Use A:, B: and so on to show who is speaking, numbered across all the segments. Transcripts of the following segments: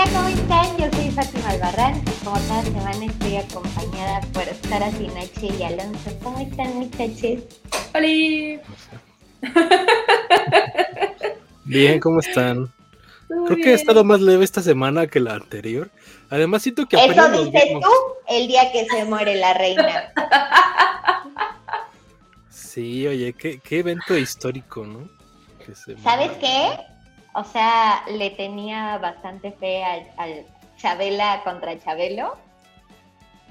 A: Hola, ¿cómo están? Yo soy Fátima Albarrán y como cada semana estoy acompañada por Sara Sinache y Alonso. ¿Cómo están, muchachos?
B: ¡Hola!
C: Bien, ¿cómo están? Creo que he estado más leve esta semana que la anterior. Además, siento que
A: Eso dices tú el día que se muere la reina.
C: Sí, oye, qué, qué evento histórico, ¿no? Que se
A: ¿Sabes
C: muera.
A: qué? O sea, le tenía bastante fe al, al Chabela contra Chabelo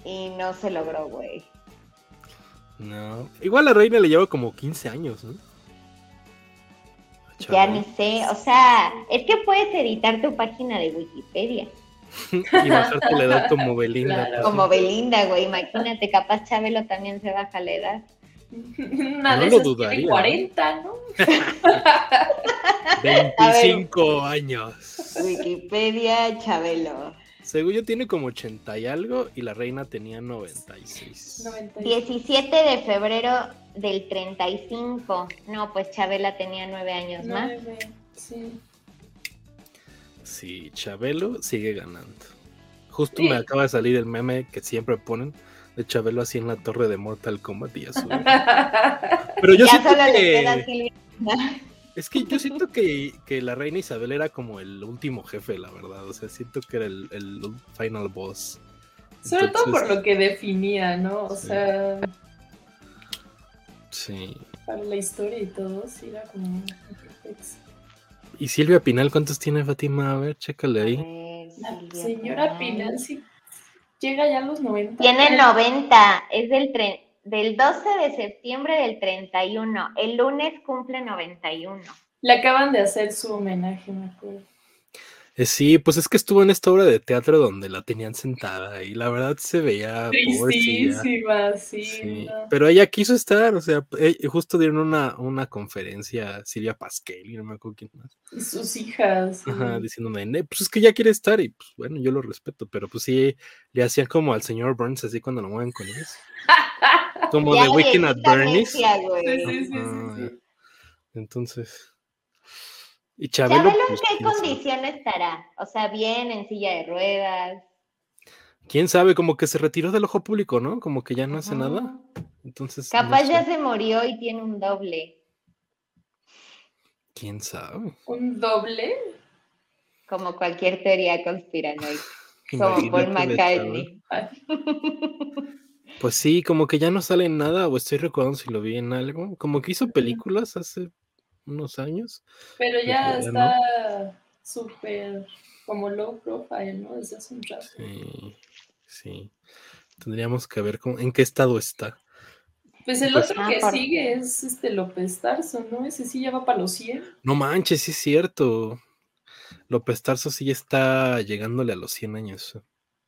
A: y no se logró, güey.
C: No. Igual la reina le lleva como 15 años, ¿no?
A: Ya ni sé, o sea, es que puedes editar tu página de Wikipedia.
C: y bajarte la edad como Belinda.
B: Claro.
A: Como Belinda, güey, imagínate, capaz Chabelo también se baja la edad.
B: Una
C: No
B: de
C: lo
B: esas
C: dudaría.
B: tiene 40, ¿no?
C: 25 años.
A: Wikipedia, Chabelo.
C: Según yo tiene como 80 y algo y la reina tenía 96.
B: 96.
A: 17 de febrero del 35. No, pues Chabela tenía nueve años más.
B: Nueve, Sí.
C: Sí, Chabelo sigue ganando. Justo
B: Sí.
C: me acaba de salir el meme que siempre ponen de Chabelo así en la torre de Mortal Kombat y ya sube. Pero yo
A: ya
C: siento
A: solo
C: que... Es que yo siento que, que la reina Isabel era como el último jefe, la verdad. O sea, siento que era el, el final boss.
B: Sobre todo por lo que definía, ¿no? O
C: Sí.
B: sea,
C: Sí.
B: para la historia y todo, sí era como.
C: ¿Y Silvia Pinal cuántos tiene Fátima? A ver, chécale ahí.
B: La
A: Silvia
B: señora Pinal sí llega ya a los 90.
A: Tiene 90, es del, tre- del 12 de septiembre del 31. El lunes cumple 91.
B: Le acaban de hacer su homenaje, me acuerdo.
C: Eh, sí, pues es que estuvo en esta obra de teatro donde la tenían sentada y la verdad se veía.
B: Tristísima, sí.
C: Sí,
B: no.
C: Pero ella quiso estar, o sea, eh, justo dieron una, una conferencia Silvia Pasquel y no me acuerdo quién más.
B: Y sus hijas. sí.
C: Ajá, diciéndome, "Ne, pues es que ya quiere estar y pues bueno, yo lo respeto, pero pues sí, le hacían como al señor Burns así cuando lo mueven con ellos. Como de Weekend at Bernie's.
A: güey.
B: Sí, sí, sí,
C: Ajá,
B: sí, sí.
C: Entonces. Y Chabelo.
A: ¿Chabelo en
C: pues,
A: qué
C: sabe.
A: condición estará? O sea, bien, en silla de ruedas.
C: Quién sabe, como que se retiró del ojo público, ¿no? Como que ya no hace nada. Entonces. no
A: Capaz ya se murió y tiene un doble.
C: Quién sabe.
B: Un doble.
A: Como cualquier teoría conspiranoica. Como Paul McCartney.
C: Pues sí, como que ya no sale en nada, o estoy recordando si lo vi en algo. Como que hizo películas hace unos años.
B: Pero ya
C: Pero ya no.
B: está súper como low profile, ¿no? Desde hace un rato.
C: Sí, sí. Tendríamos que ver cómo- en qué estado está.
B: Pues el
C: Pues-
B: otro
A: Ah,
B: que sigue es este López Tarso, ¿no? Ese sí ya va para los 100.
C: No manches, sí es cierto. López Tarso sí está llegándole a los 100 años.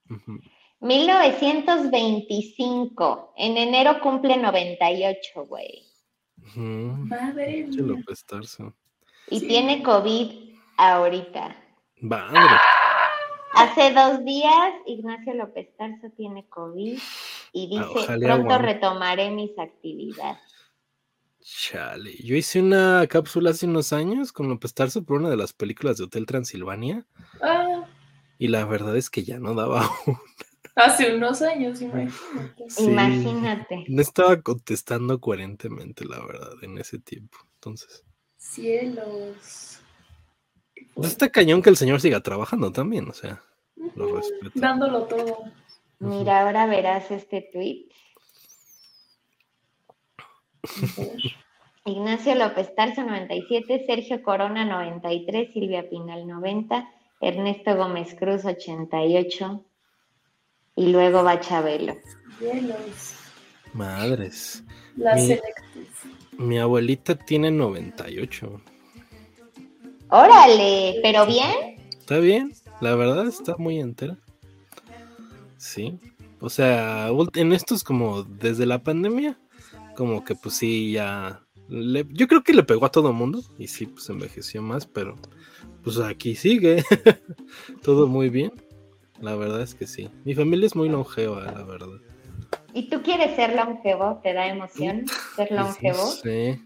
C: Ujú.
A: 1925. En enero cumple 98, güey.
B: Madre mía.
C: López Tarso.
A: Y
B: Sí.
A: tiene COVID ahorita.
C: Madre.
A: Hace dos días Ignacio López Tarso tiene COVID y dice,
C: ojalá
A: pronto
C: aguante".
A: retomaré mis actividades.
C: Chale. Yo hice una cápsula hace unos años con López Tarso por una de las películas de Hotel Transilvania.
B: Ah,
C: Y la verdad es que ya no daba.
B: hace unos años, imagínate.
C: Sí.
A: Imagínate.
C: No estaba contestando coherentemente, la verdad, en ese tiempo. Entonces.
B: Cielos.
C: Pues está cañón que el señor siga trabajando también, o sea. Lo respeto.
B: Dándolo todo.
A: Mira, ahora verás este tweet. Ignacio López Tarso 97, Sergio Corona 93, Silvia Pinal 90, Ernesto Gómez Cruz 88 y luego va Chabelo.
C: Madres.
B: La
C: Mi-. Mi abuelita tiene 98.
A: Órale, pero bien.
C: Está bien, la verdad está muy entera. Sí. O sea, en estos como desde la pandemia, como que pues sí, ya... le- yo creo que le pegó a todo mundo y sí, pues envejeció más, pero pues aquí sigue. todo muy bien. La verdad es que sí. Mi familia es muy longeva, la verdad.
A: ¿Y tú quieres ser longevo? ¿Te da emoción ser
C: Pues, no
A: longevo?
C: sé.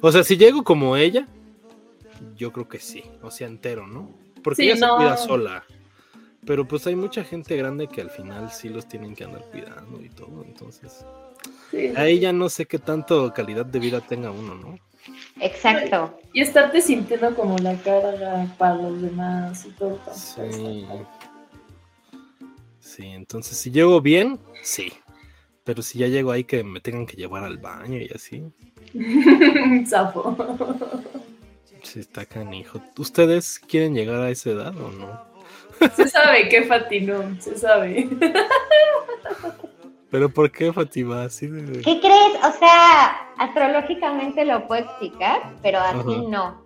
C: O sea, si llego como ella, yo creo que sí. O sea, entero, ¿no? Porque
B: Sí,
C: ella
B: no.
C: se cuida sola. Pero pues hay mucha gente grande que al final sí los tienen que andar cuidando y todo, entonces.
B: Sí.
C: Ahí ya no sé qué tanto calidad de vida tenga uno, ¿no?
A: Exacto.
B: Y estarte sintiendo como la carga para los demás y todo.
C: Sí. Sí, entonces si llego bien, sí. Pero si ya llego ahí que me tengan que llevar al baño y así,
B: Zafo.
C: sí está canijo. ¿Ustedes quieren llegar a esa edad o no?
B: Se sabe que Fati no, se sabe.
C: ¿Pero por qué, Fatima? Así de...
A: ¿Qué crees? O sea, astrológicamente lo puedo explicar, pero así
C: Ajá.
A: no.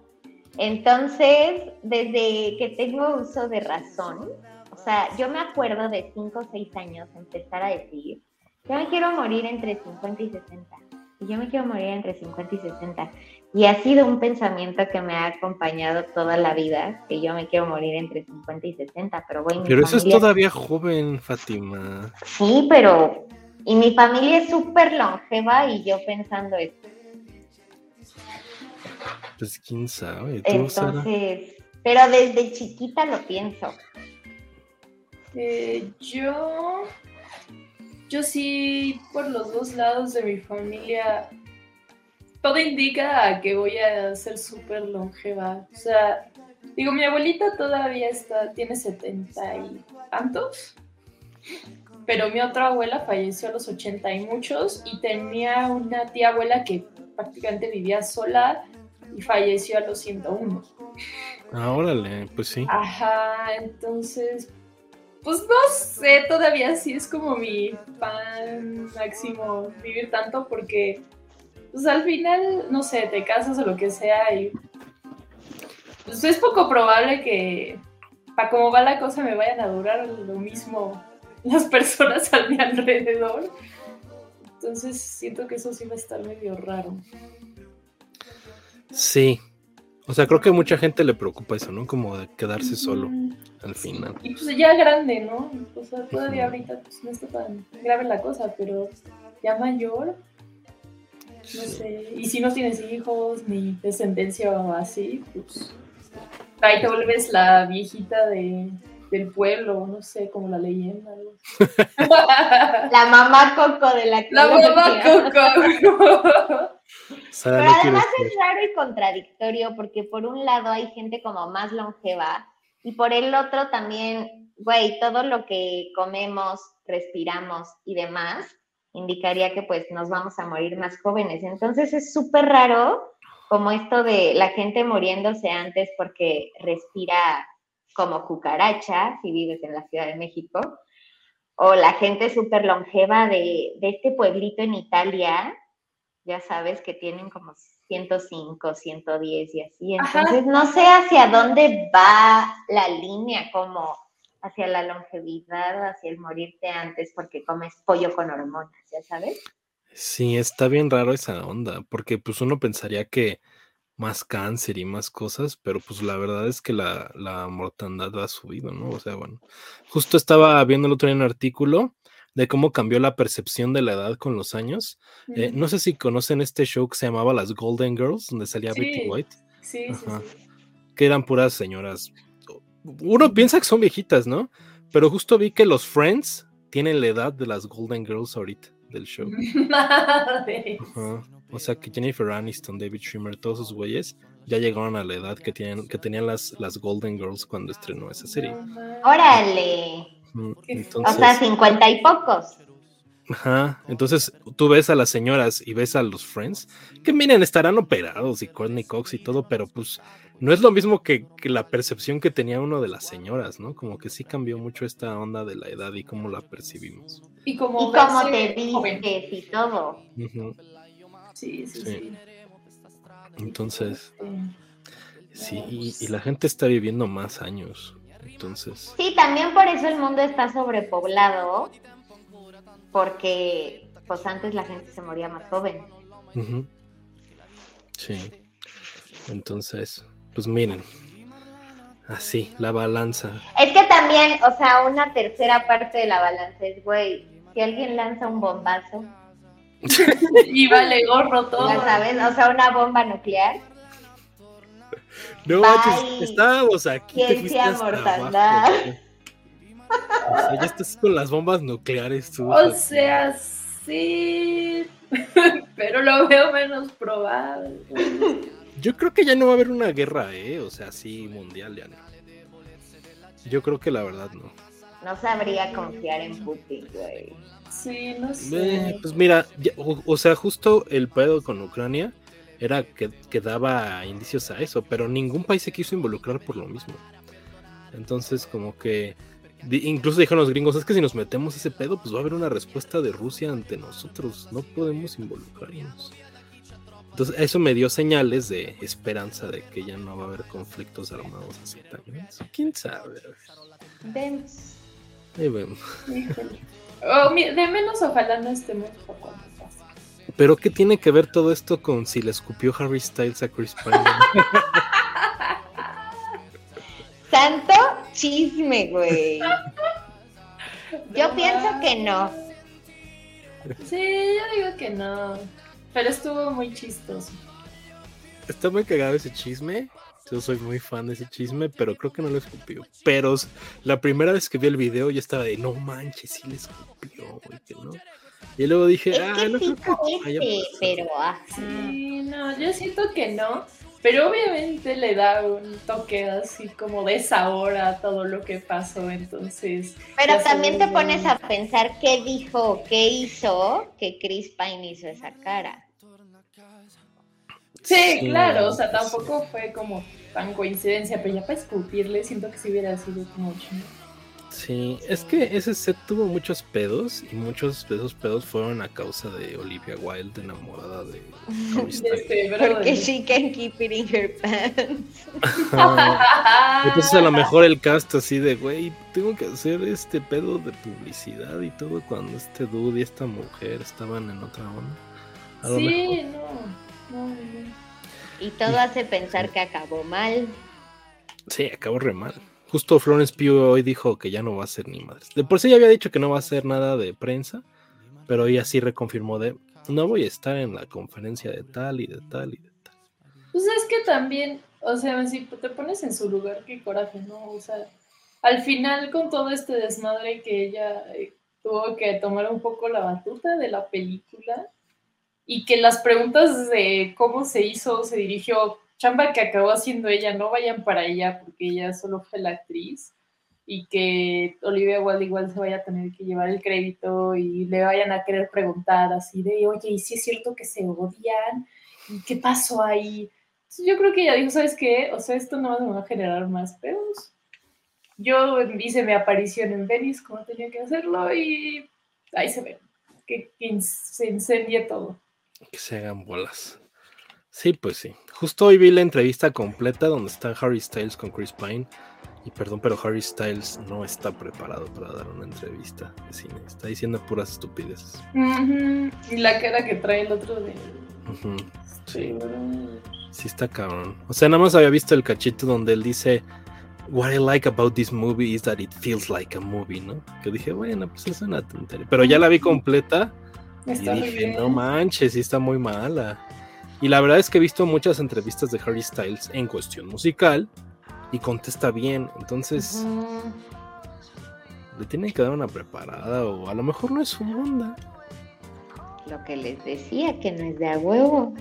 A: Entonces, desde que tengo uso de razón, sea, yo me acuerdo de 5 o 6 años empezar a decir, yo me quiero morir entre 50 y 60. Y yo me quiero morir entre 50 y 60. Y ha sido un pensamiento que me ha acompañado toda la vida, que yo me quiero morir entre 50 y 60. Pero, mi
C: Pero eso es
A: familia-
C: todavía joven, Fátima.
A: Sí, pero... Y mi familia es súper longeva y yo pensando esto.
C: Pues quién sabe. ¿Tú, Sara?
A: Entonces, pero desde chiquita lo pienso.
B: Eh, yo, yo sí, por los dos lados de mi familia, todo indica a que voy a ser súper longeva. O sea, digo, mi abuelita todavía está, tiene setenta y tantos, pero mi otra abuela falleció a los ochenta y muchos y tenía una tía abuela que prácticamente vivía sola y falleció a los 101.
C: Ah, órale, pues sí.
B: Ajá, entonces, pues no sé, todavía sí es como mi pan máximo vivir tanto porque, pues al final, no sé, te casas o lo que sea y pues es poco probable que, para cómo va la cosa, me vayan a durar lo mismo las personas a mi alrededor. Entonces siento que eso sí va a estar medio raro.
C: Sí. O sea, creo que a mucha gente le preocupa eso, ¿no? Como de quedarse solo
B: Mm,
C: al final.
B: Y pues ya grande, ¿no? O sea, todavía ahorita pues, no está tan grave la cosa, pero ya mayor, no
C: Sí.
B: sé. Y si no tienes hijos ni descendencia o así, pues ahí te vuelves la viejita de, del pueblo, no sé, como la leyenda. algo así.
A: La mamá Coco de la
B: la mamá Coco.
C: Sara,
A: Pero
C: no
A: además es raro y contradictorio porque por un lado hay gente como más longeva y por el otro también, güey, todo lo que comemos, respiramos y demás indicaría que pues nos vamos a morir más jóvenes. Entonces es súper raro como esto de la gente muriéndose antes porque respira como cucaracha, si vives en la Ciudad de México, o la gente súper longeva de, de este pueblito en Italia, ya sabes, que tienen como 105, 110 y así.
B: Ajá.
A: Entonces, no sé hacia dónde va la línea, como hacia la longevidad, hacia el morirte antes porque comes pollo con hormonas, ya sabes.
C: Sí, está bien raro esa onda, porque pues uno pensaría que más cáncer y más cosas, pero pues la verdad es que la, la mortandad ha subido, ¿no? O sea, bueno, justo estaba viendo el otro día un artículo de cómo cambió la percepción de la edad con los años. Eh, no sé si conocen este show que se llamaba Las Golden Girls, donde salía Betty
B: Sí.
C: White,
B: Sí, sí, sí.
C: que eran puras señoras. Uno piensa que son viejitas, ¿no? Pero justo vi que los Friends tienen la edad de las Golden Girls ahorita del show.
B: Madre.
C: Ajá. O sea que Jennifer Aniston, David Schwimmer, todos esos güeyes ya llegaron a la edad que tienen, que tenían las, las Golden Girls cuando estrenó esa serie.
A: Órale. O
C: Entonces,
A: sea, 50 y pocos.
C: ajá. Entonces tú ves a las señoras y ves a los Friends, que miren, estarán operados y Courtney Cox y todo, pero pues no es lo mismo que, que la percepción que tenía uno de las señoras, ¿no? Como que sí cambió mucho esta onda de la edad y cómo la percibimos.
B: Y como
A: Y cómo te vistes y todo.
B: Sí, sí,
C: Sí.
B: sí.
C: Entonces,
B: Sí.
C: sí, y, y la gente está viviendo más años. Entonces,
A: Sí, también por eso el mundo está sobrepoblado, porque pues antes la gente se moría más joven.
C: Sí. Entonces, pues miren. Así, la balanza.
A: Es que también, o sea, una tercera parte de la balanza es, güey, si alguien lanza un bombazo,
B: Y vale gorro todo.
A: ya sabes, o sea, una bomba nuclear,
C: No, manches, estábamos aquí.
A: Ciencia mortandad.
C: abajo. O sea, ya estás con las bombas nucleares tú.
B: O sea, sí, pero lo veo menos probable.
C: Yo creo que ya no va a haber una guerra, ¿eh? O sea, sí, mundial ya no. Yo creo que la verdad no.
A: No sabría confiar en Putin, güey.
B: Sí, no
C: Eh,
B: sé.
C: pues mira, ya- o, o sea, justo el pedo con Ucrania era que, que daba indicios a eso, pero ningún país se quiso involucrar por lo mismo. Entonces, como que incluso dijeron los gringos, es que si nos metemos ese pedo, pues va a haber una respuesta de Rusia ante nosotros, no podemos involucrarnos. Entonces, eso me dio señales de esperanza de que ya no va a haber conflictos armados así también. ¿Quién sabe?
A: Vemos.
C: Ahí vemos.
B: Oh, de menos ojalá no estemos pase.
C: Pero ¿qué tiene que ver todo esto con si le escupió Harry Styles a Chris Pine?
A: Santo chisme, güey. Yo pienso que no.
B: Sí, yo digo que no. Pero estuvo muy chistoso.
C: Está muy cagado ese chisme. Yo soy muy fan de ese chisme, pero creo que no lo escupió. Pero la primera vez que vi el video yo estaba de, no manches, sí le escupió, güey, que no. Y luego dije,
A: Es
C: ah,
A: que
C: no
A: sí
C: que
A: parece,
C: pasado".
A: pero ah,
B: Sí, no, yo siento que no. Pero obviamente le da un toque así como de sabor a todo lo que pasó. Entonces.
A: Pero también te pones a pensar qué dijo, qué hizo que Chris Pine hizo esa cara.
B: Sí,
C: Sí,
B: claro, o sea, tampoco fue como tan coincidencia, pero ya para escupirle siento que si hubiera sido como chino.
C: Sí, es que ese set tuvo muchos pedos y muchos de esos pedos fueron a causa de Olivia Wilde enamorada de Harry Styles.
B: Este,
A: Porque she can keep it in her pants.
C: Entonces a lo mejor el cast así de, güey, tengo que hacer este pedo de publicidad y todo cuando este dude y esta mujer estaban en otra onda. A lo
B: Sí, no, no.
A: Y todo hace pensar que acabó mal.
C: Sí, acabó re mal. Justo Florence Pugh hoy dijo que ya no va a ser ni madres. De por sí ya había dicho que no va a hacer nada de prensa, pero ella sí reconfirmó de, no voy a estar en la conferencia de tal y de tal y de tal.
B: Pues es que también, o sea, si te pones en su lugar, qué coraje, ¿no? O sea, al final con todo este desmadre que ella eh, tuvo que tomar un poco la batuta de la película y que las preguntas de cómo se hizo, se dirigió, chamba que acabó haciendo ella, no vayan para ella porque ella solo fue la actriz y que Olivia Wilde igual se vaya a tener que llevar el crédito y le vayan a querer preguntar así de, oye, ¿y si es cierto que se odian? ¿Y qué pasó ahí? Yo creo que ella dijo, ¿sabes qué? O sea, esto no me va a generar más pedos. Yo hice mi aparición en Venice como tenía que hacerlo y ahí se ve. Que, que se incendie todo.
C: Que se hagan bolas. Sí, pues sí. Justo hoy vi la entrevista completa donde está Harry Styles con Chris Pine. Y perdón, pero Harry Styles no está preparado para dar una entrevista de cine. Está diciendo puras estupideces.
B: Y la cara que trae el otro de...
C: Ujú. Sí,
B: Sí.
C: sí está cabrón. O sea, nada más había visto el cachito donde él dice What I like about this movie is that it feels like a movie, ¿no? Que dije, bueno, pues es una tontería. Pero ya la vi completa y
B: Está
C: dije,
B: bien.
C: no manches, sí está muy mala. Y la verdad es que he visto muchas entrevistas de Harry Styles en cuestión musical y contesta bien. Entonces, le tienen que dar una preparada o a lo mejor no es su onda.
A: Lo que les decía, que no es de a huevo.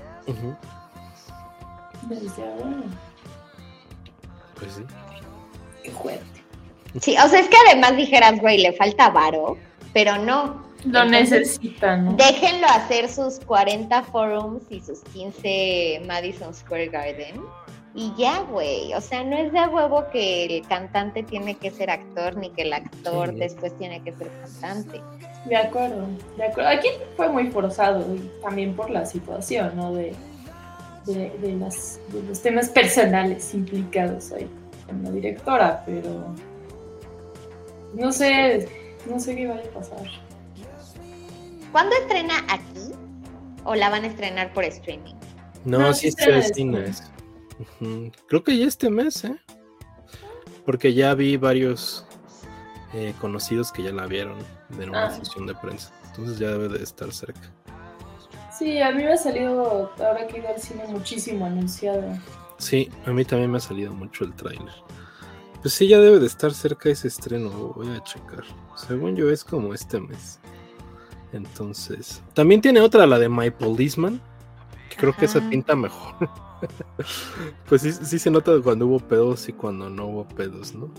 C: Pues sí.
B: Qué fuerte.
A: Sí, o sea, es que además dijeras, güey, le falta varo, pero no.
B: Lo
A: Entonces,
B: necesitan.
A: Déjenlo hacer sus 40 forums y sus 15 Madison Square Garden. Y ya, güey. O sea, no es de a huevo que el cantante tiene que ser actor, ni que el actor
C: Sí.
A: después tiene que ser cantante.
B: De acuerdo, de acuerdo. Aquí fue muy forzado y también por la situación, ¿no? De, de, de las, de los temas personales implicados ahí con la directora, pero no sé, no sé qué vaya a pasar.
A: ¿Cuándo estrena aquí? ¿O la van a estrenar por streaming?
C: No,
B: No,
C: sí está
B: estrena.
C: Ujú. Creo que ya este mes, ¿eh? Porque ya vi varios eh, conocidos que ya la vieron de una
B: Ah.
C: sesión de prensa. Entonces ya debe de estar cerca.
B: Sí, a mí me ha salido, ahora que he ido al cine, muchísimo anunciado.
C: Sí, a mí también me ha salido mucho el tráiler. Pues sí, ya debe de estar cerca ese estreno, voy a checar. Según yo es como este mes. Entonces, también tiene otra, la de My Policeman, que creo que esa pinta mejor. pues sí, sí se nota cuando hubo pedos y cuando no hubo pedos, ¿no?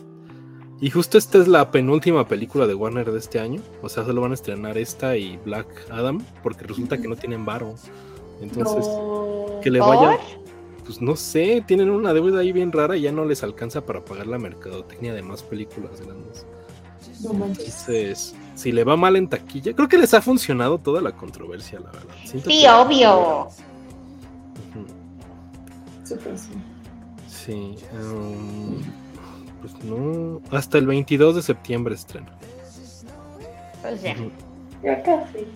C: Y justo esta es la penúltima película de Warner de este año. O sea, solo van a estrenar esta y Black Adam, porque resulta que no tienen varo. Entonces, que le vaya. Pues no sé, tienen una deuda ahí bien rara y ya no les alcanza para pagar la mercadotecnia de más películas grandes. No Entonces, si le va mal en taquilla, creo que les ha funcionado toda la controversia, la verdad.
A: sí, obvio.
C: Sí. Um, pues no. Hasta el 22 de septiembre estreno.
A: Pues ya.
B: Ya casi.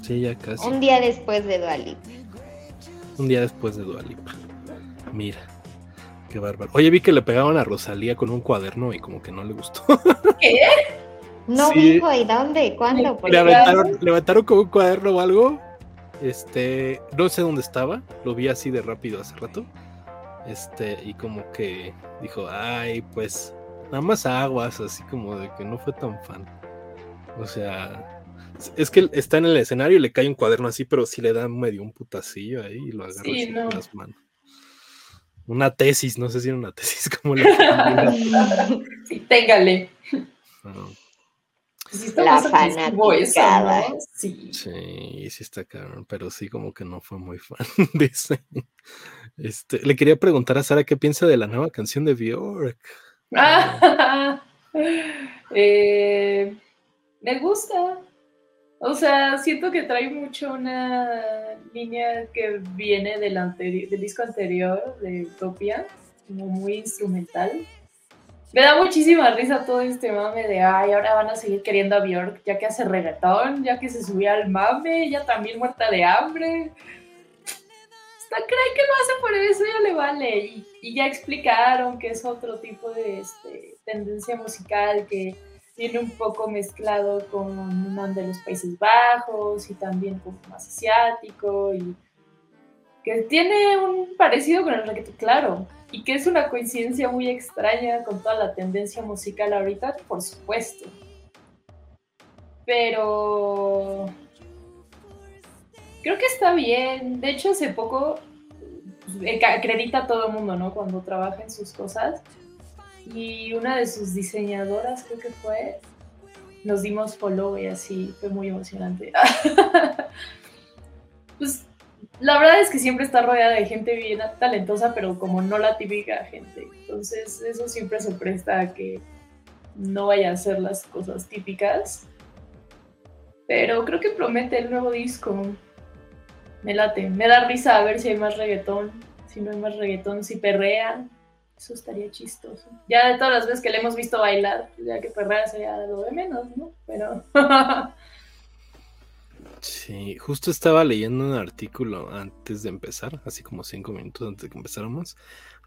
C: Sí, ya casi.
A: Un día después de Dualipa.
C: Un día después de Dualipa. Mira. Qué bárbaro. Oye, vi que le pegaban a Rosalía con un cuaderno y como que no le gustó.
B: ¿Qué?
A: No dijo, ¿y dónde? ¿Cuándo?
C: Le aventaron, levantaron con un cuaderno o algo. Este, no sé dónde estaba, lo vi así de rápido hace rato. Este, y como que dijo, ay, pues, nada más aguas, así como de que no fue tan fan. O sea, es que está en el escenario y le cae un cuaderno así, pero si le da medio un putacillo ahí y lo agarra con las manos. Una tesis, no sé si era una tesis como
B: la Sí, téngale.
A: La fanaticada.
C: Sí. sí, sí está cabrón, pero sí como que no fue muy fan, dice. Este, le quería preguntar a Sara qué piensa de la nueva canción de Bjork.
B: Eh, me gusta. O sea, siento que trae mucho una línea que viene del, del disco anterior, de Utopia, como muy instrumental. Me da muchísima risa todo este mame de, ay, ahora van a seguir queriendo a Bjork, ya que hace reggaetón, ya que se subió al mame, ella también muerta de hambre cree que lo hace por eso, ya le vale. Y, ya explicaron que es otro tipo de este, tendencia musical que viene un poco mezclado con un de los Países Bajos y también como más asiático y que tiene un parecido con el reggaetón, claro, y que es una coincidencia muy extraña con toda la tendencia musical ahorita, por supuesto. Pero Creo que está bien. De hecho, hace poco eh, acredita a todo el mundo, ¿no? Cuando trabaja en sus cosas. Y una de sus diseñadoras, creo que fue, nos dimos follow y así, fue muy emocionante. pues la verdad es que siempre está rodeada de gente bien talentosa, pero como no la típica gente. Entonces eso siempre se presta a que no vaya a ser las cosas típicas. Pero creo que promete el nuevo disco me late. Me da risa a ver si hay más reggaetón. Si no hay más reggaetón, si perrea. Eso estaría chistoso. Ya de todas las veces que le hemos visto bailar, ya que perrea sería lo de menos, ¿no? Pero.
C: sí, justo estaba leyendo un artículo antes de empezar, así como cinco minutos antes de que empezáramos.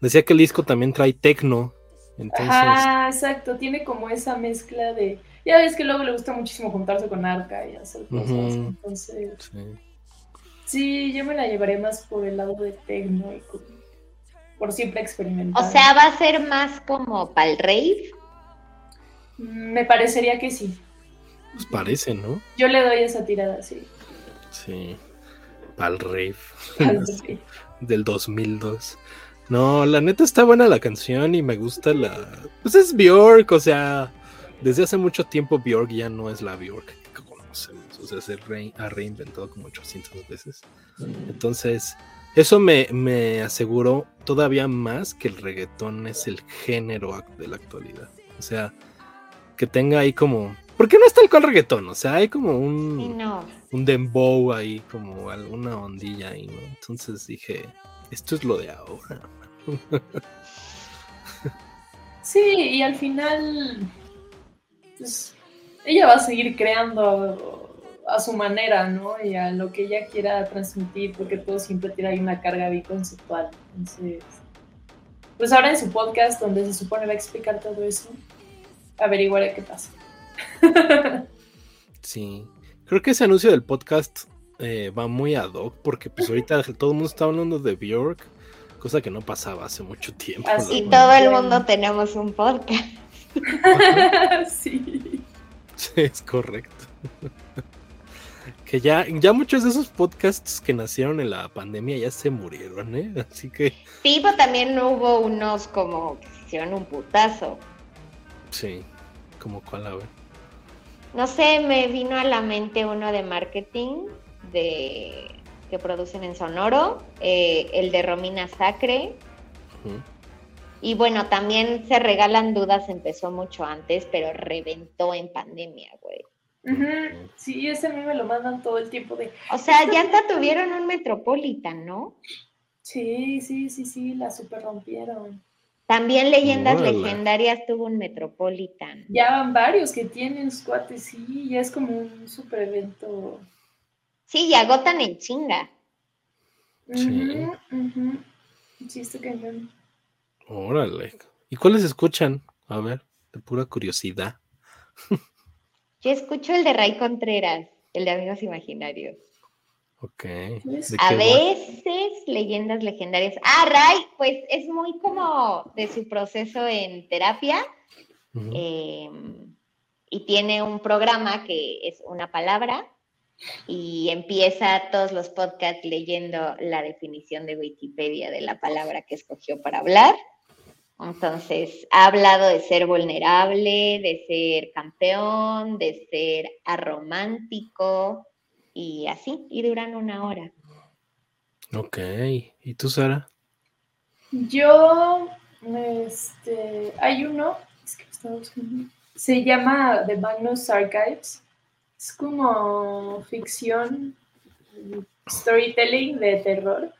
C: Decía que el disco también trae tecno. Entonces...
B: Ah, exacto. Tiene como esa mezcla de. Ya ves que luego le gusta muchísimo juntarse con Arca y hacer cosas. Entonces. Sí. Sí, yo me la llevaré más por el lado de tecno y por siempre experimentar.
A: O sea, ¿va a ser más como para el rave?
B: Me parecería que sí.
C: Pues parece, ¿no?
B: Yo le doy esa tirada, sí.
C: Sí, para rave. Del 2002. No, la neta está buena la canción y me gusta la... Pues es Bjork, o sea, desde hace mucho tiempo Bjork ya no es la Bjork o sea, se ha reinventado como 800 veces. Entonces, eso me, me aseguró todavía más que el reggaetón es el género de la actualidad. O sea, que tenga ahí como... ¿Por qué no está el cual reggaetón? O sea, hay como un, un dembow ahí, como alguna ondilla ahí, ¿no? Entonces dije, esto es lo de ahora.
B: Sí, y al final, pues, ella va a seguir creando a su manera, ¿no? Y a lo que ella quiera transmitir, porque todo siempre tiene ahí una carga biconceptual. Entonces, pues ahora en su podcast, donde se supone va a explicar todo eso, averiguaré qué pasa.
C: Sí, creo que ese anuncio del podcast eh, va muy ad hoc, porque pues ahorita todo el mundo está hablando de Bjork, cosa que no pasaba hace mucho tiempo.
B: Así
A: todo el mundo tenemos un podcast.
B: sí.
C: Sí, es correcto. que ya, ya muchos de esos podcasts que nacieron en la pandemia ya se murieron, ¿eh? Así que
A: Sí, pero también hubo unos como que se hicieron un putazo.
C: sí, como cuál a ver.
A: No sé, me vino a la mente uno de marketing de que producen en Sonoro, eh, el de Romina Sacre. Y bueno, también se regalan dudas, empezó mucho antes, pero reventó en pandemia, güey.
B: Sí, ese a mí me lo mandan todo el tiempo de...
A: O sea, ya hasta tuvieron un Metropolitan, ¿no?
B: Sí, sí, sí, sí, la super rompieron.
A: También Leyendas. Legendarias tuvo un Metropolitan.
B: Ya van varios que tienen squates, sí, ya es como un super evento.
A: Sí, y agotan en chinga.
C: Sí.
B: Ujú, ujú. Sí, está cañón.
C: Órale. ¿Y cuáles escuchan? A ver, de pura curiosidad.
A: Yo escucho el de Ray Contreras, el de Amigos Imaginarios.
C: Ok.
B: ¿Ves?
C: ¿De
A: A
C: va?
A: veces leyendas legendarias. Ah, Ray, pues es muy como de su proceso en terapia eh, y tiene un programa que es una palabra y empieza todos los podcasts leyendo la definición de Wikipedia de la palabra que escogió para hablar. Entonces, ha hablado de ser vulnerable, de ser campeón, de ser aromántico y así, y duran una hora.
C: Ok. ¿Y tú, Sara?
B: Yo, este, hay uno, es que estaba buscando, se llama The Magnus Archives. Es como ficción, storytelling de terror.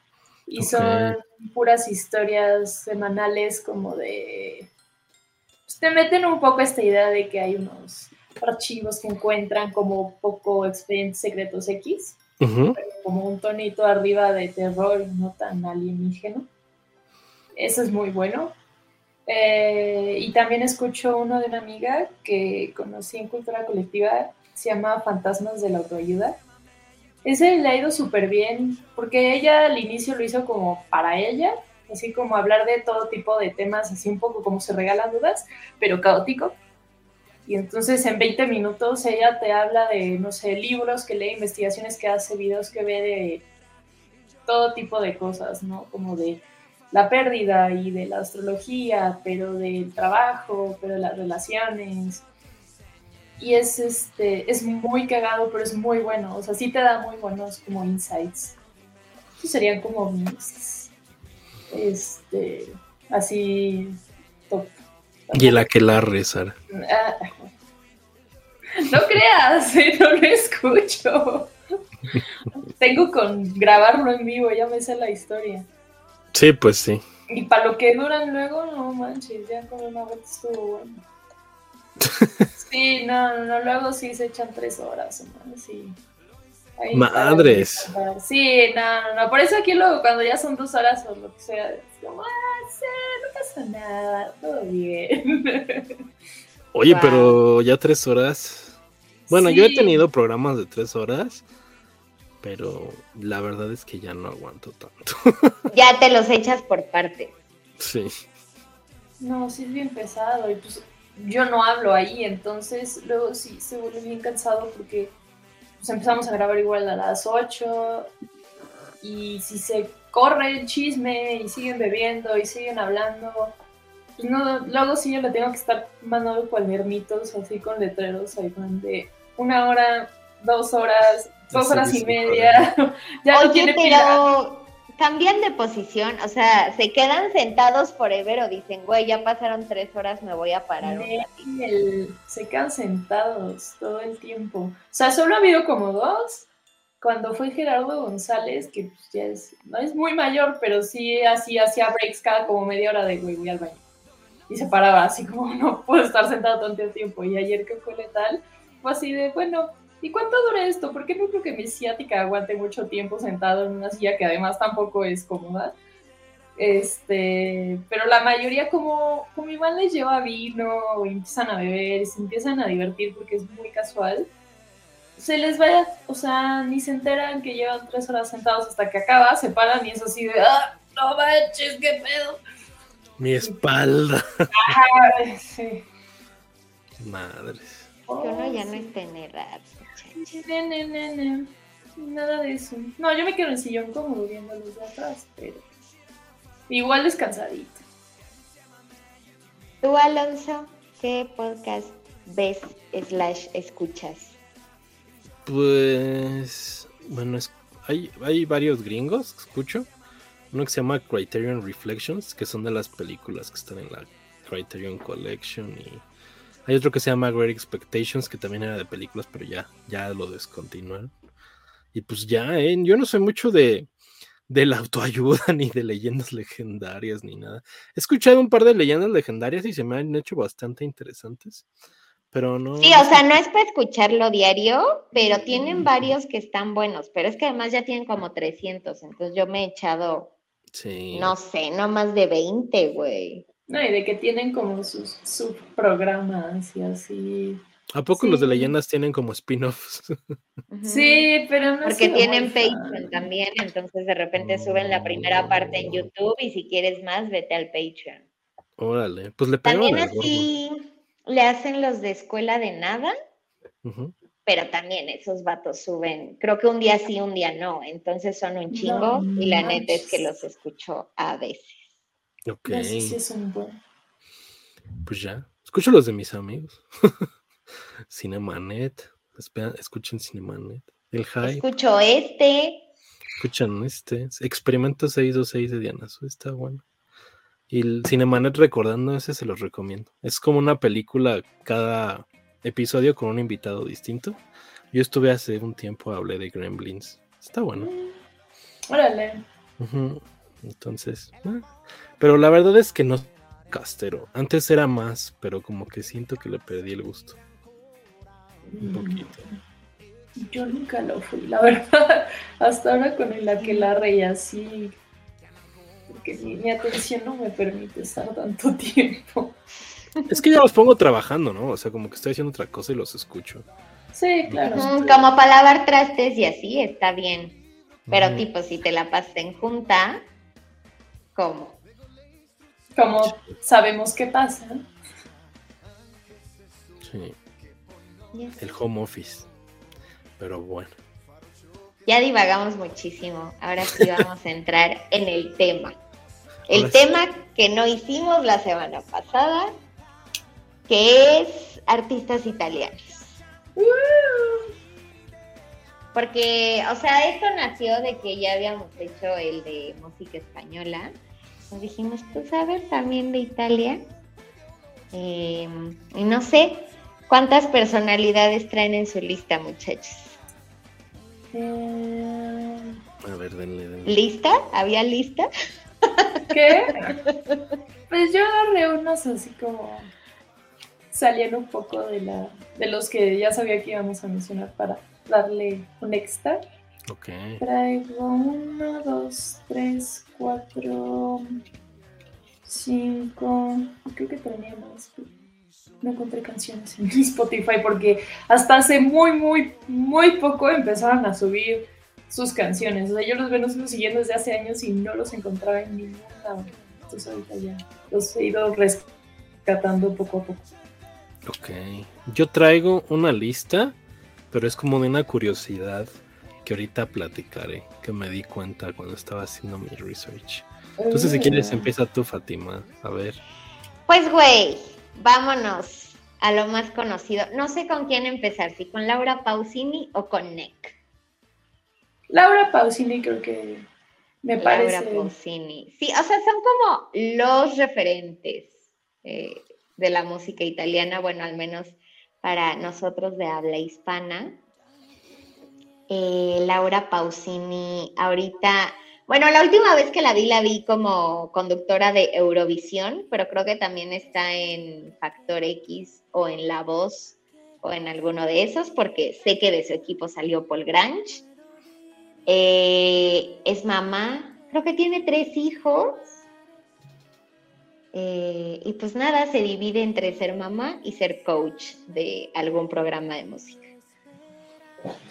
B: Y son puras historias semanales como de... pues, te meten un poco esta idea de que hay unos archivos que encuentran como poco expedientes secretos X,
C: Ujú.
B: pero como un tonito arriba de terror no tan alienígeno. Eso es muy bueno. Eh, y también escucho uno de una amiga que conocí en cultura colectiva, se llama Fantasmas de la Autoayuda. Ese le ha ido súper bien, porque ella al inicio lo hizo como para ella, así como hablar de todo tipo de temas, así un poco como se regalan dudas, pero caótico. Y entonces en 20 minutos ella te habla de, no sé, libros que lee, investigaciones que hace, videos que ve de todo tipo de cosas, ¿no? Como de la pérdida y de la astrología, pero del trabajo, pero de las relaciones. Y es, este, es muy cagado, pero es muy bueno. O sea, sí te da muy buenos como insights. Estos serían como mis, este, así, top.
C: Y el aquelarre, Sara.
B: Ah, No creas, eh, no lo escucho. Tengo con grabarlo en vivo, ya me sé la historia.
C: Sí, pues sí.
B: Y para lo que duran luego, no manches, ya con una vez estuvo bueno. Sí, no, no, luego sí se echan tres horas, ¿no? Sí. Ahí
C: Madres.
B: Sí, no, no, no. Por eso aquí luego cuando ya son dos horas o lo que sea, es como, ah, sí, no pasa nada, todo bien.
C: Oye,
A: Wow.
C: pero ya tres horas. Bueno, yo he tenido programas de tres horas, pero la verdad es que ya no aguanto tanto.
A: Ya te los echas por parte.
C: Sí.
B: No, sí es bien pesado y pues yo no hablo ahí, entonces luego sí se vuelve bien cansado porque pues empezamos a grabar igual a las 8 y si se corre el chisme y siguen bebiendo y siguen hablando, pues no, luego sí yo le tengo que estar mandando cuadernitos así con letreros ahí de una hora, dos horas, dos horas y media, ya no
A: Oye,
B: tiene pila.
A: pero cambian de posición, o sea, se quedan sentados forever o dicen, güey, ya pasaron tres horas, me voy a parar un ratito.
B: El- se quedan sentados todo el tiempo. O sea, solo ha habido como dos. Cuando fue Gerardo González, que pues, ya es, no es muy mayor, pero sí así hacía breaks cada como media hora de güey, voy al baño. Y se paraba así como no puedo estar sentado tanto tiempo. Y ayer que fue letal, fue así de, bueno, ¿y cuánto dura esto? Porque no creo que mi ciática aguante mucho tiempo sentado en una silla que además tampoco es cómoda. Este, pero la mayoría como, como igual les lleva vino o empiezan a beber se empiezan a divertir porque es muy casual, se les vaya, o sea, ni se enteran que llevan tres horas sentados hasta que acaba, se paran y es así de, ah, no manches, qué pedo.
C: Mi espalda.
B: Ajá, sí.
C: Madres.
A: Que uno ya no está en edad.
B: Ne, ne, ne, ne. Nada de eso. No, yo me quedo en el sillón como viendo los de atrás, pero igual descansadito.
A: Tú, Alonso, ¿qué podcast ves slash escuchas?
C: Pues, bueno, es- hay, hay varios gringos que escucho. Uno que se llama Criterion Reflections, que son de las películas que están en la Criterion Collection. Y hay otro que se llama Great Expectations, que también era de películas, pero ya, ya lo descontinuaron. Y pues ya, ¿eh? yo no soy mucho de, de la autoayuda, ni de leyendas legendarias, ni nada. He escuchado un par de leyendas legendarias y se me han hecho bastante interesantes. Pero no.
A: Sí, o sea, no es para escucharlo diario, pero tienen varios que están buenos, pero es que además ya tienen como 300, entonces yo me he echado,
C: Sí.
A: no sé, no más de 20, güey.
B: No, y de que tienen como sus subprogramas y así.
C: ¿A poco los de leyendas tienen como spin-offs?
B: Sí, pero no
A: Porque tienen. Patreon también, entonces de repente suben la primera parte en YouTube y si quieres más, vete al Patreon.
C: Órale, pues le pegaron
A: También
C: gordo.
A: así le hacen los de escuela de nada, pero también esos vatos suben, creo que un día sí, un día no, entonces son un chingo
B: No
A: y la neta es que los escucho a veces.
C: Ok,
B: No sé si es un buen.
C: pues ya. Escucho los de mis amigos. Cinemanet. Espera, escuchen Cinemanet. El Hype.
A: Escucho este,
C: Escuchan este. Experimento 626 de Diana Su. Está bueno. Y el Cinemanet recordando ese se los recomiendo. Es como una película cada episodio con un invitado distinto. Yo estuve hace un tiempo, hablé de Gremlins. Está bueno.
B: Órale.
C: Ujú, Entonces, ah, pero la verdad es que no castero. Antes era más, pero como que siento que le perdí el gusto. Un poquito.
B: Yo nunca lo fui, la verdad. Hasta ahora con el aquelarre y así. Porque mi, mi atención no me permite estar tanto tiempo.
C: Es que yo los pongo trabajando, ¿no? O sea, como que estoy haciendo otra cosa y los escucho.
B: Sí, claro.
A: ujú, como para lavar trastes y así, está bien. Pero tipo, si te la pasas en junta, ¿cómo?
B: Como sabemos qué pasa.
C: Sí, el home office. Pero bueno.
A: Ya divagamos muchísimo. Ahora sí vamos a entrar en el tema. El
C: Ahora sí.
A: tema que no hicimos la semana pasada, que es artistas italianos. Porque, o sea, esto nació de que ya habíamos hecho el de música española. Nos dijimos, pues a ver, también de Italia. Eh, y no sé cuántas personalidades traen en su lista, muchachos.
B: Eh,
C: A ver, denle, denle.
A: ¿Lista? ¿Había lista?
B: ¿Qué? Pues yo agarré unos así como saliendo un poco de la de los que ya sabía que íbamos a mencionar para darle un extra.
C: Ok.
B: Traigo uno, dos, tres, cuatro, cinco. Creo que tenía más. No encontré canciones en Spotify porque hasta hace muy, muy, muy poco empezaron a subir sus canciones. O sea, yo los vengo siguiendo desde hace años y no los encontraba en ningún lado. Entonces ahorita ya los he ido rescatando poco a poco.
C: Ok. Yo traigo una lista, pero es como de una curiosidad que ahorita platicaré, que me di cuenta cuando estaba haciendo mi research. Entonces, si quieres,
B: Mm.
C: empieza tú, Fátima. A ver.
A: Pues, güey, vámonos a lo más conocido. No sé con quién empezar, si con Laura Pausini o con Nick.
B: Laura Pausini creo que me parece.
A: Laura Pausini. Sí, o sea, son como los referentes eh, de la música italiana, bueno, al menos para nosotros de habla hispana. Eh, Laura Pausini, ahorita, bueno, la última vez que la vi, la vi como conductora de Eurovisión, pero creo que también está en Factor X o en La Voz o en alguno de esos, porque sé que de su equipo salió Paul Grange. Eh, es mamá, creo que tiene tres hijos. Eh, y pues nada, se divide entre ser mamá y ser coach de algún programa de música.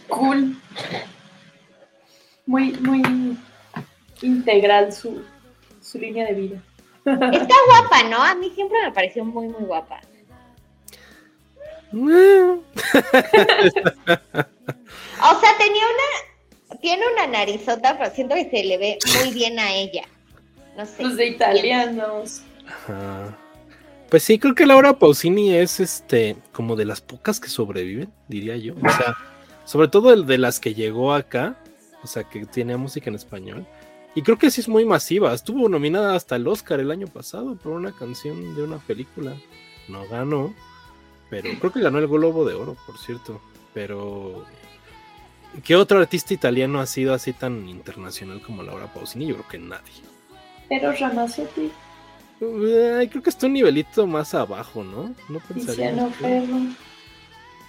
B: Cool. Muy, muy integral su, su línea de vida.
A: Está guapa, ¿no? A mí siempre me pareció muy, muy guapa. o sea, tenía una, tiene una narizota, pero siento que se le ve muy bien a ella. No sé.
B: Los de italianos.
C: Pues sí, creo que Laura Pausini es este como de las pocas que sobreviven, diría yo. O sea, sobre todo el de las que llegó acá, o sea, que tiene música en español. Y creo que sí es muy masiva. Estuvo nominada hasta el Oscar el año pasado por una canción de una película. No ganó, pero creo que ganó el Globo de Oro, por cierto. Pero ¿qué otro artista italiano ha sido así tan internacional como Laura Pausini? Yo creo que nadie.
B: Pero Ramazzotti.
C: creo que está un nivelito más abajo, ¿no?
B: No Tiziano Ferro.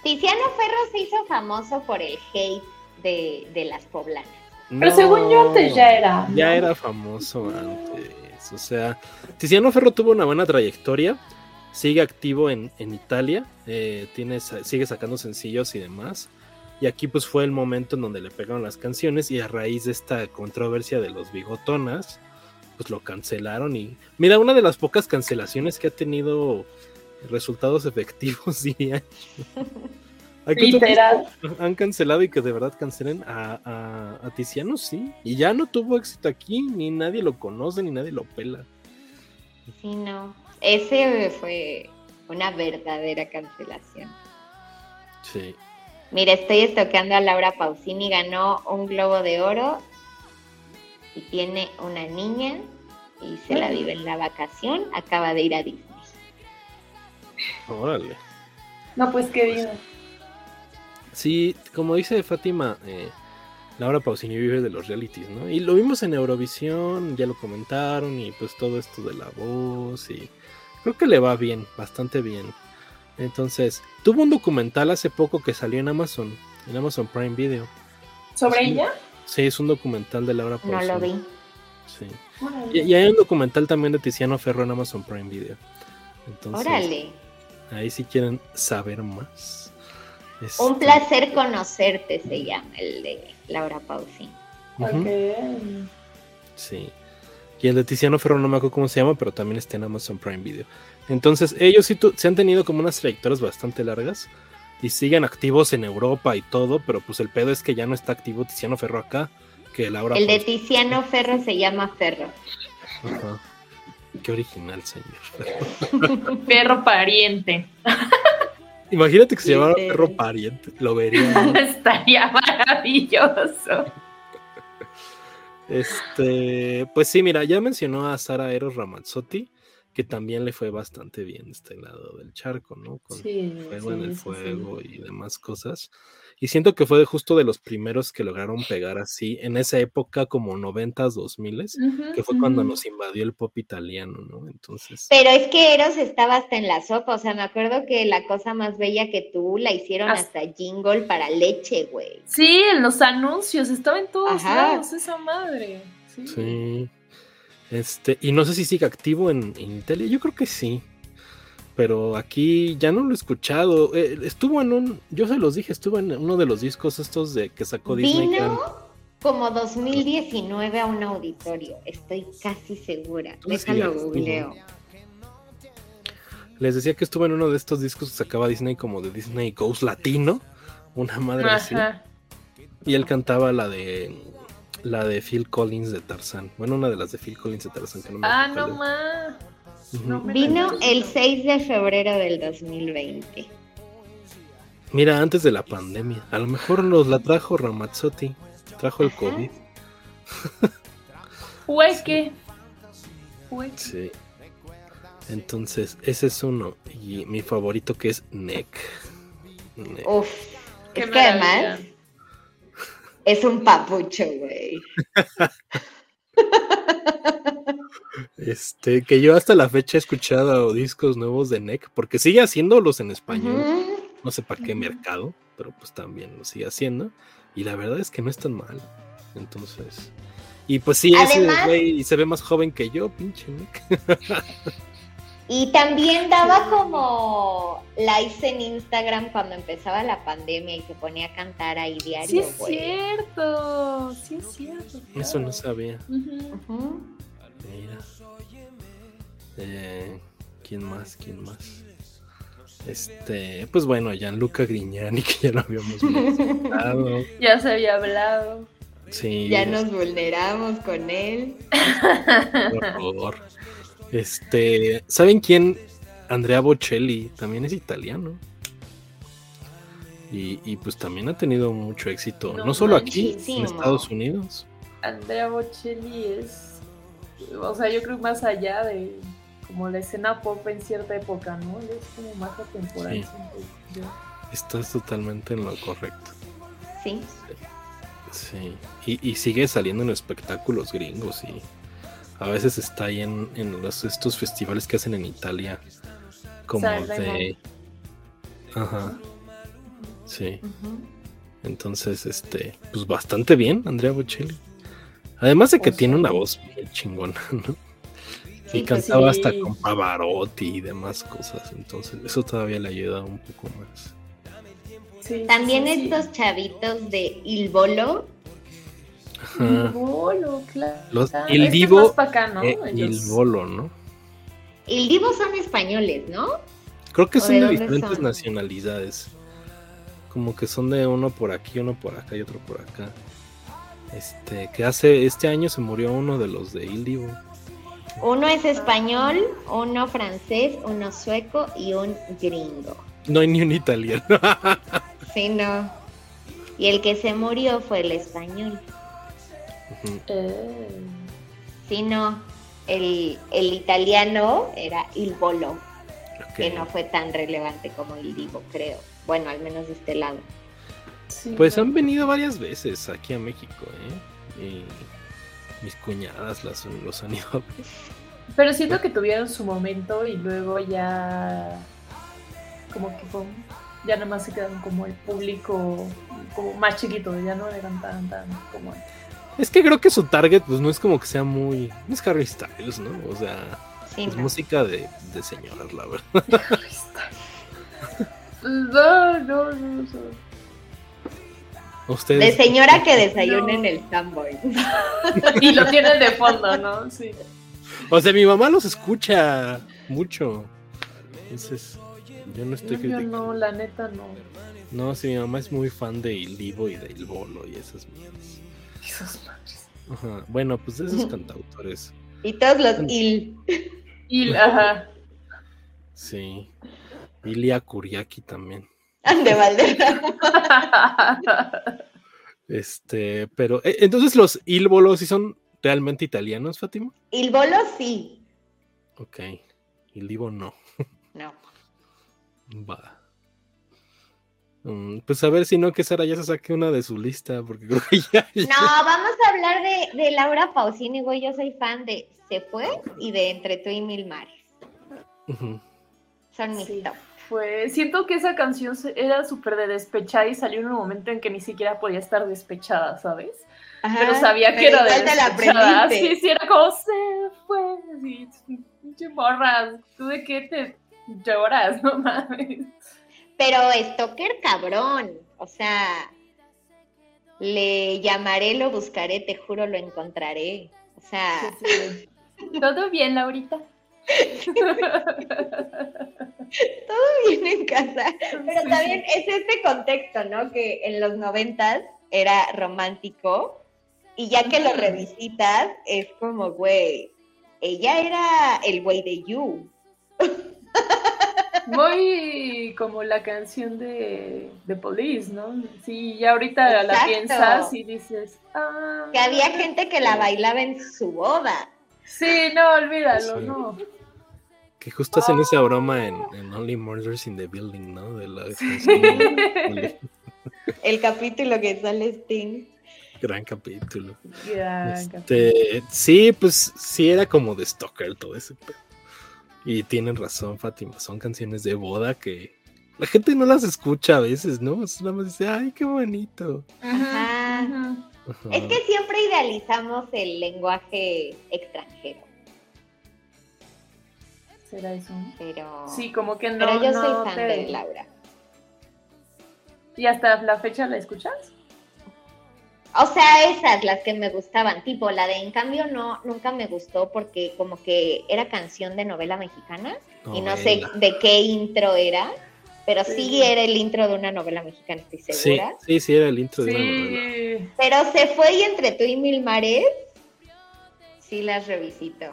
A: Tiziano Ferro se hizo famoso por el hate de, de las poblanas.
B: Pero según yo antes ya era.
C: Ya era famoso antes. O sea, Tiziano Ferro tuvo una buena trayectoria. Sigue activo en, Italia. Eh, tiene, sigue sacando sencillos y demás. Y aquí pues fue el momento en donde le pegaron las canciones y a raíz de esta controversia de los bigotonas, pues lo cancelaron y mira, una de las pocas cancelaciones que ha tenido resultados efectivos, diría.
B: Literal.
C: Han cancelado y que de verdad cancelen a, a, Tiziano, sí. Y ya no tuvo éxito aquí, ni nadie lo conoce, ni nadie lo pela.
A: Sí, no. Ese fue una verdadera cancelación.
C: Sí.
A: Mira, estoy estoqueando a Laura Pausini, ganó un Globo de Oro y tiene una niña y se la vive en la vacación, acaba de ir a Disney.
C: Órale.
B: No, pues qué bien.
C: Sí, como dice Fátima, eh, Laura Pausini vive de los realities, ¿no? Y lo vimos en Eurovisión, ya lo comentaron, y pues todo esto de la voz, y creo que le va bien, bastante bien. Entonces, tuvo un documental hace poco que salió en Amazon, en Amazon Prime Video.
B: ¿Sobre ella?
C: Sí, es un documental de Laura
A: Pausini. No lo vi.
C: Sí. Y, hay un documental también de Tiziano Ferro en Amazon Prime Video. Entonces,
A: Órale.
C: Ahí si quieren saber más.
A: Un placer conocerte se llama el de Laura Pausini.
C: Sí. Y el de Tiziano Ferro no me acuerdo cómo se llama, pero también está en Amazon Prime Video. Entonces, ellos sí se han tenido como unas trayectorias bastante largas y siguen activos en Europa y todo, pero pues el pedo es que ya no está activo Tiziano Ferro acá, que Laura
A: El de Tiziano Ferro se llama Ferro.
C: Ajá. Qué original, señor.
B: Ferro pariente.
C: Imagínate que se llamara perro pariente, lo vería.
B: Estaría maravilloso.
C: Este, pues sí, mira, ya mencionó a Sara Eros Ramazzotti, que también le fue bastante bien este lado del charco, ¿no? Con fuego en el fuego y demás cosas. Y siento que fue justo de los primeros que lograron pegar así en esa época como 90s, 2000 que fue cuando nos invadió el pop italiano, ¿no? Entonces.
A: Pero es que Eros estaba hasta en la sopa, o sea, me acuerdo que la cosa más bella que tú la hicieron hasta, jingle para leche, güey.
B: Sí, en los anuncios, estaba en todos lados esa madre.
C: Sí. Este, y no sé si sigue activo en, en Italia, yo creo que sí pero aquí ya no lo he escuchado. Eh, estuvo en un, yo se los dije, estuvo en uno de los discos estos de que sacó Disney.
A: Vino como 2019 a un auditorio, estoy casi segura. Déjalo googleo.
C: Les decía que estuvo en uno de estos discos que sacaba Disney como de Disney Ghost Latino, una madre así. Y él cantaba la de la de Phil Collins de Tarzan. Bueno, una de las de Phil Collins de Tarzan que no me
B: Ah, no más.
A: Vino el 6 de febrero del 2020.
C: Mira, antes de la pandemia. A lo mejor nos la trajo Ramazzotti. Trajo el COVID.
B: Hueque.
C: Sí. Entonces, ese es uno. Y mi favorito que es Neck.
A: Uf. Qué es que además es un papucho, güey.
C: Este, que yo hasta la fecha he escuchado discos nuevos de NEC, porque sigue haciéndolos en español. No sé para qué mercado, pero pues también lo sigue haciendo. Y la verdad es que no es tan mal. Entonces. Y pues sí, ese güey se ve más joven que yo, pinche NEC.
A: y también daba como likes en Instagram cuando empezaba la pandemia y se ponía a cantar ahí diario.
B: Sí, es cierto. Sí, es cierto.
C: Eso no sabía. Mira. Eh, ¿Quién más? ¿Quién más? Este, pues bueno, Gianluca Grignani, que ya lo habíamos mencionado.
B: ya se había hablado.
C: Sí.
A: Ya nos vulneramos con él.
C: Horror. Este, ¿saben quién? Andrea Bocelli, también es italiano. Y, y pues también ha tenido mucho éxito, no,
B: No
C: solo aquí, en. Estados Unidos.
B: Andrea Bocelli es, o sea, yo creo más allá de como la escena pop en cierta época, ¿no? Es como más atemporal.
C: Sí.
B: siento yo.
C: Estás totalmente en lo correcto.
A: Sí.
C: Sí. Y, y sigue saliendo en espectáculos gringos y a veces está ahí en, en los, estos festivales que hacen en Italia. Como de. Ajá. Sí. Entonces, este, pues bastante bien, Andrea Bocelli. Además de que
B: Pues
C: tiene una voz bien chingona, ¿no?
A: Sí,
C: y
A: pues
C: cantaba
B: sí.
C: hasta con Pavarotti y demás cosas. Entonces, eso todavía le ayuda un poco más.
B: Sí,
A: También
B: sí, sí.
A: estos chavitos de Il Bolo.
C: Ajá.
B: El bolo, claro.
C: Los- el Divo,
B: acá, ¿no?
C: Eh,
B: Ellos-
C: bolo, ¿no?
A: Il Divo son españoles, ¿no?
C: Creo que
A: ¿O
C: son
A: de
C: diferentes
A: son?
C: nacionalidades. Como que son de uno por aquí, uno por acá y otro por acá. Este, que hace, este año se murió uno de los de Il Divo.
A: Uno es español, uno francés, uno sueco y un gringo.
C: No hay ni un italiano.
A: Sí, no. Y el que se murió fue el español.
B: Eh,
A: Sí, no. El, el italiano era Il Bolo, que no fue tan relevante como Il Divo, creo. Bueno, al menos de este lado.
B: Sí,
C: Pues han venido varias veces aquí a México, ¿eh? Y mis cuñadas las, los han ido a ver.
B: Pero siento que tuvieron su momento y luego ya como que fue- ya nada más se quedaron como el público como más chiquito, ya no eran tan tan como
C: Es que creo que su target, pues no es como que sea muy. No es Harry Styles, ¿no? O sea,
A: Sí,
C: es
A: no.
C: música de, de señoras, la verdad.
B: No, no, no, no.
C: Ustedes.
A: De señora que desayuna en el Samboy.
B: Y lo tienen de fondo, ¿no? Sí.
C: O sea, mi mamá los escucha mucho. Entonces, yo no estoy
B: No, yo no, la neta no.
C: No, sí, mi mamá es muy fan de Il Divo y de Il Bolo y esas mierdas.
B: Esos madres.
C: Ajá. Bueno, pues de esos cantautores.
A: Y todos los Il.
B: Y, ajá.
C: Sí. Ilia Kuriaki también.
A: De Valderrama.
C: Este, pero. eh, entonces, los Il Bolo sí son realmente italianos, Fátima.
A: Il Bolo sí.
C: Ok. Il Divo no.
A: No.
C: Va. Mm, pues a ver si no que Sara ya se saque una de su lista, porque creo que ya.
A: No, vamos a hablar de, de Laura Pausini, güey. Yo soy fan de Se Fue y de Entre tú y Mil Mares. Son mis
B: Sí.
A: top.
B: Fue, siento que esa canción era súper de despechada y salió en un momento en que ni siquiera podía estar despechada, ¿sabes? Pero sabía que
A: pero
B: era de despechada. Sí, sí, era como se fue. Sí, pinche morras. ¿Tú de qué te lloras? No mames.
A: Pero Stoker cabrón. O sea, le llamaré, lo buscaré, te juro, lo encontraré. O sea,
B: Sí, sí. ¿Todo bien, Laurita?
A: todo bien en casa. Pero también es este contexto, ¿no? Que en los noventas era romántico y ya que lo revisitas es como, güey, ella era el güey de You.
B: Muy como la canción de, de Police, ¿no? Sí, ya ahorita la piensas y dices, ah.
A: Que había gente que la bailaba en su boda.
B: Sí, no, olvídalo,
C: Sí.
B: no.
C: Que justo hacen esa broma en, en Only Murders in the Building, ¿no? De la
B: Sí.
C: canción de-
A: El capítulo que sale Sting.
C: gran capítulo.
B: Gran
C: Este, sí, pues sí era como de Stalker todo ese pedo. Y tienen razón, Fátima, son canciones de boda que la gente no las escucha a veces, ¿no? Es nada más dice, ay, qué bonito.
A: Ajá. Es que siempre idealizamos el lenguaje extranjero,
B: ¿Será eso?
A: pero,
B: Sí, como que no.
A: pero yo
B: no
A: soy fan
B: te-
A: de Laura.
B: ¿Y hasta la fecha la escuchas?
A: O sea, esas las que me gustaban, tipo la de En cambio no, nunca me gustó porque como que era canción de novela mexicana y no sé de qué intro era, pero sí
B: Sí.
A: era el intro de una novela mexicana, estoy
C: Sí,
A: segura.
C: sí, sí, era el intro de una novela.
B: Sí.
A: Pero se fue y entre tú y mil mares, sí las revisito.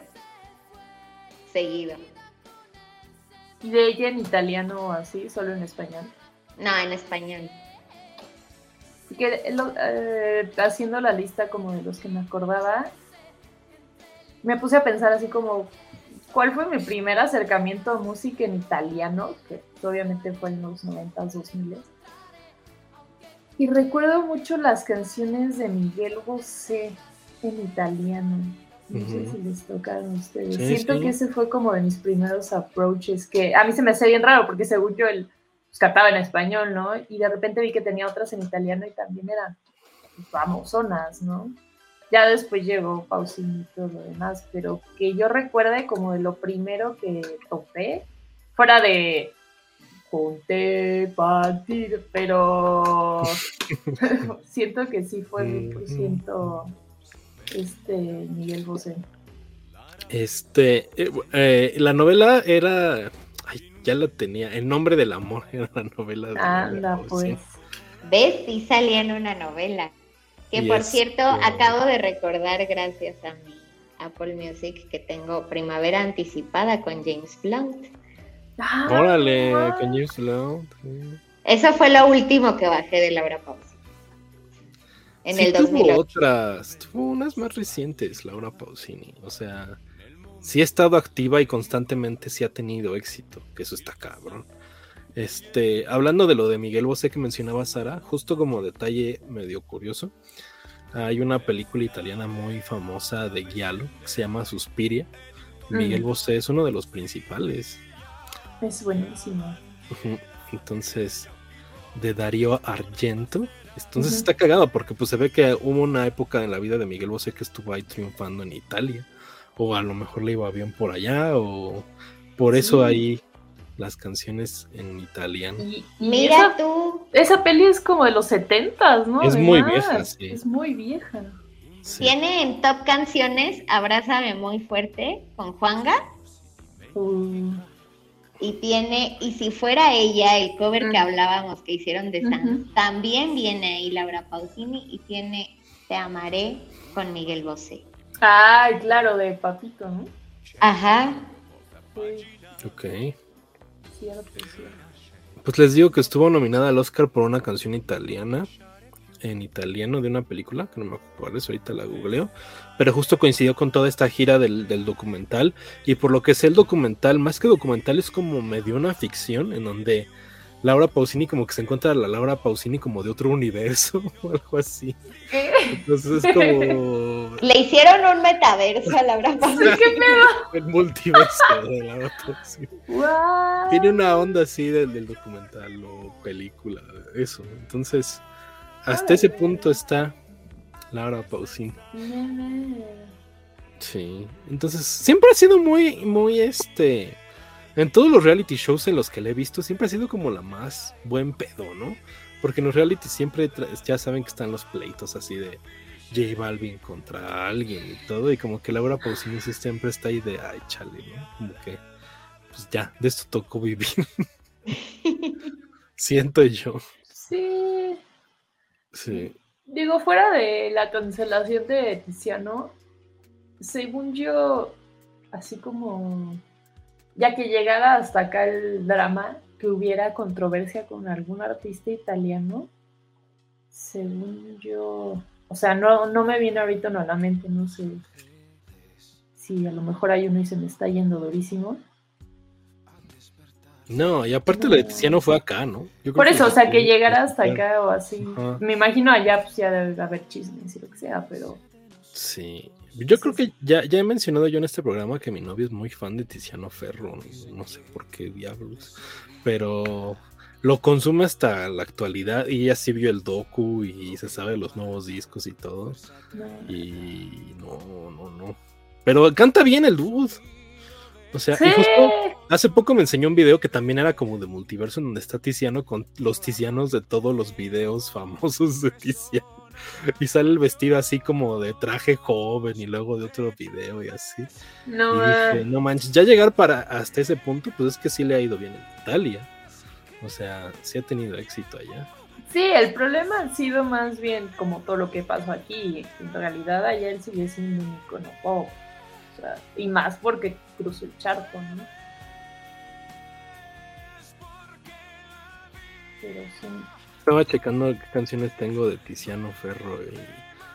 A: Seguido.
B: Y de ella en italiano o así, solo en español.
A: No, en español.
B: Que lo- eh, haciendo la lista como de los que me acordaba, me puse a pensar así como, ¿cuál fue mi primer acercamiento a música en italiano? Que obviamente fue en los 90s, 2000 Y recuerdo mucho las canciones de Miguel Bosé en italiano. No sé si les tocaron a ustedes.
C: Sí,
B: Siento
C: sí.
B: que ese fue como de mis primeros approaches, que a mí se me hace bien raro, porque según yo él pues, cantaba en español, ¿no? Y de repente vi que tenía otras en italiano y también eran pues, famosonas, ¿no? Ya después llegó Pausini y todo lo demás, pero que yo recuerde como de lo primero que topé, fuera de Junté partir, pero siento que sí fue
C: Mm.
B: 100% este Miguel Bosé.
C: Este, eh, eh, la novela era, ay, ya la tenía, El nombre del amor era la novela. de
B: Anda,
C: Miguel
B: pues.
A: ¿Ves? Sí salía en una novela. Que
C: Y
A: por
C: este-
A: cierto, acabo de recordar, gracias a mi Apple Music, que tengo Primavera Anticipada con James Blunt.
B: Ah,
C: Órale, can you slow?
A: Eso fue lo último que bajé de Laura Pausi. En
C: Sí
A: el
C: tuvo
A: 2008.
C: otras, tuvo unas más recientes, Laura Pausini. O sea, sí ha estado activa y constantemente sí ha tenido éxito, que eso está cabrón. Este, hablando de lo de Miguel Bosé que mencionaba Sara, justo como detalle medio curioso, hay una película italiana muy famosa de Giallo que se llama Suspiria. Miguel
B: Ujú.
C: Bosé es uno de los principales.
B: Es buenísimo.
C: Entonces, de Darío Argento. Entonces está cagado porque pues se ve que hubo una época en la vida de Miguel Bosé que estuvo ahí triunfando en Italia. O a lo mejor le iba bien por allá. O por eso
B: Sí.
C: ahí las canciones en italiano.
A: Mira
B: esa,
A: tú,
B: esa peli es como de los 70 ¿no?
C: Es muy vieja, sí.
B: Es muy vieja.
C: Sí.
A: tiene en top canciones Abrázame muy fuerte con Juanga.
B: Uh,
A: Y tiene, y si fuera ella, el cover que hablábamos que hicieron de Sans,
B: Ujú.
A: también viene ahí Laura Pausini y tiene Te amaré con Miguel Bosé.
B: Ay, claro, de Papito, ¿no?
A: Ajá.
B: Sí,
C: Ok.
B: cierto, cierto.
C: Pues les digo que estuvo nominada al Oscar por una canción italiana. En italiano de una película, que no me acuerdo ahorita la googleo. Pero justo coincidió con toda esta gira del, del documental. Y por lo que sé, el documental, más que documental, es como medio una ficción en donde Laura Pausini como que se encuentra a la Laura Pausini como de otro universo o algo así. Entonces es como
A: Le hicieron un metaverso a Laura Pausini.
B: ¿Qué pedo?
C: el multiverso de Laura Pausini.
B: What?
C: Tiene una onda así del, del documental o película, eso. Entonces, hasta ese punto está Laura Pausini. Sí. Entonces, siempre ha sido muy, muy este. En todos los reality shows en los que le he visto, siempre ha sido como la más buen pedo, ¿no? Porque en los reality siempre ya saben que están los pleitos así de J Balvin contra alguien y todo, y como que Laura Pausini siempre está ahí de ay, chale, ¿no? Como que, pues ya, de esto tocó vivir. Siento yo.
B: Sí.
C: Sí.
B: Digo, fuera de la cancelación de Tiziano, según yo, así como ya que llegara hasta acá el drama, que hubiera controversia con algún artista italiano, según yo, o sea, no, no me viene ahorita a la mente, no sé si a lo mejor hay uno y se me está yendo durísimo.
C: No, y aparte lo de Tiziano fue acá, ¿no? Yo creo
B: Por eso, o sea, que llegara hasta acá o así.
C: Ajá.
B: Me imagino allá, pues ya debe haber chismes y lo que sea, pero
C: Sí. Yo creo que ya, ya he mencionado yo en este programa que mi novio es muy fan de Tiziano Ferro. No sé por qué diablos. Pero lo consume hasta la actualidad y ella sí vio el docu y se sabe los nuevos discos y todo.
B: no.
C: Y no, no, no. Pero canta bien el dude. O sea,
B: Sí.
C: y justo hace poco me enseñó un video que también era como de multiverso en donde está Tiziano con los Tizianos de todos los videos famosos de Tiziano. y sale el vestido así como de traje joven y luego de otro video y así.
B: No,
C: y dije, no manches, ya llegar para hasta ese punto, pues es que sí le ha ido bien en Italia. O sea, sí ha tenido éxito allá.
B: Sí, el problema ha sido más bien como todo lo que pasó aquí. En realidad allá él sigue siendo un icono pop. O sea, y más porque cruzó el charco, ¿no? Pero sí.
C: Estaba checando qué canciones tengo de Tiziano Ferro y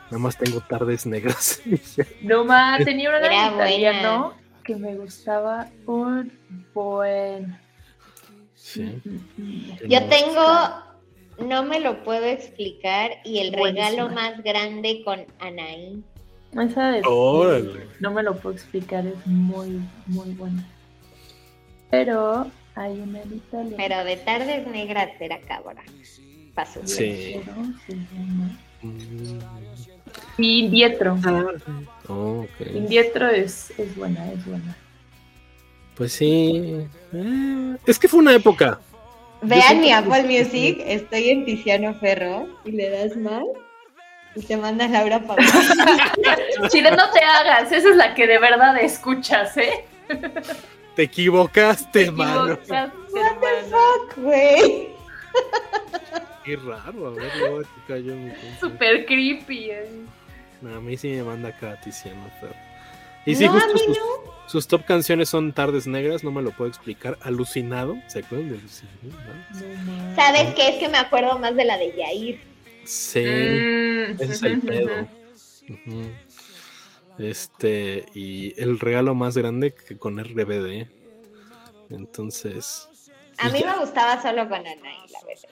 C: nada más tengo tardes negras.
B: No más, tenía una
A: Era
B: italiano que me gustaba un buen.
C: sí.
A: Yo tengo, no me lo puedo explicar, y el
B: Buenísima.
A: regalo más grande con Anaí.
B: Esa de
C: Órale.
B: no me lo puedo explicar, es muy, muy buena. Pero hay una en italiano.
A: Pero de tardes negras era cabra. Pasó.
C: Sí. Mm.
B: Y Indietro.
C: Oh, ok.
B: Indietro es, es buena, es buena.
C: Pues sí. Eh, es que fue una época.
A: Vean mi Apple Music, estoy en Tiziano Ferro y le das mal y te mandas Laura Pausini.
B: Chile, no te hagas, esa es la que de verdad escuchas, ¿eh?
C: Te equivocaste,
B: Te
C: mano.
B: equivocaste, hermano.
A: Güey.
C: Qué raro. A ver, luego aquí cayó mi cuenta.
B: Súper creepy. ¿eh?
C: No, a mí sí me manda acá Tiziano. Y sí,
A: No,
C: justo sus, sus top canciones son Tardes Negras, no me lo puedo explicar. Alucinado. ¿Se acuerdan de Alucinado?
A: ¿Sabes qué? Es que me acuerdo más de la de Yair.
C: Sí.
B: Mm,
C: Ese es el pedo. Este, y el regalo más grande que con RBD. Entonces,
A: A mí
C: ya.
A: me gustaba solo con Anaí, la verdad.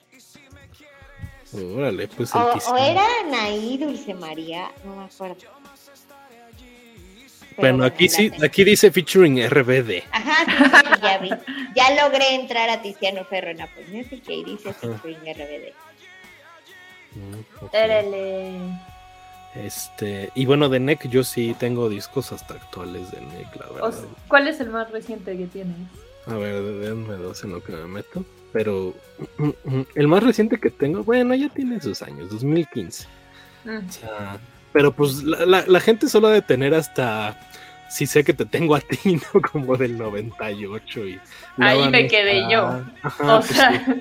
C: órale, pues
A: O, era Anaí Dulce María, no me acuerdo. Pero
C: Bueno, aquí sí,
A: tengo.
C: aquí dice featuring RBD.
A: Ajá, sí, sí, ya vi. Ya logré entrar a Tiziano Ferro en Apple Music y dice featuring RBD.
C: Mm. Este, y bueno, de NEC yo sí tengo discos hasta actuales de NEC, la verdad.
B: ¿Cuál es el más reciente que tienes?
C: A ver, denme dos en lo que me meto. Pero el más reciente que tengo, bueno, ya tiene sus años, 2015.
B: Mm.
C: O sea, pero pues la, la- la gente solo de tener hasta si sé que te tengo a ti, ¿no? Como del 98 y
B: Ahí me quedé
C: está.
B: yo.
C: Ajá,
B: O
C: pues
B: sea,
C: sí,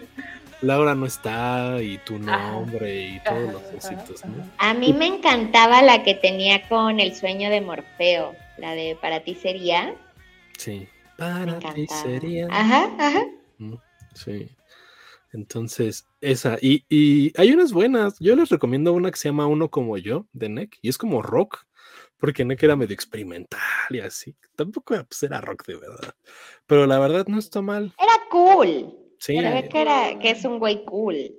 C: Laura no está y tu
B: Ajá.
C: nombre y todos los éxitos, ¿no?
A: A mí me encantaba la que tenía con el sueño de Morfeo, la de Para ti sería.
C: Sí. Para ti sería.
A: Ajá, ajá.
C: Mm, Sí. Entonces, esa. Y, y hay unas buenas. Yo les recomiendo una que se llama Uno como yo, de NEC. Y es como rock, porque NEC era medio experimental y así. Tampoco pues, era rock de verdad. Pero la verdad no está mal.
A: Era cool.
C: Sí.
A: Se ve que, era, que es un güey cool.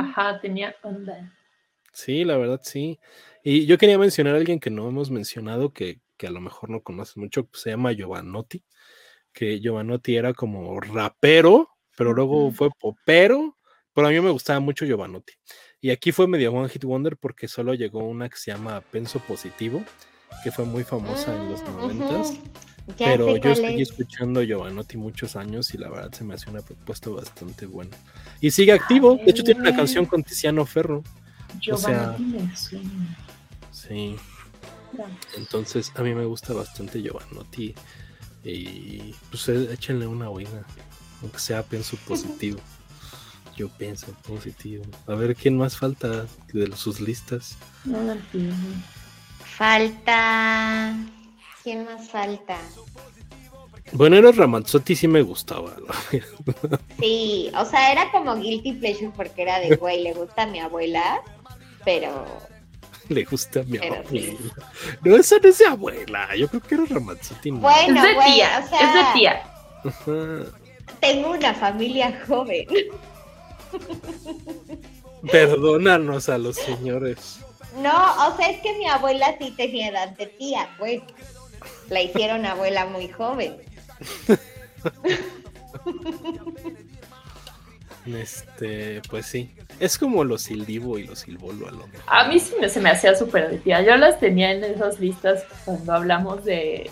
B: Ajá, tenía onda.
C: Sí, la verdad sí. Y yo quería mencionar a alguien que no hemos mencionado, que, que a lo mejor no conoces mucho, se llama Giovanotti. Que Giovanotti era como rapero, pero luego fue popero. Pero a mí me gustaba mucho Giovanotti. Y aquí fue medio One Hit Wonder porque solo llegó una que se llama Penso Positivo, que fue muy famosa en los
A: Mm,
C: noventas.
A: Ya
C: Pero yo
A: cuál
C: seguí
A: es.
C: escuchando Giovanotti muchos años y la verdad se me hace una propuesta bastante buena. Y sigue activo. De hecho, tiene una canción con Tiziano Ferro.
B: Giovanni me suena.
C: Sí. Entonces, a mí me gusta bastante Giovanotti. Y pues eh, échenle una oída. Aunque sea pienso positivo. Yo pienso positivo. A ver quién más falta de sus listas.
B: No lo entiendo.
A: Falta. ¿Quién más falta?
C: Bueno, era Ramazzotti sí me gustaba.
A: Sí, o sea, era como guilty pleasure porque era de güey, le gusta a mi abuela, pero
C: Le gusta a mi
A: Pero
C: abuela.
A: sí.
C: No, esa no es de abuela. Yo creo que era Ramazzotti. ¿no?
A: bueno,
B: es de
A: güey,
B: tía,
A: o sea,
B: es de tía.
C: Ajá.
A: tengo una familia joven.
C: Perdónanos a los señores.
A: No, o sea, es que mi abuela sí tenía edad de tía, pues. La hicieron abuela muy joven.
C: Este, pues sí. Es como los Sildivo y los Silbolo a lo mejor.
B: A mí sí me, se me hacía súper de tía. Yo las tenía en esas listas cuando hablamos de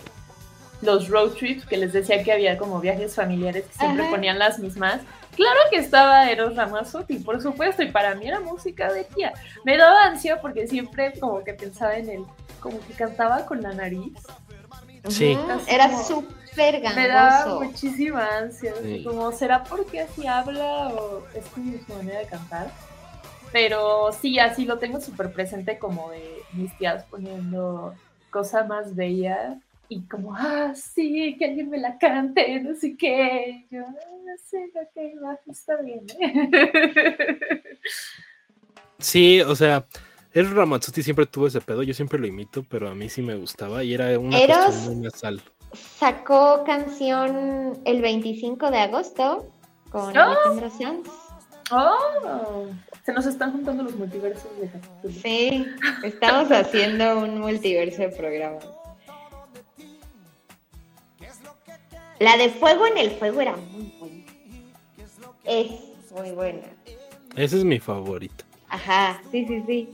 B: los road trips, que les decía que había como viajes familiares que siempre
A: Ajá.
B: ponían las mismas. Claro que estaba Eros Ramazzotti, por supuesto, y para mí era música de tía. Me daba ansia porque siempre como que pensaba en él, como que cantaba con la nariz.
C: Sí.
A: Era súper
B: Me daba muchísima ansia.
C: Sí.
B: Como, ¿será porque así habla o es como su manera de cantar? Pero sí, así lo tengo súper presente como de mis tías poniendo cosa más bella y como, ah, sí, que alguien me la cante, no sé qué. Yo, "Ah, no sé, ok, va, está bien. ¿eh?".
C: Sí, o sea, el Ramazzotti siempre tuvo ese pedo, yo siempre lo imito, pero a mí sí me gustaba y era una
A: Eros-
C: cuestión muy nasal.
A: Sacó canción el 25 de agosto con
B: Oh.
A: Alejandro Sanz.
B: Oh, se nos están juntando los multiversos de.
A: Sí, estamos haciendo un multiverso de programas. La de Fuego en el Fuego era muy buena. Es muy buena.
C: Ese es mi favorito.
A: Ajá, sí, sí, sí.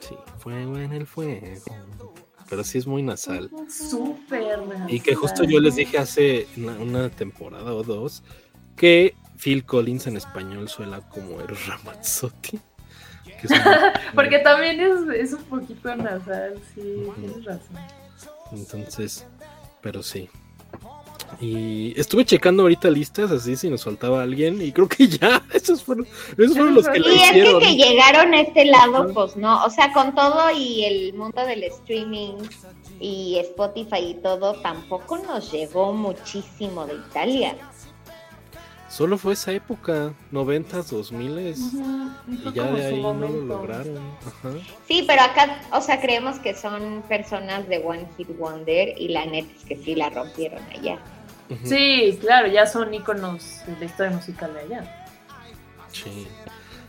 C: Sí, fuego en el fuego. Pero sí es muy nasal.
B: Súper.
C: Y que justo yo les dije hace una, una temporada o dos que Phil Collins en español suena como el Ramazzotti.
B: Porque también es, es un poquito nasal, sí,
C: Ujú.
B: tienes razón.
C: Entonces, pero sí. Y estuve checando ahorita listas, así si nos faltaba alguien, y creo que ya, esos fueron, esos fueron los que
A: Y
C: la
A: es que, llegaron a este lado, pues no, o sea, con todo y el mundo del streaming y Spotify y todo, tampoco nos llegó muchísimo de Italia.
C: Solo fue esa época, 90s, 2000
B: Ujú,
C: y ya de ahí no lo lograron. Ajá.
A: Sí, pero acá, o sea, creemos que son personas de One Hit Wonder y la neta es que sí la rompieron allá.
B: Sí, claro, ya son íconos de la historia musical de allá.
C: Sí.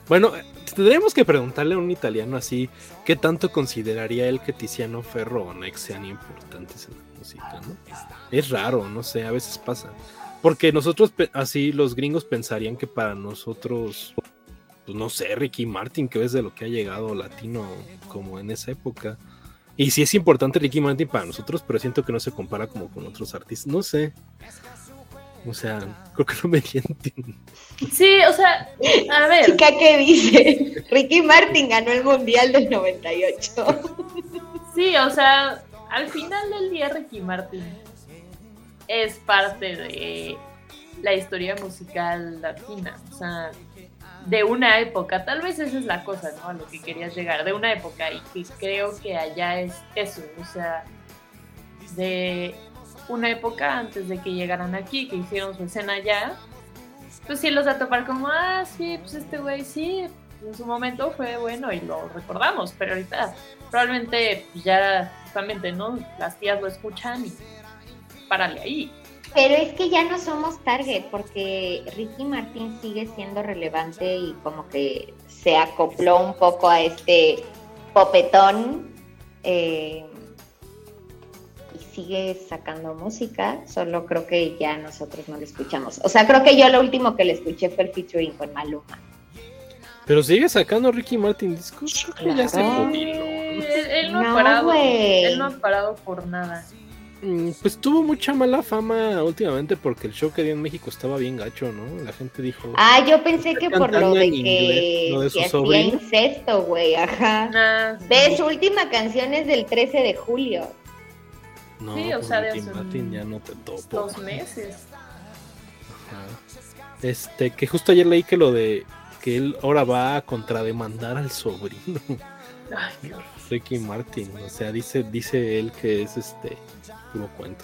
C: Bueno, eh, tendríamos que preguntarle a un italiano así qué tanto consideraría él que Tiziano Ferro o Nex sean importantes en la música, ¿no? Es raro, no sé, a veces pasa. Porque nosotros, así, los gringos pensarían que para nosotros, pues no sé, Ricky Martin, que es de lo que ha llegado latino como en esa época. Y sí es importante Ricky Martin para nosotros, pero siento que no se compara como con otros artistas. No sé. O sea, creo que no me entienden.
B: Sí, o sea, a ver,
A: Chica, ¿qué dice? Ricky Martin ganó el Mundial del 98.
B: sí, o sea, al final del día Ricky Martin es parte de la historia musical latina, o sea, de una época, tal vez esa es la cosa, ¿no? A lo que querías llegar, de una época, y que creo que allá es eso, o sea, de una época antes de que llegaran aquí, que hicieron su escena allá, pues sí los a topar como, ah, sí, pues este güey sí, en su momento fue bueno y lo recordamos, pero ahorita probablemente ya justamente, ¿no? Las tías lo escuchan y párale ahí.
A: Pero es que ya no somos target porque Ricky Martin sigue siendo relevante y como que se acopló un poco a este popetón eh, y sigue sacando música, solo creo que ya nosotros no le escuchamos. O sea, creo que yo lo último que le escuché fue el featuring con Maluma.
C: Pero sigue sacando Ricky Martin discos. Creo que ya se jubiló.
B: Él, él no, ha parado, él no ha parado por nada.
C: Mm, Pues tuvo mucha mala fama últimamente porque el show que dio en México estaba bien gacho, ¿no? La gente dijo.
A: Ah, yo pensé que por lo de que,
C: inglés, lo de su
A: que hacía
C: sobrino.
A: incesto, güey, ajá.
B: Ah,
A: Ve, su última canción es del 13 de julio.
C: no,
B: sí, o
C: pues
B: sea, de hace
C: Martin
B: un-
C: ya no te topo.
B: dos meses.
C: Ajá. Este, que justo ayer leí que lo de que él ahora va a contrademandar al sobrino,
B: Ay, qué horror.
C: Ricky Martin. O sea, dice, dice él que es este puro cuento.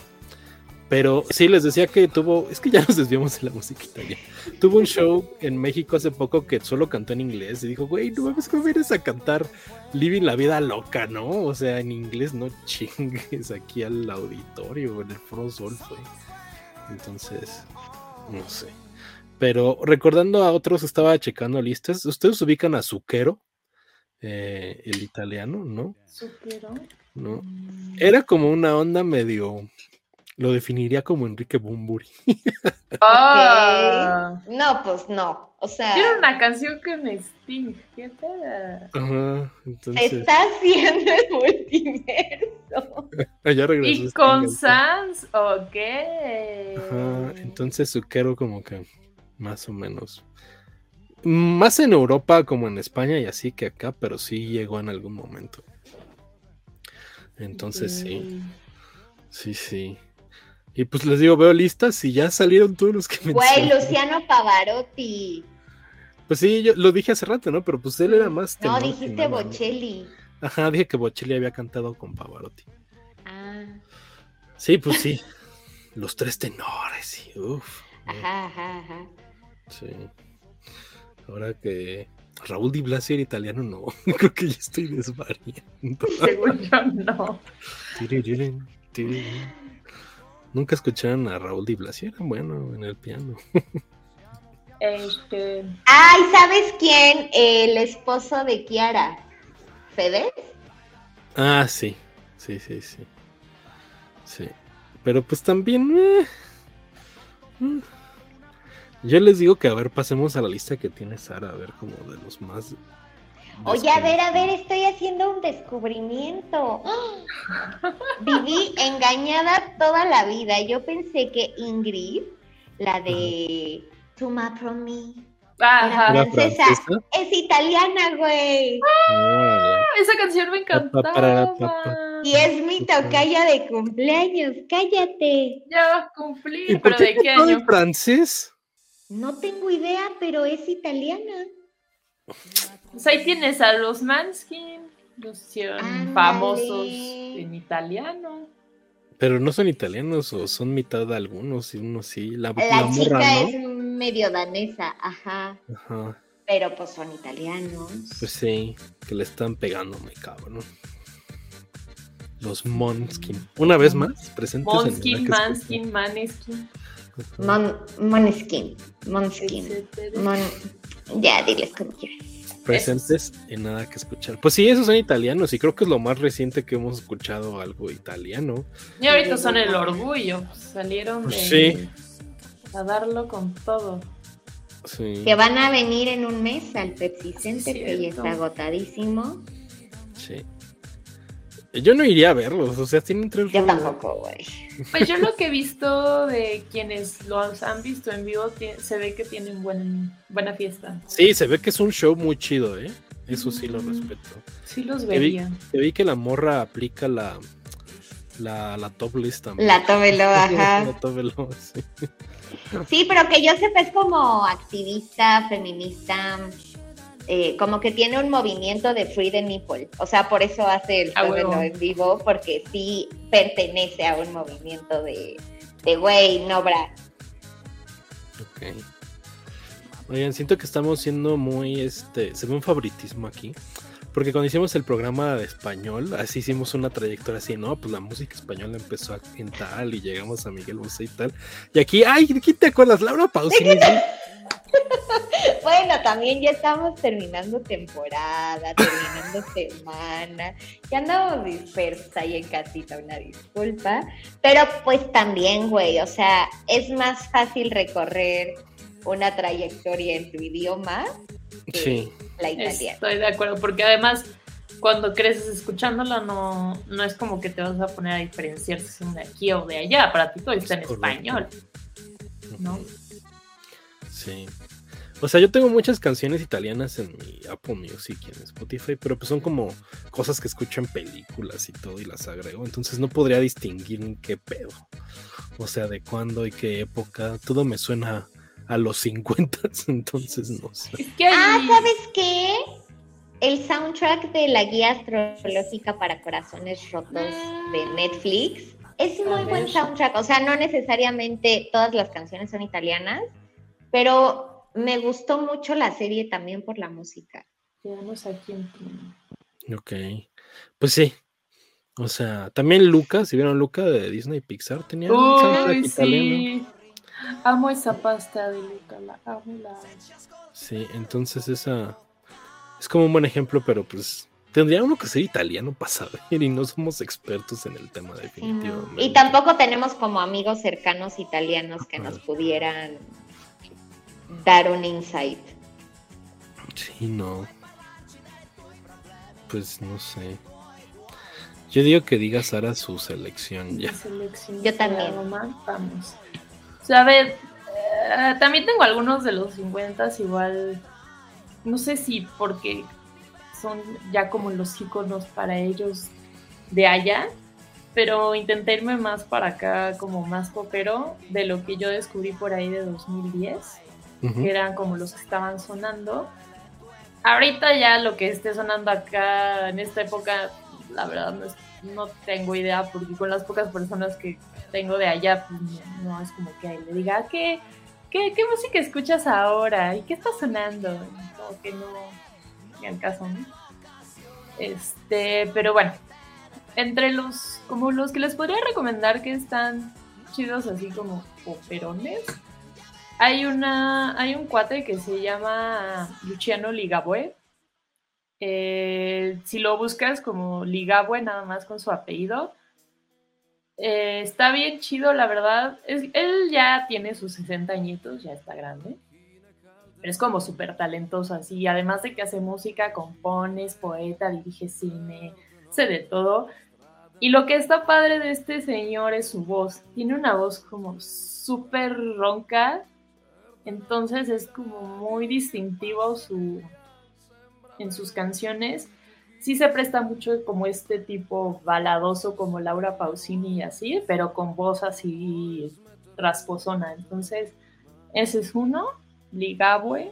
C: Pero sí, les decía que tuvo, es que ya nos desviamos de la música italiana. Tuvo un show en México hace poco que solo cantó en inglés y dijo, güey, no mames, ¿cómo vienes a cantar Living la vida loca, no? O sea, en inglés no chingues aquí al auditorio, en el Foro Sol fue. Entonces, no sé. Pero recordando a otros, estaba checando listas. ¿Ustedes ubican a Zucchero? Eh, el italiano, ¿no? ¿No?
B: Mm,
C: Era como una onda medio. Lo definiría como Enrique Bumburi.
B: Ah,
A: No, pues no. O sea,
B: Tiene una canción con Sting. ¿Qué tal?
C: Ajá,
A: se está haciendo el multiverso.
C: Ah, ya regresó
B: Y
C: Sting,
B: con
C: entonces.
B: Sans, ok.
C: Ajá, entonces Zucchero como que. más o menos. Más en Europa como en España y así que acá, pero sí llegó en algún momento. Entonces sí. Sí, sí. Y pues les digo, veo listas y ya salieron todos los que
A: me. Güey, Luciano Pavarotti.
C: Pues sí, yo lo dije hace rato, ¿no? Pero pues él era más.
A: No, dijiste Bocelli.
C: Ajá, dije que Bocelli había cantado con Pavarotti. Ah. Sí, pues sí. los tres tenores y uff.
A: Ajá, ajá, ajá.
C: Sí. Ahora que Raúl Di Blasi era italiano, no. Creo que ya estoy desvariando.
B: Según yo, no.
C: Nunca escucharon a Raúl Di Blasi, era bueno en el piano.
B: Este.
A: Ay, ¿sabes quién? El esposo de Kiara. ¿Fede?
C: Ah, sí. Sí, sí, sí. Sí. Pero pues también. Eh, mm. Yo les digo que a ver, pasemos a la lista que tiene Sara, a ver como de los más.
A: Oye, a ver, a ver, estoy haciendo un descubrimiento. Viví engañada toda la vida. Yo pensé que Ingrid, la de Tuma From Me, Ajá. francesa. Es italiana, güey.
B: Ah, esa canción me encantaba.
A: Y es mi tocaya de cumpleaños, cállate.
B: Ya va a cumplir, pero ¿de qué año?
C: francés?
A: No tengo idea, pero es italiana.
B: Pues ahí tienes a los Manskin, los famosos en italiano.
C: Pero no son italianos o son mitad de algunos y unos sí. La,
A: la, chica es medio danesa, ajá. Ajá. Pero pues son italianos.
C: Pues sí, que le están pegando muy cabrón. Los Monskin. Una vez más, presentes
B: Monskin, Manskin, Maneskin.
A: Mon, Moneskin, Monskin, Mon, ya, diles como quieras.
C: Presentes en nada que escuchar. Pues sí, esos son italianos y creo que es lo más reciente que hemos escuchado algo italiano.
B: Y ahorita son el orgullo, salieron de, a darlo con todo.
C: Sí.
A: Que van a venir en un mes al Pepsi Center, que ya está agotadísimo.
C: Sí. Yo no iría a verlos, o sea, tienen tres.
A: Yo tampoco, güey.
B: Pues yo lo que he visto de quienes los han visto en vivo, se ve que tienen buen, buena fiesta.
C: Sí, se ve que es un show muy chido, ¿eh? Eso sí lo respeto.
B: Sí los veía.
C: Te vi, que la morra aplica la, la, la top list también.
A: La tómelo, ajá.
C: la.
A: Sí, pero que yo sepa es como activista, feminista, eh, como que tiene un movimiento de Free the Nipple. O sea, por eso hace el ah, en vivo, porque sí pertenece a un movimiento de, de güey, no bra.
C: Ok. Oigan, siento que estamos siendo muy, este, se ve un favoritismo aquí. Porque cuando hicimos el programa de español, así hicimos una trayectoria así, no, pues la música española empezó en tal y llegamos a Miguel Bosé y tal. Y aquí, ay, ¿qué te acuerdas? Laura Pausini.
A: Bueno, también ya estamos terminando temporada, terminando semana, ya andamos dispersos ahí en casita, una disculpa, pero pues también, güey, o sea, es más fácil recorrer una trayectoria en tu idioma que la italiana.
B: Estoy de acuerdo, porque además cuando creces escuchándola no, no es como que te vas a poner a diferenciar si son de aquí o de allá, para ti todo está en español, ¿no?
C: Sí. O sea, yo tengo muchas canciones italianas en mi Apple Music y en Spotify, pero pues son como cosas que escucho en películas y todo y las agrego. Entonces no podría distinguir en qué pedo. O sea, de cuándo y qué época. Todo me suena a los 50, entonces no sé.
A: Ah, ¿sabes qué? El soundtrack de la guía astrológica para corazones rotos de Netflix es muy buen soundtrack. O sea, no necesariamente todas las canciones son italianas, pero me gustó mucho la serie también por la música.
B: Quedamos aquí en
C: Ok. Pues sí. O sea, también Luca, si vieron Luca de Disney Pixar, tenía
B: un sí. Amo esa pasta de Luca, la amo, la
C: Sí, entonces esa es como un buen ejemplo, pero pues tendría uno que ser italiano para saber y no somos expertos en el tema definitivamente.
A: Y tampoco tenemos como amigos cercanos italianos que nos pudieran dar un insight.
C: Sí, no. Pues no sé. Yo digo que diga Sara su selección ya.
B: Selección
A: Yo también.
B: Vamos. O sea, a ver, Ah, también tengo algunos de los 50 igual. No sé si porque son ya como los iconos para ellos de allá, pero intenté irme más para acá, como más popero, de lo que yo descubrí por ahí de 2010, que eran como los que estaban sonando. Ahorita ya lo que esté sonando acá en esta época, la verdad no, no tengo idea, porque con las pocas personas que tengo de allá, pues no, es como que le diga, ¿qué, qué, qué música escuchas ahora? ¿Y qué está sonando? Como que no, ni al caso, ¿no? Este, pero bueno, entre los, como los que les podría recomendar que están chidos así como poperones, hay una, hay un cuate que se llama Luciano Ligabue. Eh, si lo buscas como Ligabue, nada más con su apellido, eh, está bien chido, la verdad. él ya tiene sus 60 añitos, ya está grande. Pero es como súper talentoso así. Además de que hace música, compone, es poeta, dirige cine, sé de todo. Y lo que está padre de este señor es su voz. Tiene una voz como súper ronca. Entonces es como muy distintivo su, en sus canciones sí se presta mucho como este tipo baladoso como Laura Pausini y así, pero con voz así rasposona. Entonces, ese es uno, Ligabue,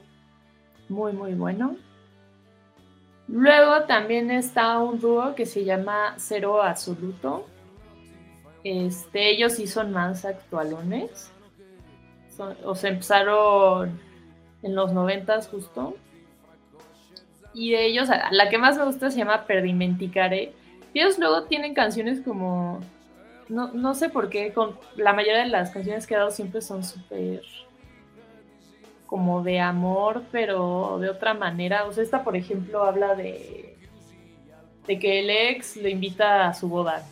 B: muy muy bueno. Luego también está un dúo que se llama Cero Absoluto. Este, ellos sí son más actualones. O se empezaron en los noventas justo y de ellos, la que más me gusta se llama Perdimenticare. Y ellos luego tienen canciones como, no, no sé por qué, con la mayoría de las canciones que he dado siempre son súper como de amor, pero de otra manera. O sea, esta, por ejemplo, habla de, de que el ex lo invita a su boda.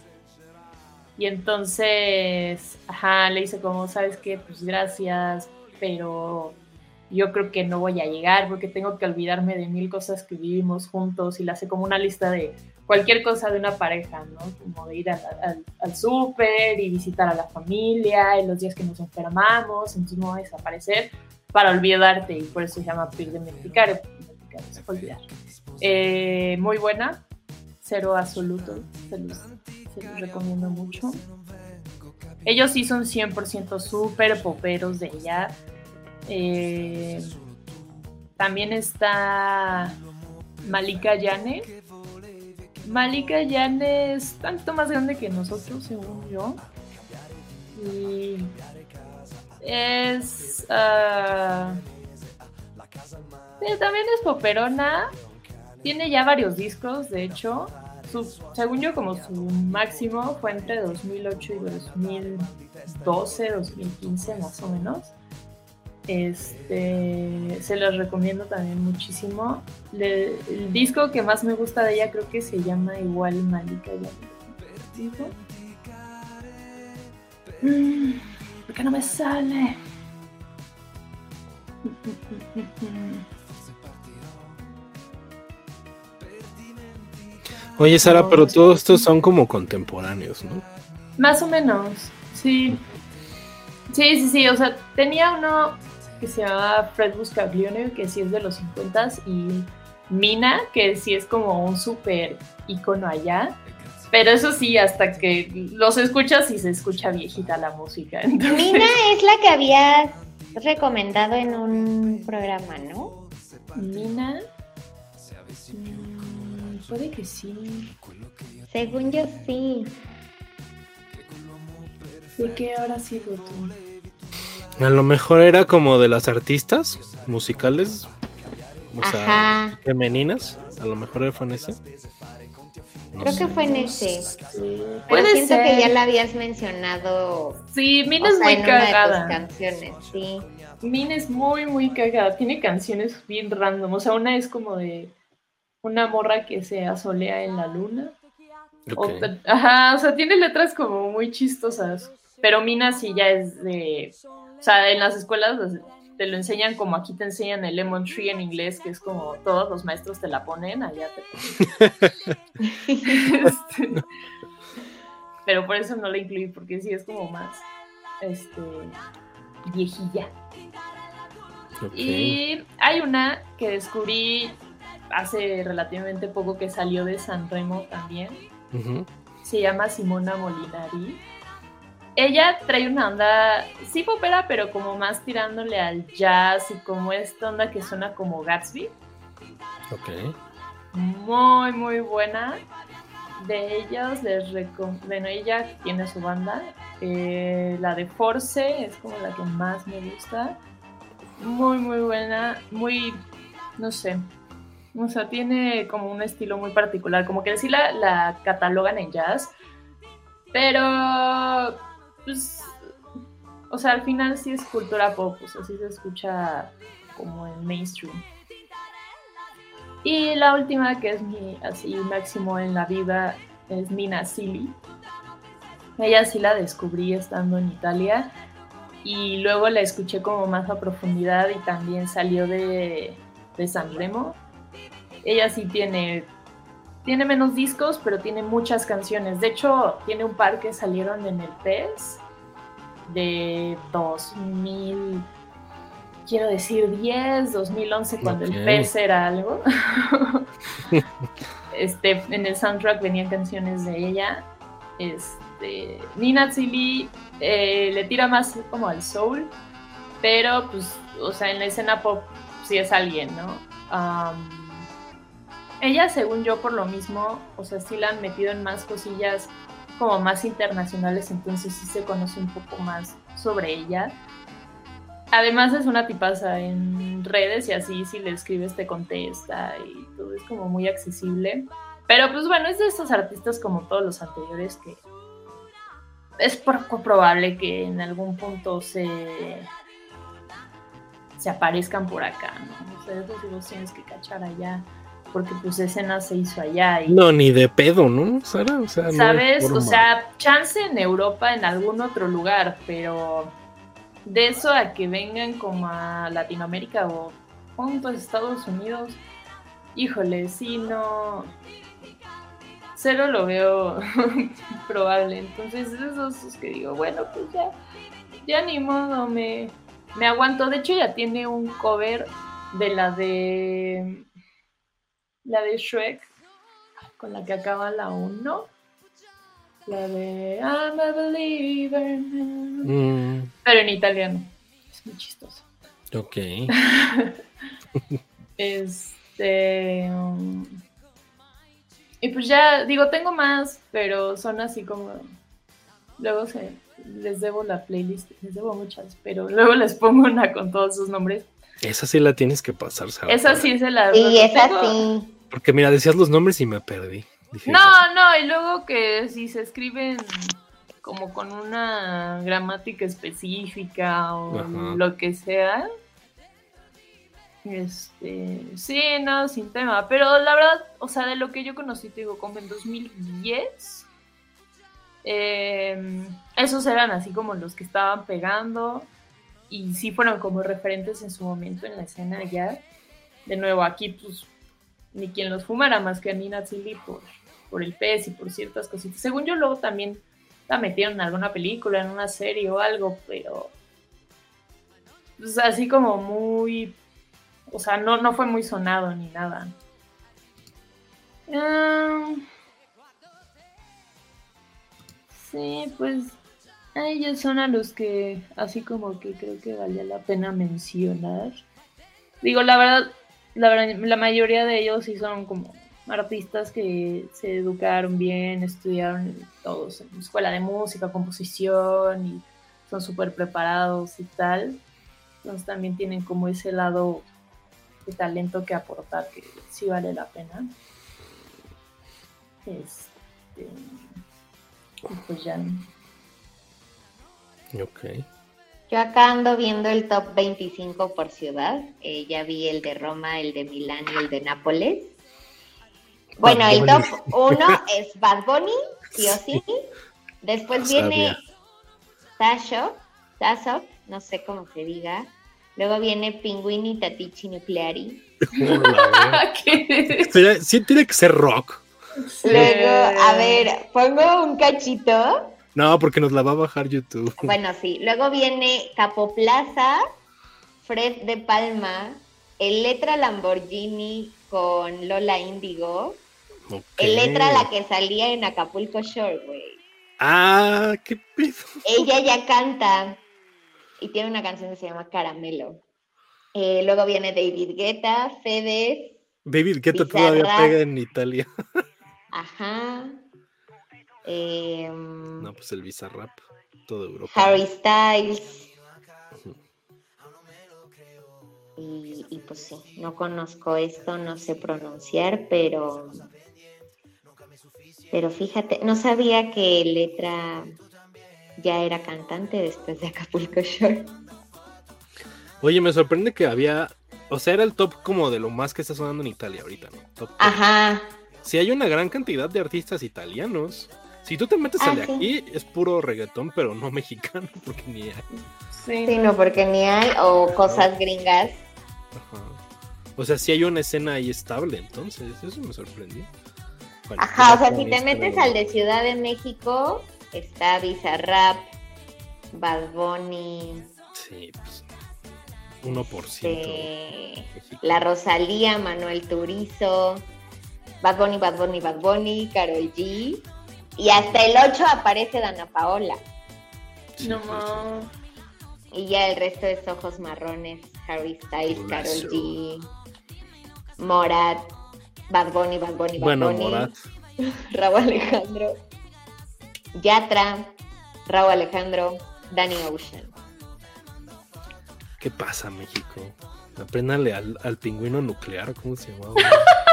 B: Y entonces, ajá, le dice como, ¿sabes qué? Pues gracias, pero yo creo que no voy a llegar porque tengo que olvidarme de mil cosas que vivimos juntos y la hace como una lista de cualquier cosa de una pareja, ¿no? Como de ir al, súper y visitar a la familia y los días que nos enfermamos, entonces no va a desaparecer para olvidarte y por eso se llama Pir de puede olvidar. Eh, muy buena, cero absoluto, se los, se los recomiendo mucho. Ellos sí son 100% súper poperos de ella eh, también está Malika Yane. Malika Yane es tanto más grande que nosotros, según yo. Y es. Uh, también es poperona. Tiene ya varios discos, de hecho. Según yo, como su máximo fue entre 2008 y 2012, 2015 más o menos. Este, se los recomiendo también muchísimo. el disco que más me gusta de ella creo que se llama igual Malika. Mm, ¿Por qué no me sale?
C: Oye, Sara, pero todos estos son como contemporáneos, ¿no?
B: Más o menos, sí. Sí, sí, sí. O sea, tenía uno que se llama Fred Buscaglione, que sí es de los 50 y Mina, que sí es como un súper icono allá. Pero eso sí, hasta que los escuchas y se escucha viejita la música.
A: Mina es la que habías recomendado en un programa, ¿no?
B: Mina. Puede que sí.
A: Según yo sí.
B: ¿De qué ahora sigo tú?
C: A lo mejor era como de las artistas musicales, o sea, femeninas. A lo mejor fue en ese.
A: Creo que fue en ese. Pero siento que ya la habías mencionado.
B: Sí, Mina es muy cagada.
A: canciones, sí.
B: Mina es muy, muy cagada. Tiene canciones bien random. O sea, una es como de una morra que se asolea en la luna. ajá, o sea, tiene letras como muy chistosas. Pero Mina sí ya es de o sea, en las escuelas te lo enseñan como aquí te enseñan el lemon tree en inglés, que es como todos los maestros te la ponen, allá te este, pero por eso no la incluí, porque sí es como más este viejilla. Y hay una que descubrí hace relativamente poco que salió de San Remo también. Se llama Simona Molinari. Ella trae una onda, sí popera, pero como más tirándole al jazz y como esta onda que suena como Gatsby.
C: Ok.
B: Muy, muy buena. De ellas les recomiendo, bueno, ella tiene su banda. eh, la de Force es como la que más me gusta. Muy, muy buena. Muy, no sé. O sea, tiene como un estilo muy particular. Como que sí la, catalogan en jazz. Pero, pues, o sea, al final sí es cultura pop. O sea, sí se escucha como en mainstream. Y la última, que es mi así máximo en la vida, es Nina Silly. Ella sí la descubrí estando en Italia y luego la escuché como más a profundidad y también salió de, de San Remo. Ella sí tiene, tiene menos discos, pero tiene muchas canciones. De hecho, tiene un par que salieron en el PES de 2000 quiero decir 10, 2011, cuando el PES era algo. este, en el soundtrack venían canciones de ella. Este, Nina Zilli eh, le tira más como al soul, pero pues, o sea, en la escena pop sí es alguien, ¿no? Ella, según yo, por lo mismo, o sea, sí la han metido en más cosillas como más internacionales, entonces sí se conoce un poco más sobre ella. Además es una tipaza en redes y así si le escribes te contesta y todo es como muy accesible. Pero pues bueno, es de estos artistas como todos los anteriores que es poco probable que en algún punto se se aparezcan por acá, ¿no? O sea, los tienes que cachar allá, porque pues escena se hizo allá y
C: No, ni de pedo, ¿no, Sara? O sea,
B: ¿Sabes? O sea, chance en Europa, en algún otro lugar, pero de eso a que vengan como a Latinoamérica o juntos a Estados Unidos, híjole, sí, no. Cero lo veo probable. Entonces, esos es que digo, bueno, pues ya, ya ni modo, me, me aguanto. De hecho, ya tiene un cover de la de. La de Shrek, con la que acaba la 1. La de I'm a believer. now".
C: Mm,
B: Pero en italiano. Es muy chistoso.
C: ok.
B: Este. um, y pues ya, digo, tengo más, pero son así como. Luego se, les debo la playlist, les debo muchas, pero luego les pongo una con todos sus nombres.
C: Esa sí la tienes que pasar, Sara.
B: Esa sí se la.
A: Sí,
B: lo
A: es
B: tengo-
A: así.
C: Porque mira, decías los nombres y me perdí. Dije,
B: No, no, y luego que si se escriben como con una gramática específica o
C: Ajá.
B: lo que sea. Este, sí, no, sin tema. Pero la verdad, o sea, de lo que yo conocí, te digo, como en 2010, eh, esos eran así como los que estaban pegando y sí fueron como referentes en su momento en la escena ya. De nuevo, aquí pues ni quien los fumara más que a Nina Zilli por, por el pez y por ciertas cositas. Según yo, luego también la metieron en alguna película, en una serie o algo, pero pues, así como muy, o sea, no, no fue muy sonado ni nada. Ah, sí, pues ellos son a los que así como que creo que valía la pena mencionar. Digo, la verdad, la, la mayoría de ellos sí son como artistas que se educaron bien, estudiaron todos en escuela de música, composición y son súper preparados y tal. Entonces también tienen como ese lado de talento que aportar que sí vale la pena. Este, pues ya.
C: Ok.
A: Yo acá ando viendo el top 25 por ciudad. Eh, ya vi el de Roma, el de Milán y el de Nápoles. Bueno, el top 1 es Bad Bunny, sí o sí. Después viene Tasho, Tasok, no sé cómo se diga. Luego viene Pinguini Tatichi Nucleari.
C: Sí tiene que ser rock.
A: Luego, a ver, pongo un cachito.
C: No, porque nos la va a bajar YouTube.
A: Bueno, sí. Luego viene Capoplaza, Fred de Palma, el letra Lamborghini con Lola Índigo,
C: Ok.
A: el letra la que salía en Acapulco Shore, güey.
C: Ah, qué pedo.
A: Ella ya canta y tiene una canción que se llama Caramelo. Eh, luego viene David Guetta, Fede,
C: David Guetta todavía pega en Italia.
A: ajá. Em,
C: No, pues el Bizarrap. Todo Europa.
A: Harry Styles. Y, y pues sí, no conozco esto, no sé pronunciar, pero. Pero fíjate, no sabía que Letra ya era cantante después de Acapulco Shore.
C: Oye, me sorprende que había. O sea, era el top como de lo más que está sonando en Italia ahorita, ¿no? Top, top.
A: Ajá,
C: Si hay una gran cantidad de artistas italianos. Si tú te metes
A: Ah,
C: al de
A: sí.
C: aquí, es puro reggaetón, pero no mexicano, porque ni hay.
B: Sí.
A: sí, no, porque ni hay, o cosas gringas.
C: Ajá. O sea, si hay una escena ahí estable, entonces, eso me sorprendió. Bueno,
A: Ajá, o sea, si te metes al de Ciudad de México, está Bizarrap, Bad Bunny,
C: Sí, pues. 1%.
A: este. La Rosalía, Manuel Turizo, Bad Bunny, Bad Bunny, Bad Bunny, Karol G. Y hasta el 8 aparece Dana Paola.
B: No más.
A: Y ya el resto es Ojos Marrones, Harry Styles, Karol
C: Golazo.
A: G, Morat, Bad Bunny, Bad Bunny. Bad
C: Bueno,
A: Bunny,
C: Morat.
A: Raúl Alejandro, Yatra, Raúl Alejandro, Danny Ocean.
C: ¿Qué pasa, México? Apréndale al, al pingüino nuclear, ¿cómo se llamaba?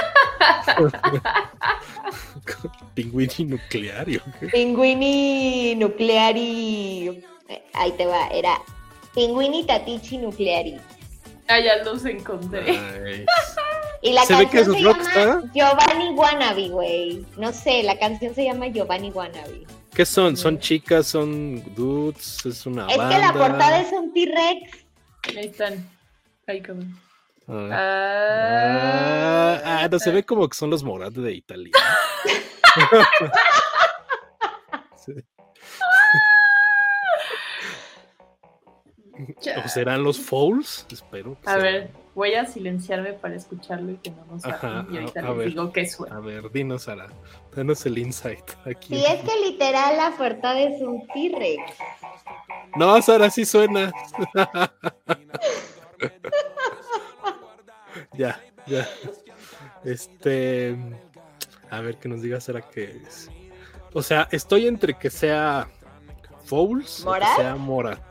C: Pingüini nuclear.
A: Pinguini Nucleari. eh, Ahí te va, era Pinguini Tatichi Nucleari.
B: Ah, ya los encontré.
A: Y la
C: ¿Se ve que
A: canción
C: es
A: se llama Giovanni Wannabe, güey. No sé, la canción se llama Giovanni Wannabe.
C: ¿Qué son? ¿Son chicas? ¿Son dudes? ¿Es una
A: Es
C: banda?
A: que la portada es un T-Rex.
B: Ahí están. Ahí cabrón. Ah,
C: Ah, ah, no se ve como que son los Morat de Italia. Sí. ¿O serán los Fouls? Espero. que
B: A ver, voy a silenciarme para escucharlo y que no nos
C: Ajá.
B: Y ahorita
C: a- a
B: les
C: ver.
B: digo qué suena.
C: A ver, dinos, Sara. Danos el insight. Aquí.
A: Sí, es que literal la portada es un T-Rex.
C: No, Sara, sí suena. ya, ya. Este. A ver, que nos diga Sara qué es. O sea, estoy entre que sea Fouls o que sea Morat.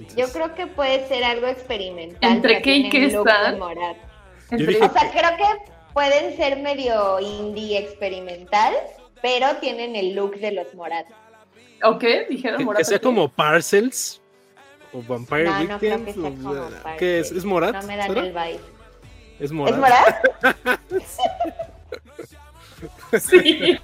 C: Entonces,
A: Yo creo que puede ser algo experimental.
B: ¿Entre qué y qué están?
A: Morat. O sea, creo que pueden ser medio indie experimental, pero tienen el look de los Morat.
B: ¿O qué? Dijeron
C: que,
B: Morat,
C: que sea
B: ¿qué?
C: como Parcels o Vampire
A: No, no creo
C: Weekend.
A: que sea
C: o ¿Qué es? ¿Es Morat?
A: No me dan
C: Sara?
A: el vibe.
C: ¿Es Morat?
A: ¿Es Morat?
B: Sí.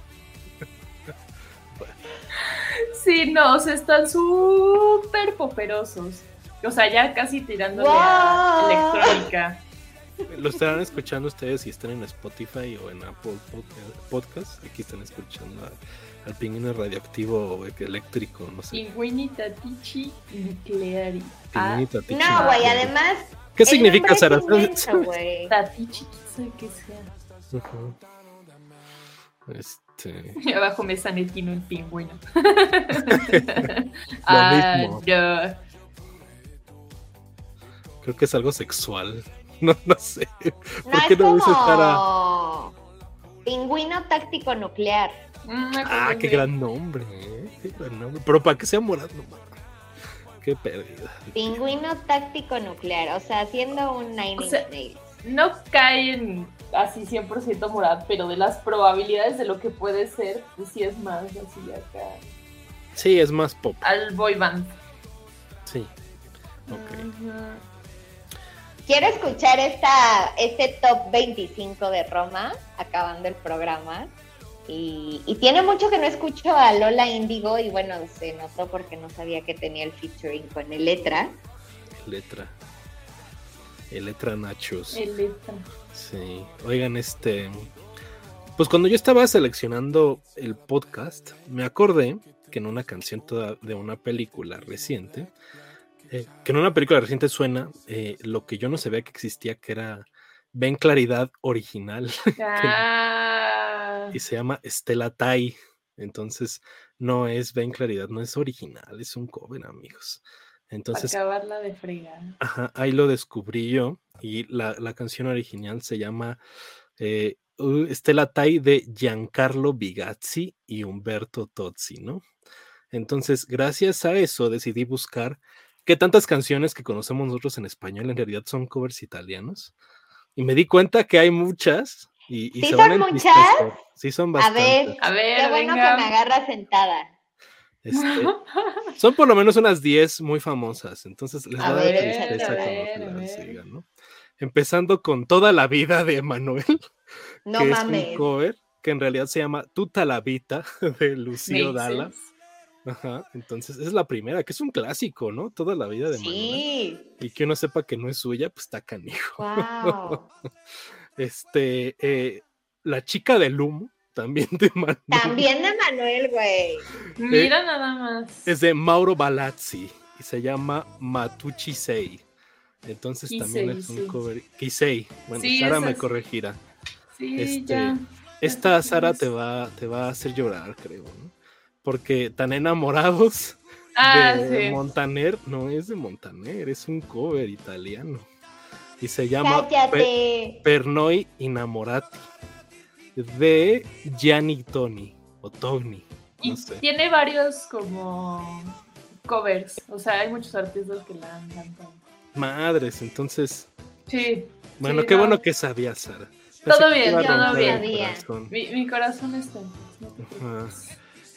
B: Sí, no, o sea, están súper poperosos. O sea, ya casi tirándole a
A: ¡Wow!
B: electrónica.
C: Lo estarán escuchando ustedes si están en Spotify o en Apple Podca- Podcast. Aquí están escuchando a- al pingüino radioactivo eléctrico, no sé.
B: Pingüini Tatichi Nucleari. Ah.
A: No, güey, además.
C: ¿Qué
A: el
C: significa, Sara?
B: Tatichi, sabe qué sea.
C: Este.
B: Y abajo me sanetino el pingüino.
C: Lo
B: ah,
C: mismo.
B: no.
C: Creo que es algo sexual. No, no sé.
A: No,
C: ¿Por qué
A: es
C: no dices
A: como. Pingüino táctico nuclear.
C: Ah, qué
B: confundí.
C: gran nombre, ¿eh? Qué gran nombre. Pero para que sea morado. Qué pérdida.
A: Pingüino táctico nuclear. O sea, haciendo un Nine
B: O
A: Inch
B: sea-
A: Nails.
B: No cae en así 100% morad, pero de las probabilidades de lo que puede ser, pues sí es más así acá.
C: Sí, es más pop.
B: Al boy band.
C: Sí. Ok.
B: Ujú.
A: Quiero escuchar esta, este top 25 de Roma, acabando el programa. Y, y tiene mucho que no escucho a Lola Índigo y bueno, se notó porque no sabía que tenía el featuring con el letra.
C: Letra. El letra Nachos.
B: El letra.
C: Sí. Oigan, este. Pues cuando yo estaba seleccionando el podcast, me acordé que en una canción toda de una película reciente Eh, que en una película reciente suena eh, lo que yo no sabía que existía, que era Ven Claridad original.
B: Ah,
C: y se llama Estela Tai. Entonces, no es Ven Claridad, no es original, es un cover, amigos.
B: para
C: Entonces,
B: acabarla de fregar.
C: ajá, ahí lo descubrí yo. Y la, la canción original se llama eh, Stella Tai de Giancarlo Bigazzi y Humberto Tozzi, ¿no? Entonces, gracias a eso decidí buscar qué tantas canciones que conocemos nosotros en español en realidad son covers italianos. Y me di cuenta que hay muchas. Y, y
A: ¿Sí
C: se
A: son
C: a
A: muchas?
C: Sí, son
A: A
C: bastantes.
A: ver,
B: A ver,
A: qué bueno
B: venga.
A: que me agarra sentada.
C: Este, son por lo menos unas 10 muy famosas, entonces les
A: A
C: va a dar
A: ver,
C: tristeza
B: a
C: cuando
B: ver, a
C: las diga, ¿no? Empezando con toda la vida de Emanuel,
A: No
C: que es
A: mames.
C: un cover que en realidad se llama Tuta la Vita de Lucio
B: sense.
C: Ajá, entonces es la primera, que es un clásico, ¿no? Toda la vida de.
A: Sí.
C: Y que uno sepa que no es suya, pues está canijo.
A: Wow.
C: Este, eh, La chica del humo, también de Emanuel.
A: También de Manuel, güey.
B: Mira nada más.
C: Es de Mauro Balazzi y se llama Matucci Sei. Entonces también es un
B: sí.
C: cover. Kisei. Bueno,
B: Sí,
C: Sara me
B: es-
C: corregirá.
B: Sí,
C: este,
B: ya.
C: Esta Sara te va, te va a hacer llorar, creo, ¿no? Porque tan enamorados
B: Ah,
C: de
B: sí.
C: Montaner no es de Montaner, es un cover italiano. Y se llama Pe-. Pernoi Innamorati de Gianni Toni o Togni.
B: Y
C: No sé.
B: tiene varios como covers. O sea, hay muchos artistas que la han cantado.
C: Madres, entonces
B: Sí.
C: Bueno,
B: Sí,
C: qué
B: no.
C: bueno que sabías, Sara.
B: Todo
C: Pensé
B: bien, todo
A: bien.
B: Mi, mi corazón está no.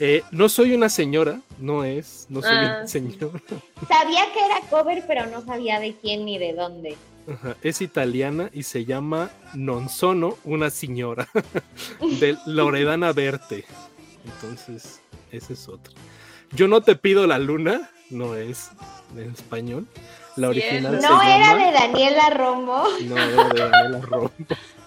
C: Eh, no soy una señora, no es, no soy
B: Ah,
C: un
B: sí.
C: señor.
A: Sabía que era cover, pero no sabía de quién ni de dónde.
C: Ajá, Es italiana y se llama Non sono una señora de Loredana Verte. Entonces, ese es otro. Yo no te pido la luna, no es en español. La original se
A: No era
C: llama-
A: de Daniela Romo.
C: No era de Daniela Romo.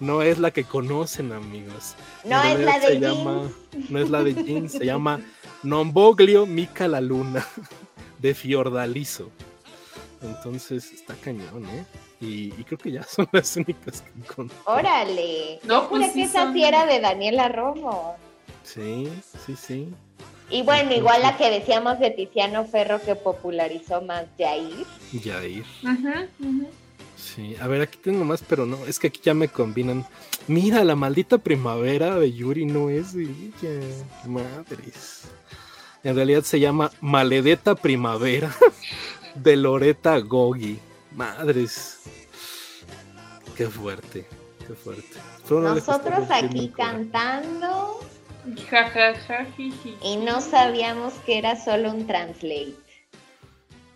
C: No es la que conocen, amigos.
A: No es la de
C: llama- No es la de Jeans, se llama Non Voglio Mica la Luna de Fiordaliso. Entonces está cañón, ¿eh? Y, y creo que ya son las únicas que encontré.
A: Órale.
B: No, pues sí
A: que esa sí era de Daniela Romo.
C: Sí, sí, sí.
A: Y bueno, igual la que decíamos de Tiziano Ferro que popularizó más Jair.
C: Yair.
B: Ujú, ujú.
C: Sí, a ver, aquí tengo más, pero no, es que aquí ya me combinan. Mira, la maldita primavera de Yuri no es de ella. Madres. En realidad se llama Maledeta Primavera de Loreta Gogi. Madres. Qué fuerte, qué fuerte.
A: Nosotros aquí cantando
B: Ja, ja, ja, jiji.
A: y no sabíamos que era solo un translate.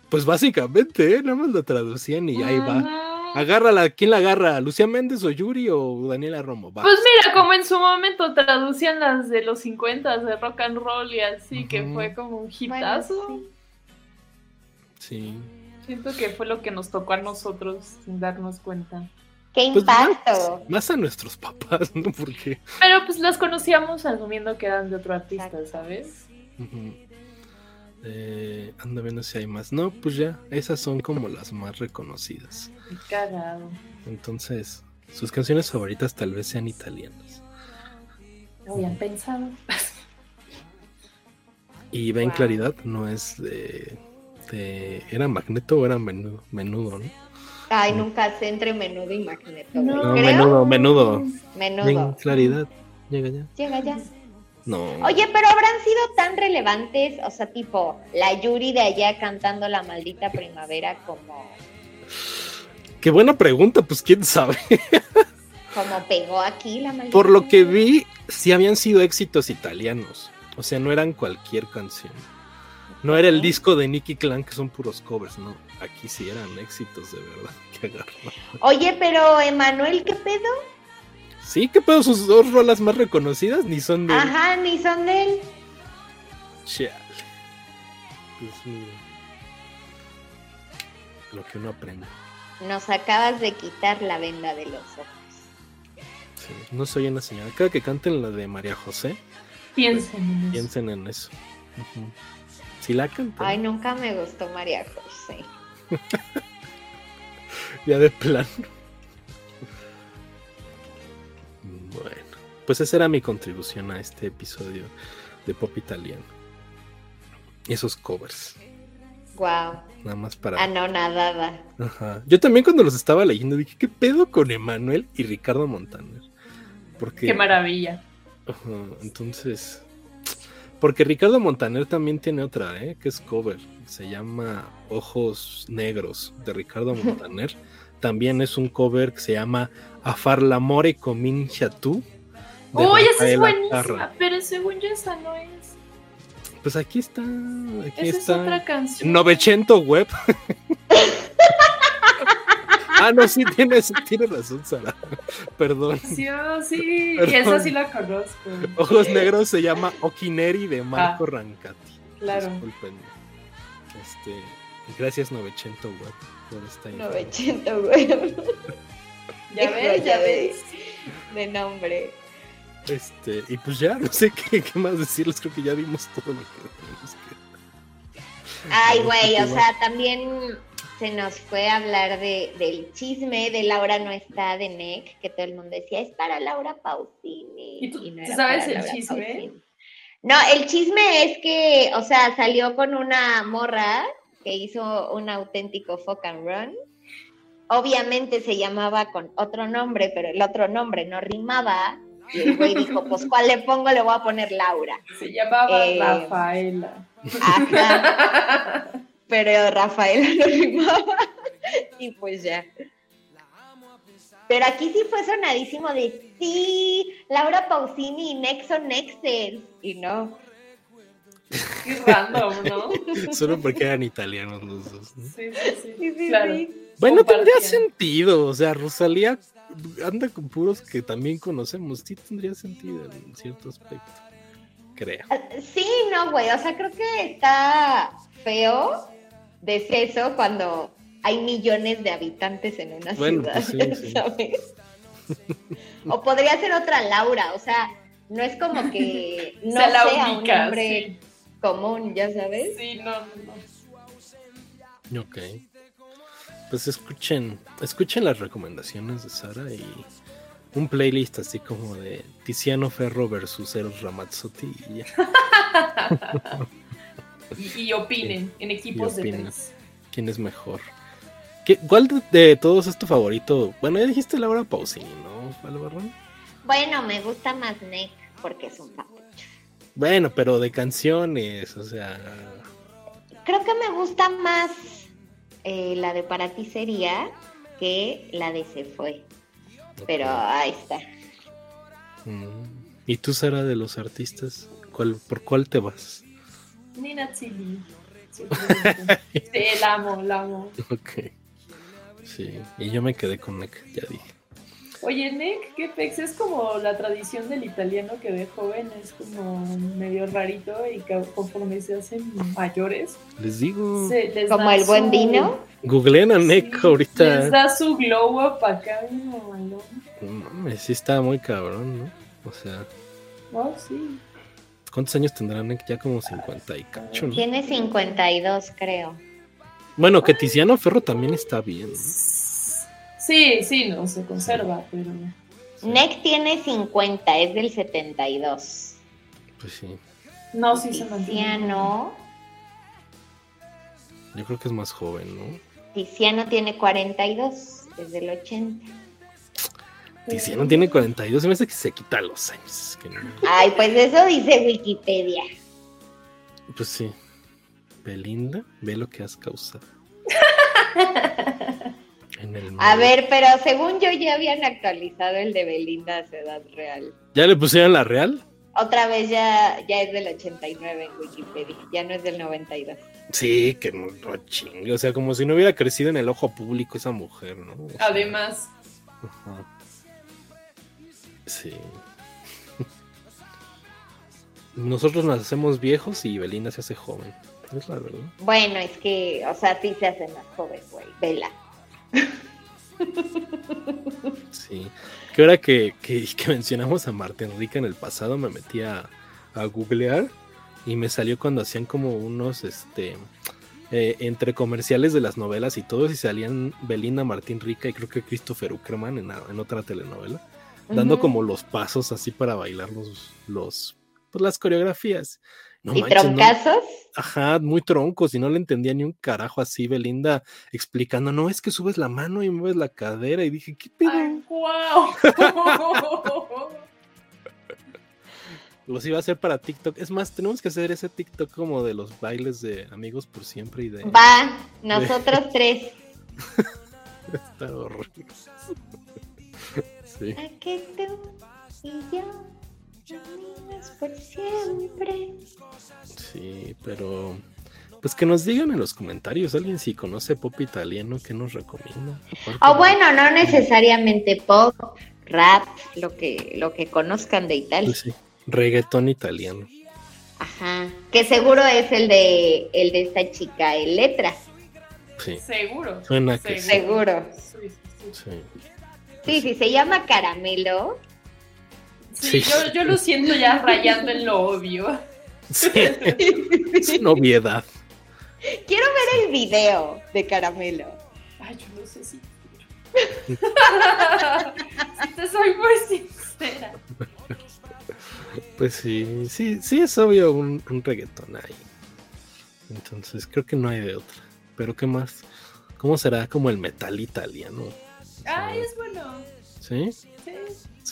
C: Pues básicamente, ¿eh? nada más lo traducían y ahí va. Agárrala, ¿quién la agarra? ¿Lucía Méndez o Yuri o Daniela Romo? Va.
B: Pues mira, como en su momento traducían las de los 50 de rock and roll y así, que fue como un
A: Bueno,
B: hitazo.
A: sí.
C: Sí.
B: Siento que fue lo que nos tocó a nosotros sin darnos cuenta.
A: ¡Qué
C: Pues
A: impacto!
C: Más a nuestros papás, ¿no? Porque.
B: Pero pues las conocíamos asumiendo que eran de otro artista,
A: Exacto.
B: ¿sabes?
C: ujú. Eh, anda viendo si hay más. No, pues ya, esas son como las más reconocidas.
B: Qué Cagado.
C: Entonces, sus canciones favoritas tal vez sean italianas.
B: Lo habían pensado.
C: Y Ven
A: Wow.
C: Claridad no es de, de- ¿Era Magneto o era menudo? Menudo, ¿no?
A: Ay, nunca sé entre menudo y magneto.
B: No.
C: No,
A: Creo
C: menudo, menudo. Ven
A: menudo.
C: Claridad. Llega ya.
A: Llega ya.
C: No.
A: Oye, pero habrán sido tan relevantes, o sea, tipo la Yuri de allá cantando la maldita primavera como,
C: Qué buena pregunta, pues quién sabe.
A: como pegó aquí la maldita.
C: Por lo que vi, sí habían sido éxitos italianos. O sea, no eran cualquier canción. No era el disco de Nicky Clan, que son puros covers, no. Aquí sí eran éxitos de verdad que.
A: Oye, pero Emanuel, ¿qué pedo?
C: Sí, ¿qué pedo? Sus dos rolas más reconocidas ni son de.
A: Ajá, ni son de él.
C: Chale. Dios mío. Lo que uno aprende.
A: Nos acabas de quitar la venda de los ojos.
C: Sí, no soy una señora. Cada que canten la de María José,
B: Piensen en eso.
C: piensen en eso. Sí la canta.
A: Ay, nunca me gustó María José.
C: Ya de plano. Bueno, pues esa era mi contribución a este episodio de Pop Italiano. Esos covers.
A: Wow.
C: Nada más para.
A: Anonadada.
C: Ajá. Yo también cuando los estaba leyendo dije, ¿qué pedo con Emanuel y Ricardo Montaner? Porque,
B: Qué maravilla.
C: Ajá, entonces, porque Ricardo Montaner también tiene otra, ¿eh? que es cover. Se llama Ojos Negros de Ricardo Montaner. también es un cover que se llama A far l'amore comincia tu. de
B: Uy, esa es buenísima, pero según yo esa no es.
C: Pues aquí está, aquí
B: Esa es
C: está.
B: otra canción.
C: Novecento web. ah, no, sí, tienes, tienes razón, Sara. Perdón.
B: Sí, sí,
C: Perdón.
B: y esa sí la conozco.
C: Ojos Negros se llama Okineri de Marco
B: Ah.
C: Rancati.
B: Claro.
C: Discúlpenme. Este, gracias Novecento Web por esta información.
A: 900, güey.
B: Ya ves, ya ves.
A: De nombre.
C: Este, y pues ya, no sé qué, qué más decirles, creo que ya vimos todo lo que tenemos que.
A: Ay, güey, o sea, también se nos fue a hablar de, del chisme de Laura no está de NEC, que todo el mundo decía, es para Laura Pausini.
B: ¿Y tú-
A: no
B: tú
A: era
B: sabes el
A: Laura
B: chisme?
A: Pausini. No, el chisme es que, o sea, salió con una morra que hizo un auténtico fuck and run. Obviamente se llamaba con otro nombre, pero el otro nombre no rimaba. Y el güey dijo, pues, ¿cuál le pongo? Le voy a poner Laura.
B: Se llamaba
A: Eh,
B: Rafaela.
A: Ajá. pero Rafaela no rimaba y pues ya. Pero aquí sí fue sonadísimo de sí, Laura Pausini y Nexo Nexel. Y no.
B: Qué random, ¿no?
C: Solo porque eran italianos los dos. ¿no?
B: Sí, sí, sí.
A: Sí, sí,
B: claro.
A: sí.
C: Bueno, tendría sentido. O sea, Rosalía anda con puros que también conocemos. Sí, tendría sentido en cierto aspecto. Creo.
A: Ah, Sí, no, güey. O sea, creo que está feo decir eso cuando hay millones de habitantes en una
C: Bueno,
A: ciudad,
C: pues sí, sí.
A: ¿sabes? O podría ser otra Laura, o sea, no es como que no
B: Sea
A: un nombre común, ya sabes.
B: Sí, no, no.
C: Ok. Pues escuchen, escuchen las recomendaciones de Sara y un playlist así como de Tiziano Ferro versus Eros Ramazzotti y ya.
B: Y, y opinen en equipos de tres.
C: ¿Quién es mejor? ¿Qué, ¿Cuál de, de todos es tu favorito? Bueno, ya dijiste Laura Pausini, ¿no, Albarrán?
A: Bueno, me gusta más Nick porque es un papucho.
C: Bueno, pero de canciones, o sea...
A: Creo que me gusta más eh, la de Para ti sería que la de Se fue. Pero ahí está.
C: Mm. ¿Y tú, Sara, de los artistas? ¿Cuál, ¿Por cuál te vas?
B: Nina Chili. Sí, la amo, la amo.
C: Ok. Sí, y yo me quedé con Nick, ya dije.
B: Oye, Nick, ¿qué pex? Es como la tradición del italiano que de joven es como medio rarito y que conforme se hacen mayores,
C: Les digo,
B: se les
A: Como el buen vino.
C: googleen a Nick
B: Sí,
C: ahorita.
B: Les da su glow up acá, mamalón.
C: No mames, sí está muy cabrón, ¿no? O sea,
B: Oh, sí.
C: ¿cuántos años tendrá Nick? Ya como 50 y cacho, ¿no?
A: Tiene 52, creo.
C: Bueno, que Tiziano Ferro también está bien, ¿no?
B: Sí, sí, no se conserva, pero.
A: Nick tiene 50, es del 72.
C: Pues sí,
B: No, sí se mantiene.
A: Tiziano,
C: yo creo que es más joven, ¿no?
A: Tiziano tiene 42, es del 80.
C: Tiziano tiene 42, se me hace que se quita los años. que no-
A: Ay, pues eso dice Wikipedia.
C: Pues sí. Belinda, ve lo que has causado. En el
A: A ver, pero según yo ya habían actualizado el de Belinda a su edad real.
C: ¿Ya le pusieron la real?
A: Otra vez ya, ya es del 89 en Wikipedia, ya no es del 92.
C: Sí, que no, no chingue. O sea, como si no hubiera crecido en el ojo público esa mujer, ¿no? O sea,
B: Además,
C: ajá. Sí. Nosotros nos hacemos viejos y Belinda se hace joven. Es la verdad.
A: Bueno, es que, o sea, sí se hace más joven, güey. Vela.
C: Sí. Que ahora que, que, que mencionamos a Marta Enrique en el pasado, me metí a, a googlear y me salió cuando hacían como unos, este, eh, entre comerciales de las novelas y todos, y salían Belinda Martín Rica y creo que Christopher Uckerman en, en otra telenovela, dando como los pasos así para bailar los, los pues las coreografías. No
A: ¿Y
C: manches, no-
A: troncazos?
C: Ajá, muy troncos y no le entendía ni un carajo así, Belinda explicando, no, es que subes la mano y mueves la cadera y dije, ¿qué pedo?
B: Ay, wow.
C: Los iba a hacer para TikTok. Es más, tenemos que hacer ese TikTok como de los bailes de amigos por siempre y de...
A: Va, nosotros tres.
C: Está horrible. Sí.
A: Aquí tú y yo, por siempre.
C: Sí, pero pues que nos digan en los comentarios alguien si conoce pop italiano que nos recomienda.
A: O
C: de-
A: bueno, no necesariamente pop, rap, lo que, lo que conozcan de Italia.
C: pues sí, reggaetón italiano.
A: Ajá. Que seguro es el de el de esta chica, el letra.
C: Sí,
B: Seguro.
C: suena que sí.
A: Seguro.
B: Sí, sí, sí.
C: sí.
A: Sí, sí, se llama Caramelo.
B: Sí,
C: Sí.
B: Yo, yo lo siento ya rayando en lo obvio.
C: Sí, es una obviedad.
A: Quiero ver el video de Caramelo.
B: Ay, yo no sé si. si te soy muy sincera.
C: Pues sí, sí, sí es obvio un, un reggaetón ahí. Entonces creo que no hay de otra. Pero ¿qué más? ¿Cómo será como el metal italiano?
B: Ay, es bueno.
C: ¿Sí?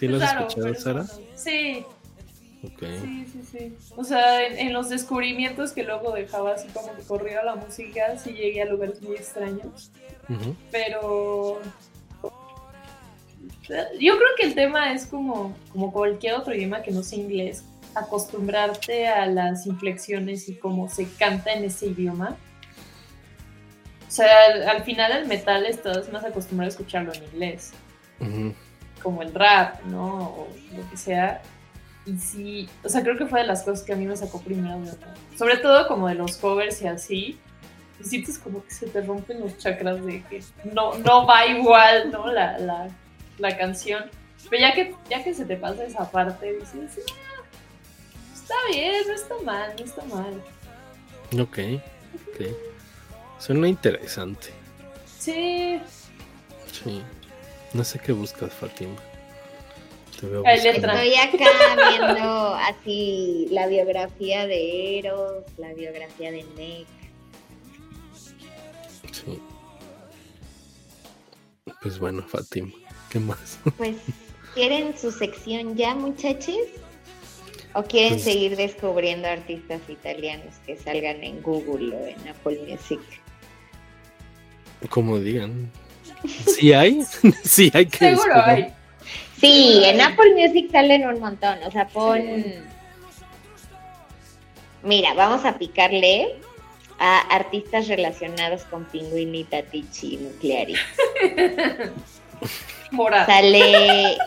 B: Sí.
C: ¿Sí lo has escuchado, Sara?
B: Sí,
C: Ok.
B: sí, sí, sí. O sea, en, en los descubrimientos que luego dejaba así como que corría la música, sí llegué a lugares muy extraños.
C: Ujú.
B: Pero yo creo que el tema es como, como cualquier otro idioma que no sea inglés, acostumbrarte a las inflexiones y cómo se canta en ese idioma. O sea, al, al final el metal estás más acostumbrado a escucharlo en inglés,
C: Ujú.
B: Como el rap, ¿no? O lo que sea. Y sí, o sea, creo que fue de las cosas que a mí me sacó primero de. Sobre todo como de los covers y así. Y sientes como que se te rompen los chakras de que no, no va igual, ¿no? La, la, la canción. Pero ya que, ya que se te pasa esa parte, dices, "Ah, está bien, no está mal, no está mal.
C: Ok, ok. Suena interesante.
B: Sí,
C: Sí. No sé qué buscas, Fatima. Te veo.
A: Estoy acá viendo así la biografía de Eros, la biografía de Nick.
C: Sí. Pues bueno, Fatima, ¿qué más?
A: Pues, ¿quieren su sección ya, muchachos? ¿O quieren
C: Pues-
A: seguir descubriendo artistas italianos que salgan en Google o en Apple Music?
C: Como digan. ¿Sí hay? sí hay que
B: seguro
C: descubrir.
B: hay.
A: Sí, en Apple Music salen un montón. O sea, pon. Mira, vamos a picarle a artistas relacionados con Pingüinita, Tichi y Nucleari.
B: Morada.
A: Sale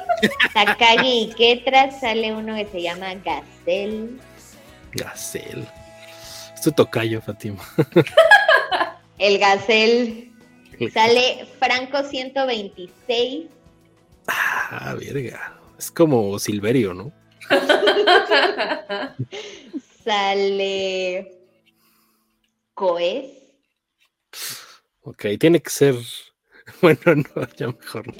A: Takagi y Ketra, sale uno que se llama Gazelle.
C: Gacel. Esto tocayo, Fatima.
A: El Gazelle. Sale Franco 126.
C: Ah, verga. Es como Silverio, ¿no?
A: Sale Coes.
C: Ok, tiene que ser. Bueno, no, ya mejor no.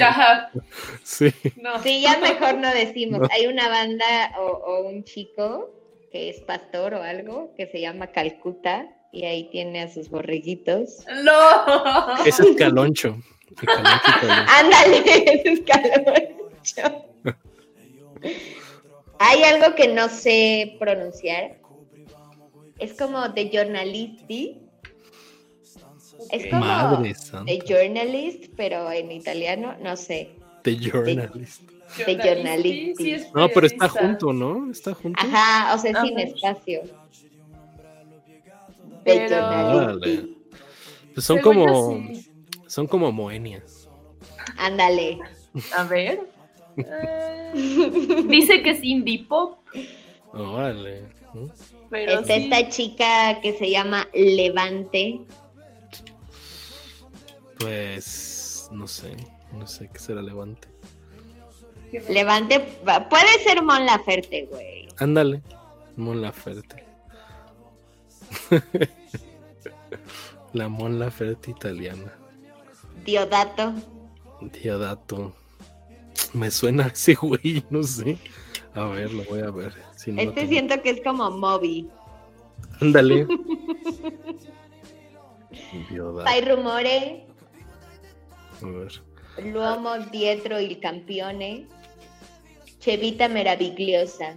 C: Sí.
B: no.
A: Sí, ya mejor no decimos.
C: No.
A: Hay una banda o, o un chico que es pastor o algo que se llama Calcuta y ahí tiene a sus borreguitos.
B: No.
C: Ese es Caloncho. El Caloncho italiano.
A: Ándale, es Caloncho. Hay algo que no sé pronunciar. Es como The Journalisti. Es como
C: Madre.
A: The Journalist, pero en italiano, no sé.
C: The Journalist.
A: De.
B: Sí, es
C: No, pero está junto, ¿no? Está junto.
A: Ajá, o sea, sin
B: Ajá.
A: espacio.
B: Pero-.
C: Pues son
B: Según
C: como.
B: sí.
C: Son como moenias.
A: Ándale.
B: A ver. Dice que es indie pop, pero
A: Está
B: sí.
A: esta chica que se llama Levante.
C: Pues. No sé. No sé qué será Levante.
A: Levante, va- puede ser Mon Laferte, güey.
C: Ándale. Mon Laferte. La Mon Laferte italiana.
A: Diodato.
C: Diodato. Me suena ese güey, no sé. A ver, lo voy a ver. Si no
A: Este siento que es como Moby.
C: Ándale.
A: Hay rumore,
C: A ver.
A: l'uomo dietro il campione, Chevita meravigliosa.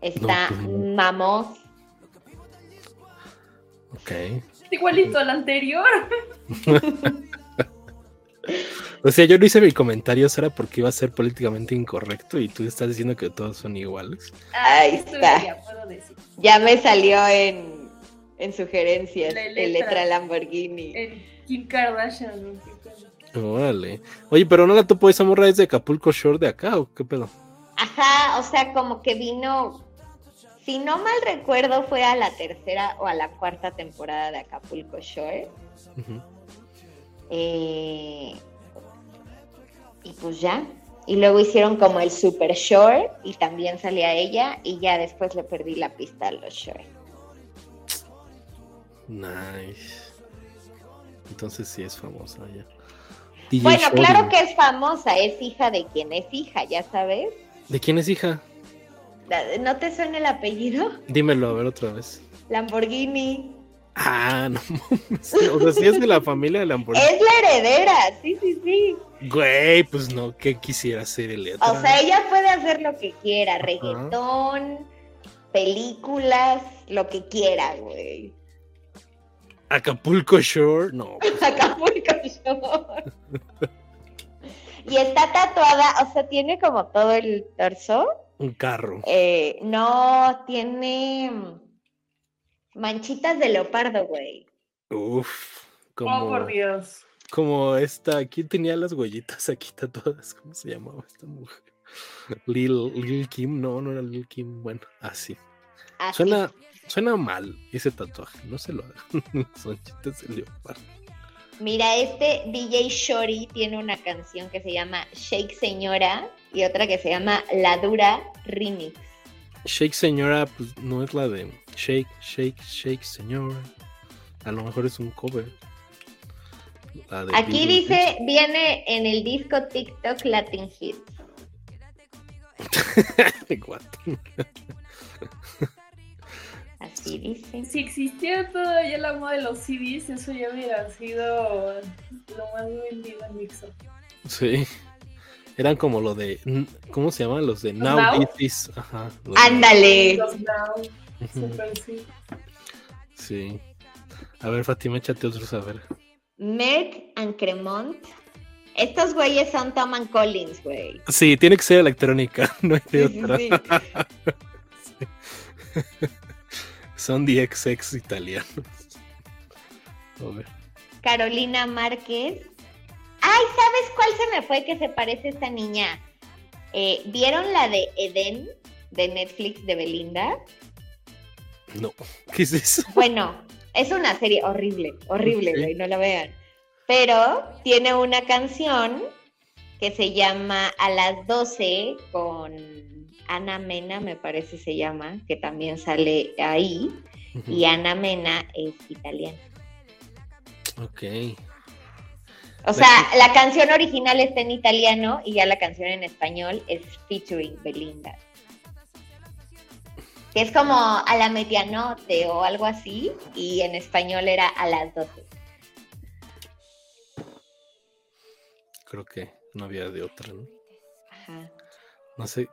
A: Está
C: No, pues no.
A: Mamos.
C: Ok.
B: Igualito al anterior.
C: O sea, yo no hice mi comentario, era porque iba a ser políticamente incorrecto y tú estás diciendo que todos son iguales.
A: Ahí está.
B: ya puedo decir.
A: Ya me salió en, en sugerencias
B: La letra.
A: letra Lamborghini.
B: En Kim Kardashian. ¿no?
C: Órale. Oye, pero no la topo esa morra es de Acapulco Shore de acá o qué pedo.
A: Ajá, o sea, como que vino, si no mal recuerdo, fue a la tercera o a la cuarta temporada de Acapulco Shore. Eh, y pues ya. Y luego hicieron como el Super Shore y también salía ella y ya después le perdí la pista a los Shore.
C: Nice. Entonces sí es famosa ya. DJ
A: Bueno, claro que es famosa, es hija de quien es hija, ya sabes.
C: ¿De quién es hija?
A: ¿No te suena el apellido?
C: Dímelo a ver otra vez.
A: Lamborghini.
C: Ah, no mames. O sea, sí es de la familia de Lamborghini.
A: Es la heredera, sí, sí, sí.
C: Güey, pues no, que quisiera ser el.
A: O sea, ella puede hacer lo que quiera, reggaetón, películas, lo que quiera, güey.
C: Acapulco Shore, no. pues,
A: Acapulco Shore. Y está tatuada, o sea, tiene como todo el torso.
C: Un carro.
A: Eh, no, tiene manchitas de leopardo, güey.
C: Uf.
B: Oh,
C: Como,
B: por Dios.
C: como esta. ¿Quién tenía las huellitas aquí tatuadas? ¿Cómo se llamaba esta mujer? Lil, Lil Kim, no, no era Lil Kim. Bueno, así.
A: Así.
C: Suena, suena mal ese tatuaje, no se lo hagan. Son chistes de leopardo.
A: Mira, este DJ Shori tiene una canción que se llama Shake Señora y otra que se llama La Dura Remix.
C: Shake Señora, pues no es la de Shake, Shake, Shake Señora. A lo mejor es un cover.
A: Aquí dice, viene en el disco TikTok Latin Hits. Así dice.
B: Si existiera todavía la moda de los CDs, eso ya hubiera sido lo más vendido en Mixup.
C: Sí. Eran como lo de. ¿Cómo se llaman? Los de Now,
B: Now?
C: This Is. Ajá.
A: Ándale.
B: Los Now, super sí.
C: Sí. A ver, Fátima, échate otros a ver.
A: Merck and Cremont. Estos güeyes son Tom and Collins, güey.
C: Sí, tiene que ser electrónica, no hay de
A: Sí, sí,
C: otra.
A: sí.
C: Son DXX italianos. A ver.
A: Carolina Márquez. Ay, ¿sabes cuál se me fue que se parece a esta niña? Eh, ¿Vieron la de Eden de Netflix de Belinda?
C: No. ¿Qué es eso?
A: Bueno, es una serie horrible, horrible, güey, no la vean. Pero tiene una canción que se llama A las 12 con Ana Mena, me parece se llama, que también sale ahí. Y Ana Mena es italiana.
C: Ok.
A: O sea, la canción original está en italiano y ya la canción en español es featuring Belinda. Que es como a la medianoche o algo así, y en español era a las 12.
C: Creo que no había de otra, ¿no?
A: Ajá.
C: No sé.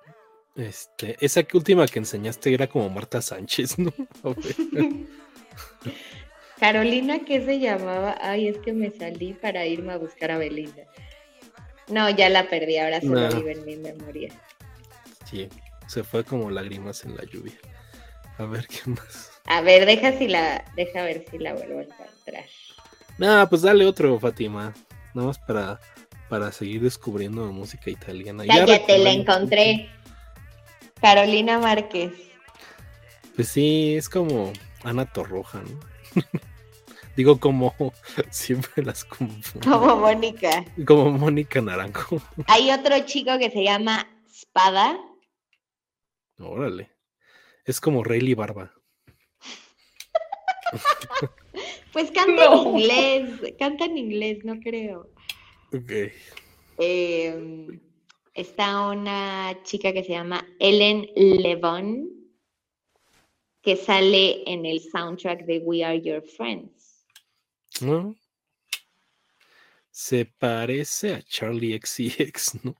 C: Este, esa que última que enseñaste era como Marta Sánchez, ¿no?
A: Carolina, ¿qué se llamaba? Ay, es que me salí para irme a buscar a Belinda. No, ya la perdí, ahora solo
C: No.
A: vive en mi memoria.
C: Sí, se fue como lágrimas en la lluvia. A ver qué más.
A: A ver, deja si la, deja ver si la vuelvo a encontrar.
C: Nah, pues dale otro, Fátima. Nada más para, para seguir descubriendo música italiana. Ya
A: Cállate, la
C: recordamos-
A: encontré. Carolina Márquez.
C: Pues sí, es como Ana Torroja, ¿no? Digo, como siempre las confundo.
A: Como Mónica.
C: Como Mónica Naranjo.
A: Hay otro chico que se llama Spada.
C: Órale. Es como Rayleigh Barba.
A: Pues canta en inglés, canta en inglés, no creo.
C: Ok.
A: Eh, está una chica que se llama Ellen Levon, que sale en el soundtrack de We Are Your Friends.
C: ¿No? Se parece a Charlie XCX, ¿no?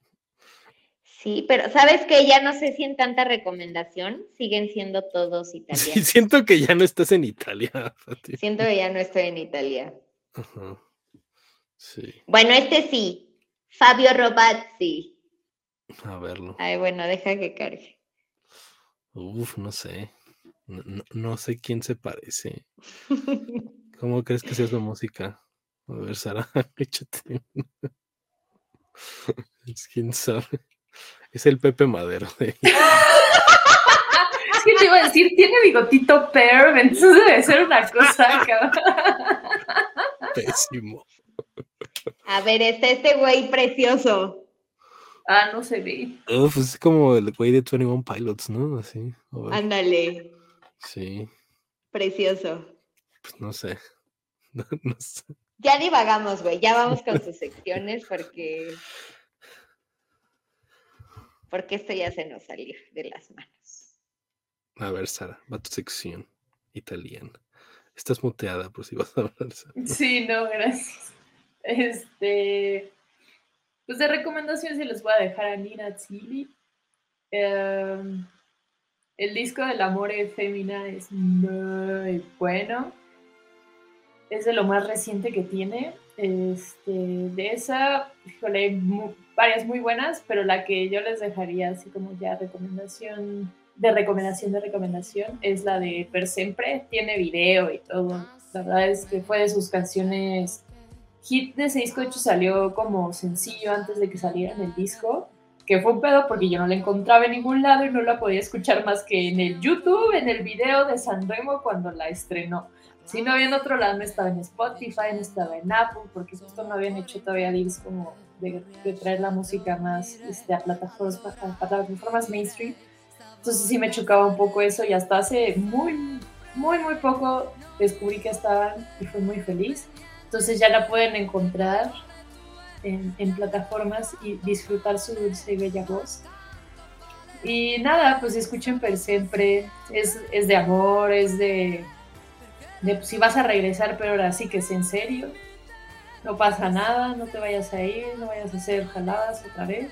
A: Sí, pero ¿sabes que Ya no sé si en tanta recomendación siguen siendo todos
C: Sí,
A: italianos.
C: siento que ya no estás en Italia, Fati.
A: Siento que ya no estoy en Italia.
C: Ajá. Sí,
A: Bueno, este sí, Fabio Robazzi.
C: A verlo.
A: Ay, bueno, deja que cargue.
C: Uf, no sé. No, no- no sé quién se parece. ¿Cómo crees que sea su música? A ver, Sara, échate. Es quién sabe. Es el Pepe Madero de
B: Es que te iba a decir, tiene bigotito perm, entonces debe ser una cosa, cabrón.
C: pésimo.
A: A ver, está este güey precioso.
B: Ah, no se ve.
C: Uf, es como el güey de 21 Pilots, ¿no? Así.
A: Ándale,
C: Sí,
A: precioso.
C: pues no sé. No, no sé.
A: Ya divagamos, güey. Ya vamos con sus secciones porque. Porque esto ya se nos salió de las manos.
C: A ver, Sara, va tu sección italiana. Estás muteada por si vas a hablar. Sara.
B: Sí, no, gracias. Este, pues de recomendaciones se les voy a dejar a Nina Zilli. Em, el disco del amor Femina es muy bueno. Es de lo más reciente que tiene. Este, de esa, híjole, hay mu- varias muy buenas, pero la que yo les dejaría así como ya recomendación, de recomendación, de recomendación, es la de Per Sempre. Tiene video y todo. La verdad es que fue de sus canciones hit de ese disco. De hecho, salió como sencillo antes de que saliera en el disco. Que fue un pedo porque yo no la encontraba en ningún lado y no la podía escuchar más que en el YouTube, en el video de San Remo cuando la estrenó. Si no había en otro lado, no estaba en Spotify, no estaba en Apple, porque justo no habían hecho todavía deals como de, de traer la música más este, a, plataformas, a plataformas mainstream. Entonces sí me chocaba un poco eso y hasta hace muy, muy, muy poco descubrí que estaban y fui muy feliz. Entonces ya la pueden encontrar en, plataformas y disfrutar su dulce y bella voz. Y nada, pues escuchen per siempre, es, es de amor, es de, si vas a regresar, pero ahora sí que es en serio. No pasa nada, no te vayas a ir, no vayas a hacer jaladas otra vez.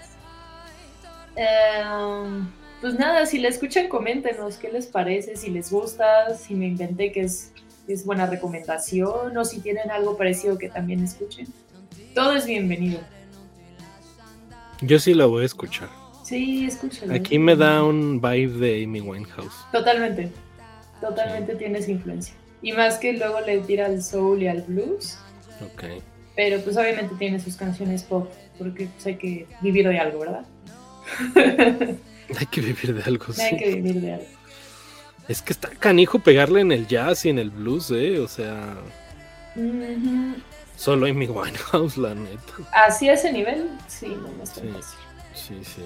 B: Em, pues nada, si la escuchan, coméntenos qué les parece, si les gusta, si me inventé que es, es buena recomendación o si tienen algo parecido que también escuchen. Todo es bienvenido.
C: Yo sí la voy a escuchar.
B: Sí, escúchalo.
C: Aquí me da un vibe de Amy Winehouse.
B: Totalmente. Totalmente tienes influencia. Y más que luego le tira al soul y al blues.
C: Ok.
B: Pero pues obviamente tiene sus canciones pop. Porque pues, hay que vivir de algo, ¿verdad?
C: Hay que vivir de algo.
B: hay
C: sí.
B: que vivir de algo.
C: Es que está canijo pegarle en el jazz y en el blues, ¿eh? O sea, solo Amy Winehouse, la neta.
B: Así a ese nivel, sí, no, no es tan
C: Sí.
B: fácil.
C: Sí, sí.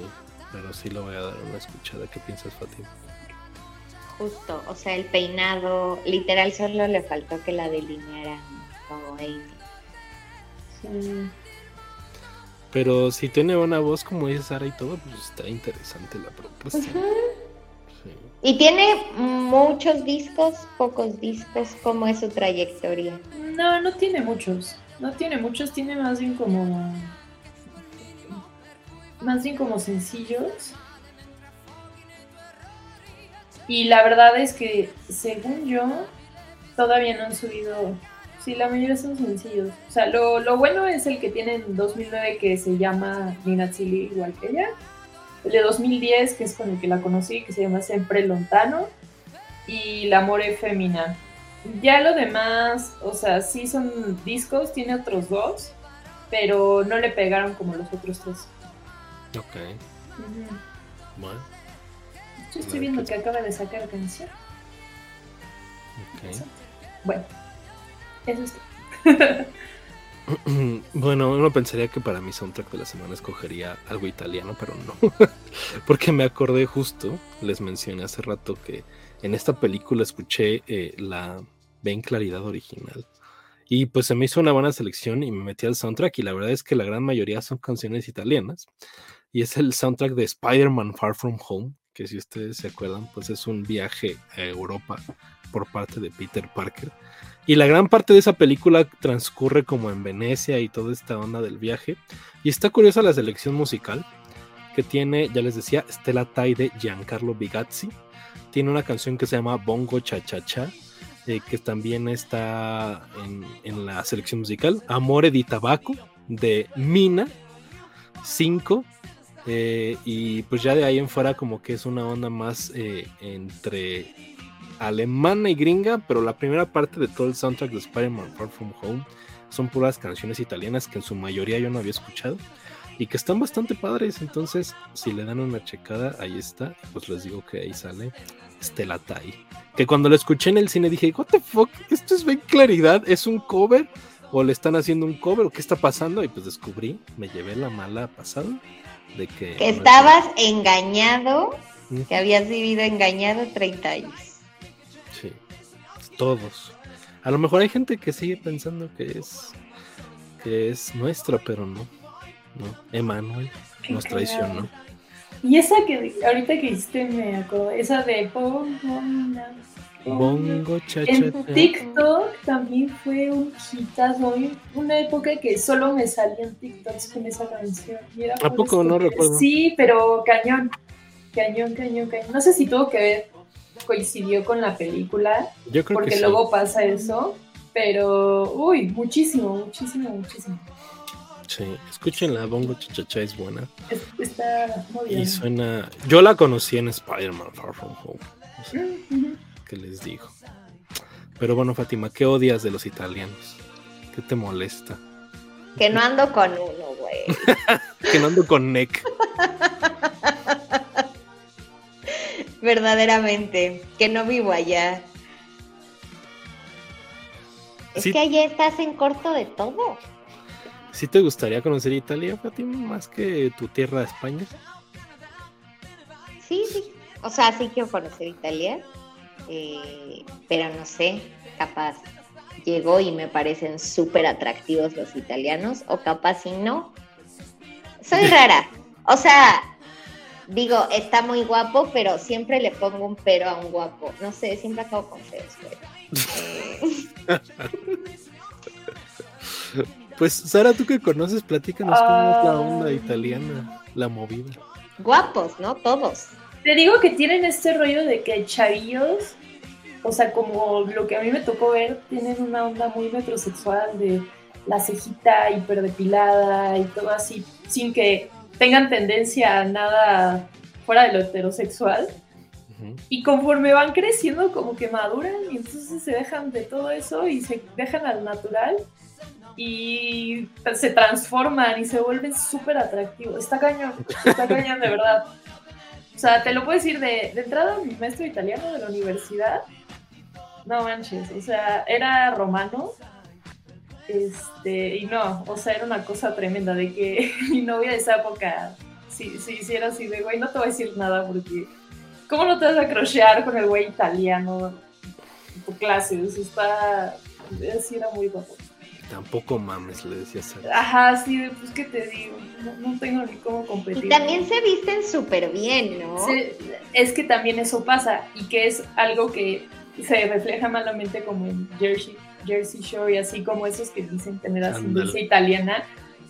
C: Pero sí le voy a dar una escuchada. ¿Qué piensas, Fátima?
A: Justo, o sea, el peinado, literal, solo le faltó que la delinearan como Amy.
B: Sí.
C: Pero si tiene una voz como dice Sara y todo, pues está interesante la propuesta. Sí.
A: Y tiene muchos discos, pocos discos, ¿cómo es su trayectoria?
B: No, no tiene muchos. No tiene muchos, tiene más bien como. Más bien como sencillos. Y la verdad es que, según yo, todavía no han subido. Sí, la mayoría son sencillos. O sea, lo, lo bueno es el que tiene en 2009 que se llama Nina Chili, igual que ella. El de 2010, que es con el que la conocí, que se llama Sempre Lontano. Y L'Amore Femina. Ya lo demás, o sea, sí son discos, tiene otros dos, pero no le pegaron como los otros tres.
C: Ok. Bueno,
B: Yo estoy viendo que acaba de sacar canción.
C: ok.
B: Bueno, eso es todo.
C: Bueno, uno pensaría que para mi soundtrack de la semana escogería algo italiano, pero no. Porque me acordé justo, les mencioné hace rato que en esta película escuché eh, la Ben Claridad original. Y pues se me hizo una buena selección y me metí al soundtrack y la verdad es que la gran mayoría son canciones italianas. Y es el soundtrack de Spider-Man Far From Home, que si ustedes se acuerdan, pues es un viaje a Europa por parte de Peter Parker. Y la gran parte de esa película transcurre como en Venecia y toda esta onda del viaje. Y está curiosa la selección musical que tiene, ya les decía, Stella Tai de Giancarlo Bigazzi. Tiene una canción que se llama Bongo Cha Cha Cha, eh, que también está en, la selección musical. Amore di Tabaco de Mina 5. Eh, y pues ya de ahí en fuera como que es una onda más eh, entre alemana y gringa, pero la primera parte de todo el soundtrack de Spider-Man Far From Home son puras canciones italianas que en su mayoría yo no había escuchado y que están bastante padres. Entonces, si le dan una checada, ahí está. Pues les digo que ahí sale Stella Tai. Que cuando lo escuché en el cine dije, ¿What the fuck? ¿Esto es bien claridad? ¿Es un cover? ¿O le están haciendo un cover? ¿O qué está pasando? Y pues descubrí, me llevé la mala pasada de que.
A: Que estabas engañado, que habías vivido engañado 30 años
C: todos. A lo mejor hay gente que sigue pensando que es que es nuestra, pero no. No, Emanuel nos traicionó.
B: Y esa que ahorita que hiciste me acuerdo, esa de Bongo,
C: Bongo cha,
B: En TikTok también fue un hitazo. Una época que solo me salían TikToks con esa canción.
C: ¿A poco no recuerdo?
B: Sí, pero cañón. Cañón, cañón, cañón. No sé si tuvo que ver coincidió con la película.
C: Yo creo
B: porque luego pasa eso. Pero, uy, muchísimo, muchísimo, muchísimo.
C: Sí, escúchenla, Bongo Chachacha es buena.
B: está muy bien.
C: Y suena. Yo la conocí en Spider-Man Far From Home.
B: Mm,
C: ¿Qué les digo? Pero bueno, Fátima, ¿qué odias de los italianos? ¿Qué te molesta?
A: Que no ando con uno, güey.
C: que no ando con Nick.
A: verdaderamente, que no vivo allá. Es que allá estás en corto de todo.
C: ¿Sí te gustaría conocer Italia, Fátima, más que tu tierra, España?
A: Sí, sí. O sea, sí quiero conocer Italia, eh, pero no sé, capaz llegó y me parecen súper atractivos los italianos, o capaz si no. Soy rara. O sea, digo, está muy guapo, pero siempre le pongo un pero a un guapo. No sé, siempre acabo con feos,
C: eh. Pues Sara, tú que conoces, platícanos cómo es la onda italiana, la movida.
A: Guapos, ¿no? Todos.
B: Te digo que tienen este rollo de que chavillos, o sea, como lo que a mí me tocó ver, tienen una onda muy metrosexual de la cejita hiperdepilada y todo así, sin que tengan tendencia a nada fuera de lo heterosexual. Y conforme van creciendo, como que maduran y entonces se dejan de todo eso y se dejan al natural y se transforman y se vuelven súper atractivos. Está cañón, está cañón de verdad. O sea, te lo puedo decir de, de entrada, mi maestro italiano de la universidad, no manches, o sea, era romano este, y no, o sea, era una cosa tremenda de que mi novia de esa época, si, si hiciera así de, güey, no te voy a decir nada porque, ¿cómo no te vas a crochear con el güey italiano en tu clase? O sea, está, así era muy guapo.
C: Tampoco mames, le decía
B: Ajá, sí, pues qué te digo, no, tengo ni cómo competir.
A: Y también se visten súper bien, ¿no?
B: es que también eso pasa y que es algo que se refleja malamente como en Jersey Jersey Shore y así como esos que dicen tener ascendencia italiana,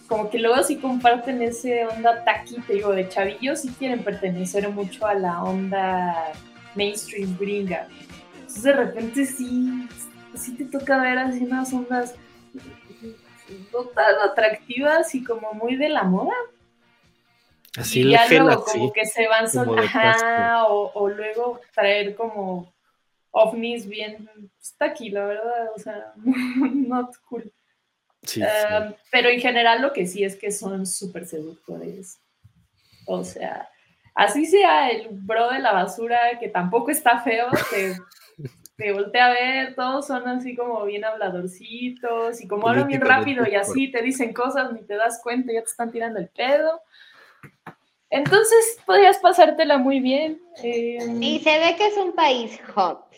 B: como que luego sí comparten ese onda taquite, digo, de chavillos y quieren pertenecer mucho a la onda mainstream gringa. Entonces de repente sí, sí te toca ver así unas ondas no tan atractivas y como muy de la moda.
C: Así
B: y ya luego como que se van o, o luego traer como ovnis bien, está aquí, la verdad, o sea, not cool. Em, pero en general lo que sí es que son súper seductores. O sea, así sea el bro de la basura, que tampoco está feo, que te voltea a ver, todos son así como bien habladorcitos y como hablan bien rápido y así te dicen cosas, ni te das cuenta, ya te están tirando el pedo. Entonces podrías pasártela muy bien. Em,
A: y se ve que es un país hot.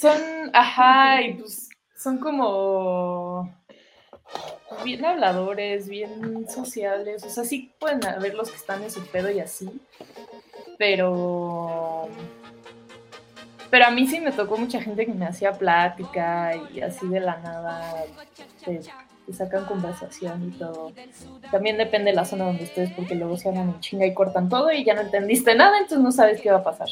B: Son, ajá, y pues son como bien habladores, bien sociales, o sea, sí pueden haber los que están en su pedo y así, pero pero a mí sí me tocó mucha gente que me hacía plática y así de la nada te, sacan conversación y todo. También depende de la zona donde estés porque luego se hagan en chinga y cortan todo y ya no entendiste nada, entonces no sabes qué va a pasar.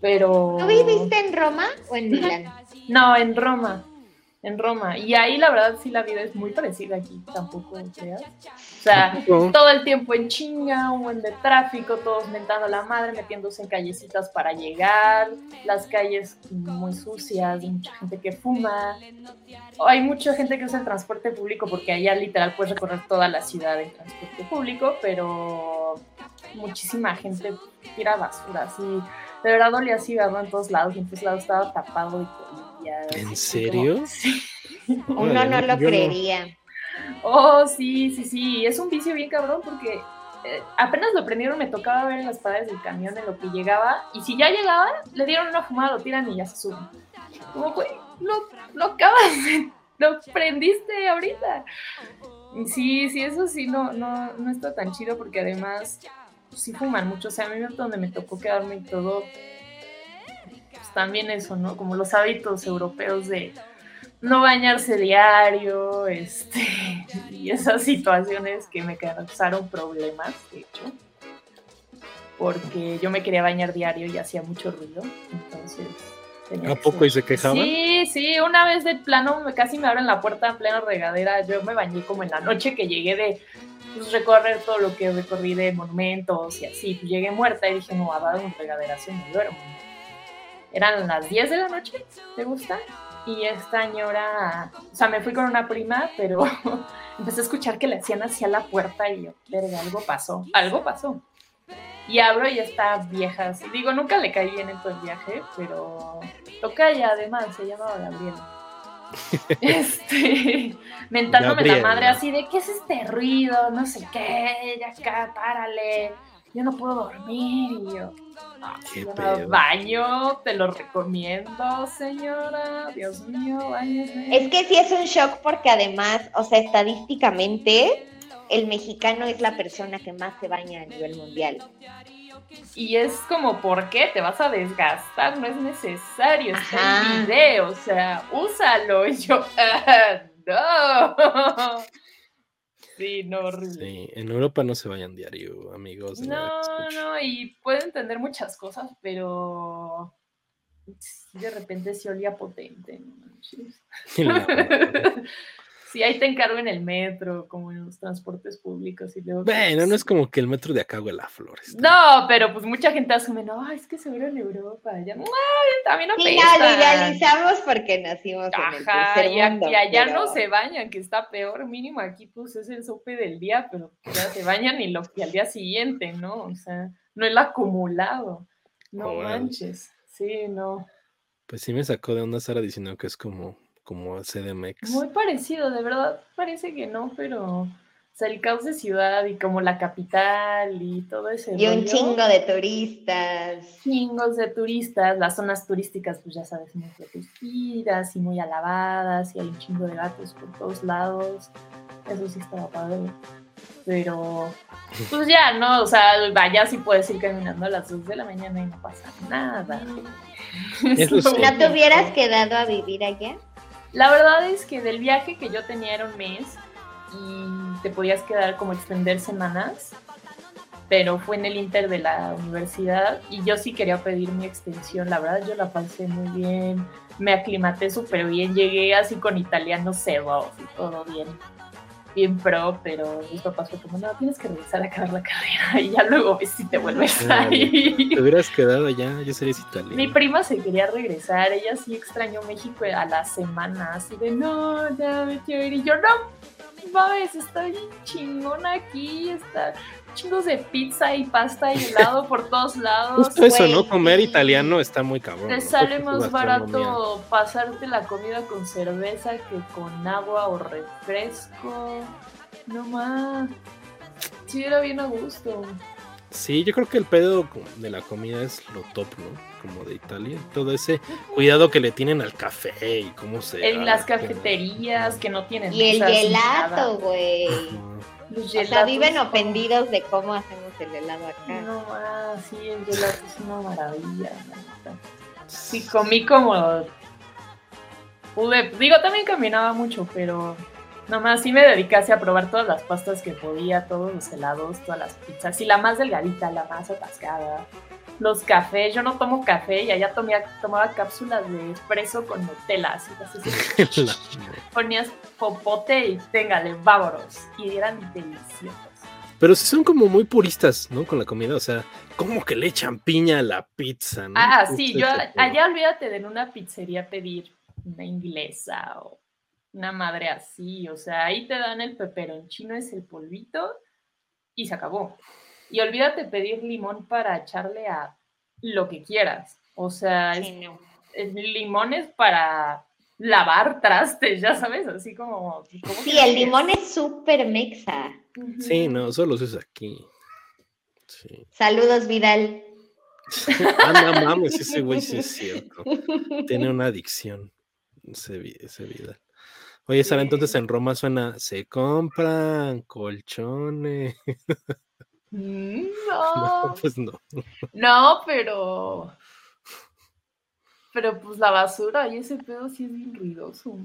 B: Pero...
A: ¿Tú viviste en Roma o en Milán?
B: no, en Roma en Roma. Y ahí la verdad sí la vida es muy parecida aquí, tampoco creas. O sea, todo el tiempo en chinga, un buen de tráfico, todos mentando a la madre, metiéndose en callecitas para llegar, las calles muy sucias, mucha gente que fuma. Hay mucha gente que usa el transporte público porque allá literal puedes recorrer toda la ciudad en transporte público, pero muchísima gente tira basura, así. De verdad olía así, en todos lados, y en todos lados estaba tapado
C: ¿En serio?
A: Uno no lo creería.
B: Oh, sí, sí, sí. Es un vicio bien cabrón porque eh, apenas lo prendieron, me tocaba ver en las paredes del camión en lo que llegaba. Y si ya llegaba, le dieron una fumada, lo tiran y ya se suben. Como, güey, lo, lo acabas lo prendiste ahorita. Sí, sí, eso sí, no, no, no está tan chido porque además sí fuman mucho. O sea, a mí donde me tocó quedarme y todo, también eso, ¿no? Como los hábitos europeos de no bañarse diario, este, y esas situaciones que me causaron problemas, de hecho, porque yo me quería bañar diario y hacía mucho ruido, entonces...
C: ¿A poco y se quejaban?
B: Sí, sí, una vez de plano casi me abren la puerta en plena regadera, yo me bañé como en la noche que llegué de pues, recorrer todo lo que recorrí de monumentos y así, pues, llegué muerta y dije, no, va a dar una regadera, si me duermo eran las 10 de la noche, ¿te gusta? Y esta señora, o sea, me fui con una prima, pero empecé a escuchar que le hacían hacia la puerta y yo, verga, algo pasó, algo pasó. Y abro y está vieja, así. digo, nunca le caí en el viaje, pero toca ya además, se llamaba Gabriela. este, mentándome la madre así de, ¿qué es este ruido? No sé qué, ya acá, párale, yo no puedo dormir. Y yo, baño, te lo recomiendo, señora. Dios mío, bañese.
A: Es que sí es un shock porque además, o sea, estadísticamente, el mexicano es la persona que más se baña a nivel mundial.
B: Y es como, ¿por qué? Te vas a desgastar, no es necesario, está en video, o sea, úsalo. Y yo, no. Sí, no, horrible. Sí,
C: en Europa no se vayan diario, amigos.
B: No, no, y pueden entender muchas cosas, pero de repente se olía potente. ¿no? Sí, ahí te encargo en el metro, como en los transportes públicos. Y luego,
C: bueno, no es como que el metro de acá huele a flores.
B: No, pero pues mucha gente asume, no, es que seguro en Europa. Ya, no, también no
A: Y la idealizamos porque nacimos en el tercer
B: y, mundo, y allá no se bañan, que está peor, mínimo aquí pues es el sope del día, pero ya se bañan y, lo, y al día siguiente, ¿no? O sea, no el acumulado. No manches. Sí, no.
C: Pues sí me sacó de onda Sara diciendo que es como como CDMX.
B: Muy parecido, de verdad parece que no, pero el caos de ciudad y como la capital y todo ese.
A: Y un chingo de turistas.
B: Chingos de turistas, las zonas turísticas, pues ya sabes, muy protegidas y muy alabadas, y hay un chingo de gatos por todos lados. Eso sí estaba padre. Pero, pues ya, ¿no? O sea, vaya si puedes ir caminando a las 2 de la mañana y no pasa nada.
A: ¿No te hubieras quedado a vivir allá?
B: La verdad es que del viaje que yo tenía era un mes y te podías quedar como extender semanas, pero fue en el inter de la universidad y yo sí quería pedir mi extensión. La verdad yo la pasé muy bien, me aclimaté súper bien, llegué así con italiano cebo y todo bien bien pro, pero mis papás fue como, no, tienes que regresar a acabar la carrera y ya luego ves si te vuelves a ir.
C: Te hubieras quedado allá, yo sería italiano.
B: Mi prima se quería regresar, ella sí extrañó México a la semana, así de, no, ya me quiero ir, y yo, no, mames, está bien chingón aquí, está, chingos de pizza y pasta y helado por todos lados.
C: Justo eso, ¿no? Comer italiano está muy cabrón.
B: Te sale más barato pasarte la comida con cerveza que con agua o refresco. No más. Sí, era bien a gusto.
C: Sí, yo creo que el pedo de la comida es lo top, ¿no? Como de Italia. Todo ese cuidado que le tienen al café y cómo se.
B: En las cafeterías que no tienen
A: Y el gelato, güey.
B: Los
A: O sea, viven ofendidos de cómo hacemos el helado acá.
B: No más, sí, el gelato es una maravilla. Sí, comí como. Pude, digo, también caminaba mucho, pero nomás sí me dedicase a probar todas las pastas que podía, todos los helados, todas las pizzas. Y la más delgadita, la más atascada. Los cafés, yo no tomo café y allá tomía, tomaba cápsulas de espresso con Nutella, así, así,
C: La-
B: ponías popote y téngale, vámonos. Y eran deliciosos.
C: Pero son como muy puristas, ¿no? Con la comida. O sea, como que le echan piña a la pizza, ¿no?
B: Ah, sí, yo allá olvídate de en una pizzería pedir una inglesa o una madre así, o sea, ahí te dan el peperoncino, es el polvito y se acabó. Y olvídate pedir limón para echarle a lo que quieras. O sea, es-
A: no.
B: limón es para lavar trastes, ya sabes, así como... ¿cómo
A: Sí, el limón es súper mexa.
C: Sí, no, solo se usa aquí. Sí.
A: Saludos, Vidal.
C: Ah, no mames, ese güey sí es cierto. Tiene una adicción. Ese, ese Vidal. Oye, Sara, entonces en Roma suena, se compran colchones.
B: Mm,
C: No,
B: No,
C: pues no.
B: no, pero... Pero pues la basura y ese pedo sí es bien ruidoso.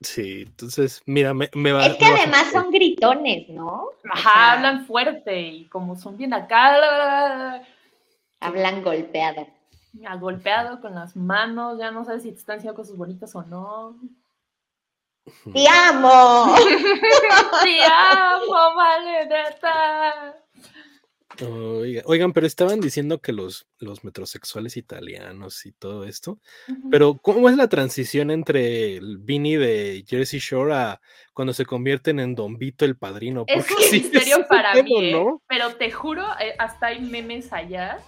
C: Sí, entonces, mira, me, me va
A: Es que además son gritones, ¿no?
B: Ajá,
A: O sea,
B: hablan fuerte y como son bien acá, la, la, la,
A: Hablan golpeado.
B: golpeado con las manos, ya no sabes si te están diciendo cosas bonitas o no.
A: ¡Te amo!
B: ¡Te amo, Valeneta!
C: Oiga- oigan, pero estaban diciendo que los, los metrosexuales italianos y todo esto, pero ¿cómo es la transición entre el Vini de Jersey Shore a cuando se convierten en Don Vito el padrino?
B: Es
C: Porque
B: un
C: sí,
B: misterio para mí, ¿eh?
C: ¿no?
B: pero te juro, eh, hasta hay memes allá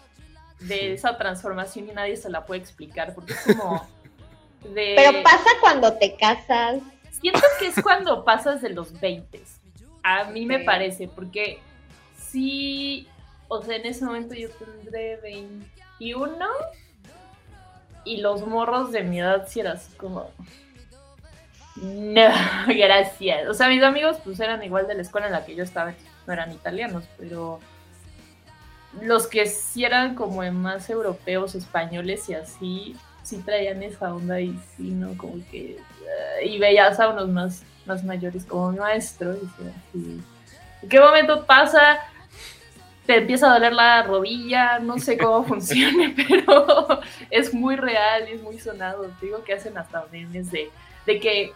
B: de
C: Sí.
B: esa transformación y nadie se la puede explicar porque es como de...
A: Pero pasa cuando te casas.
B: Siento que es cuando pasas de los 20. A mí me parece, porque sí, o sea, en ese momento yo tendré 21 y los morros de mi edad sí era así como... No, gracias. O sea, mis amigos pues eran igual de la escuela en la que yo estaba, no eran italianos, pero los que sí eran como más europeos, españoles y así, sí traían esa onda y sí, ¿no? Como que... eh, y veías a unos más, más mayores como mi maestro y sí, ¿en qué momento pasa? Te empieza a doler la rodilla, no sé cómo funcione, pero es muy real y es muy sonado. Te digo que hacen hasta memes de, de que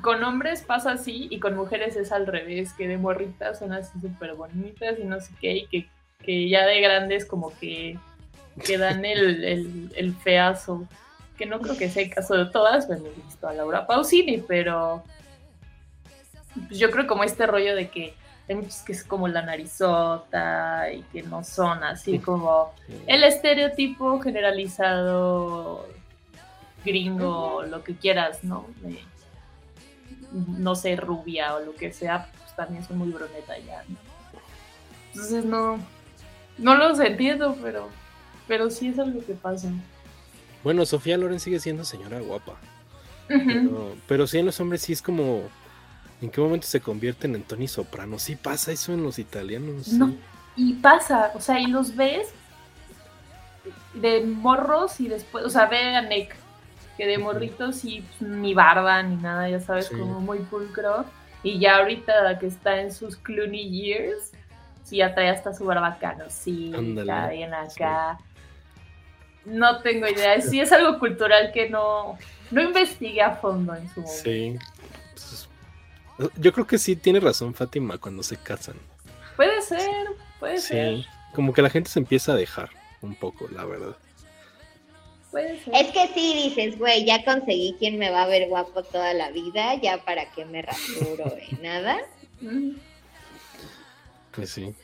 B: con hombres pasa así y con mujeres es al revés, que de morritas son así súper bonitas y no sé qué, y que, que ya de grandes como que, que dan el, el, el feazo. Que no creo que sea el caso de todas, bueno, he visto a Laura Pausini, pero pues yo creo como este rollo de que hay muchos que es como la narizota y que no son así como el estereotipo generalizado gringo, lo que quieras, ¿no? De, no sé, rubia o lo que sea, pues también son muy bruneta ya, ¿no? Entonces no, no los entiendo, pero, pero sí es algo que pasa.
C: Bueno, Sofía Loren sigue siendo señora guapa. Pero, pero sí en los hombres sí es como. ¿En qué momento se convierten en Tony Soprano? Sí pasa eso en los italianos. sí.
B: No. Y pasa, o sea, y los ves de morros y después, o sea, ve a Nick, que de morritos y pues, ni barba ni nada, ya sabes,
C: Sí.
B: como muy pulcro. Y ya ahorita que está en sus Clooney years, sí ya trae hasta su barba canosita,
C: Ándale,
B: bien acá. No tengo idea, sí es algo cultural que no, no investigué a fondo en su momento.
C: Sí. Entonces, yo creo que sí tiene razón Fátima cuando se casan.
B: Puede ser, puede ser,
C: Sí. Como que la gente se empieza a dejar un poco, la verdad.
B: puede ser.
A: Es que sí dices, güey, ya conseguí quien me va a ver guapo toda la vida, ya para qué me rasuro y nada.
B: Mm.
C: Pues sí.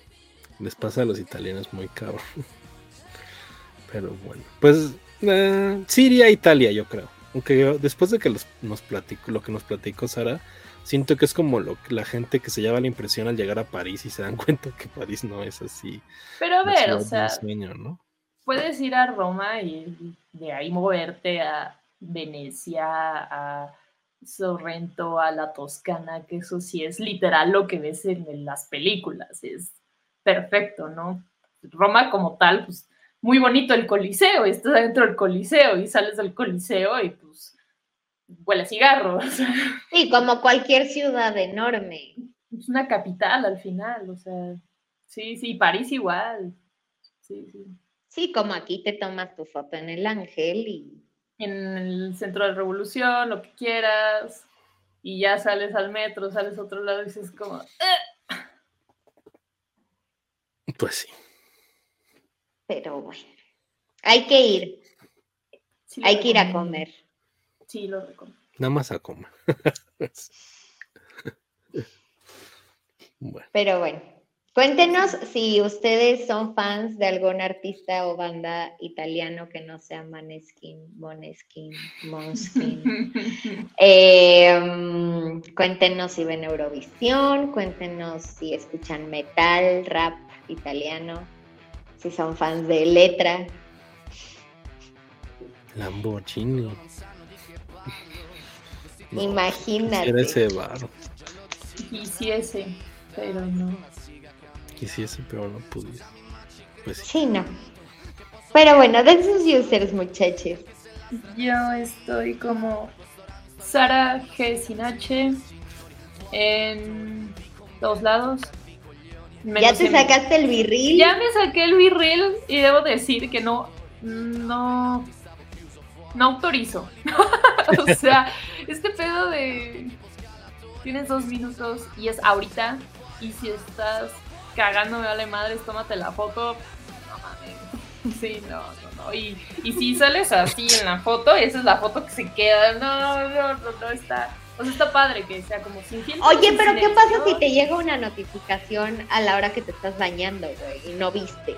C: Les pasa a los italianos muy cabrón. Pero bueno, pues eh, sí iría a Italia, yo creo. Aunque yo, después de que los, nos platico, lo que nos platicó Sara, siento que es como lo, la gente que se lleva la impresión al llegar a París y se dan cuenta que París no es así.
B: Pero a ver, o sea,
C: sueño, ¿no?
B: puedes ir a Roma y de ahí moverte a Venecia, a Sorrento, a la Toscana, que eso sí es literal lo que ves en, en las películas, es perfecto, ¿no? Roma como tal, pues muy bonito el Coliseo, y estás dentro del Coliseo y sales del Coliseo y pues huele a cigarro, o sea,
A: Sí, como cualquier ciudad enorme.
B: es una capital al final, o sea, sí, sí, París igual, sí, sí.
A: Sí, como aquí te tomas tu foto en el ángel y
B: en el centro de la revolución, lo que quieras, y ya sales al metro, sales a otro lado y dices como, "Eh".
C: Pues sí.
A: Pero bueno. Hay que ir,
B: Sí
A: hay que ir a comer.
B: Sí, lo recomiendo.
C: Nada más a comer. bueno,
A: Pero bueno, cuéntenos si ustedes son fans de algún artista o banda italiano que no sea Maneskin, Moneskin, Monskin. Eh, mm, cuéntenos si ven Eurovisión, cuéntenos si escuchan metal, rap italiano, si son fans de letra.
C: Lamborghini. No,
A: Imagínate.
C: Quisiera ese bar.
B: Quisiese, pero no.
C: Quisiese, pero no pudiera. Pues sí.
A: Sí, no. Pero bueno, de sus users, muchachos.
B: Yo estoy como Sara G sin H en todos lados.
A: ¿Ya te sacaste el virril?
B: Ya me saqué el virril y debo decir que no, no, no autorizo. o sea, este pedo de tienes dos minutos y es ahorita y si estás cagando me vale madres, tómate la foto. No mames. Sí, no, no, no. Y, y si sales así en la foto, esa es la foto que se queda. No, no, no, no está. O sea, está padre que sea como sin filtros,
A: Oye, pero ¿qué pasa si te llega una notificación a la hora que te estás bañando, güey, y no viste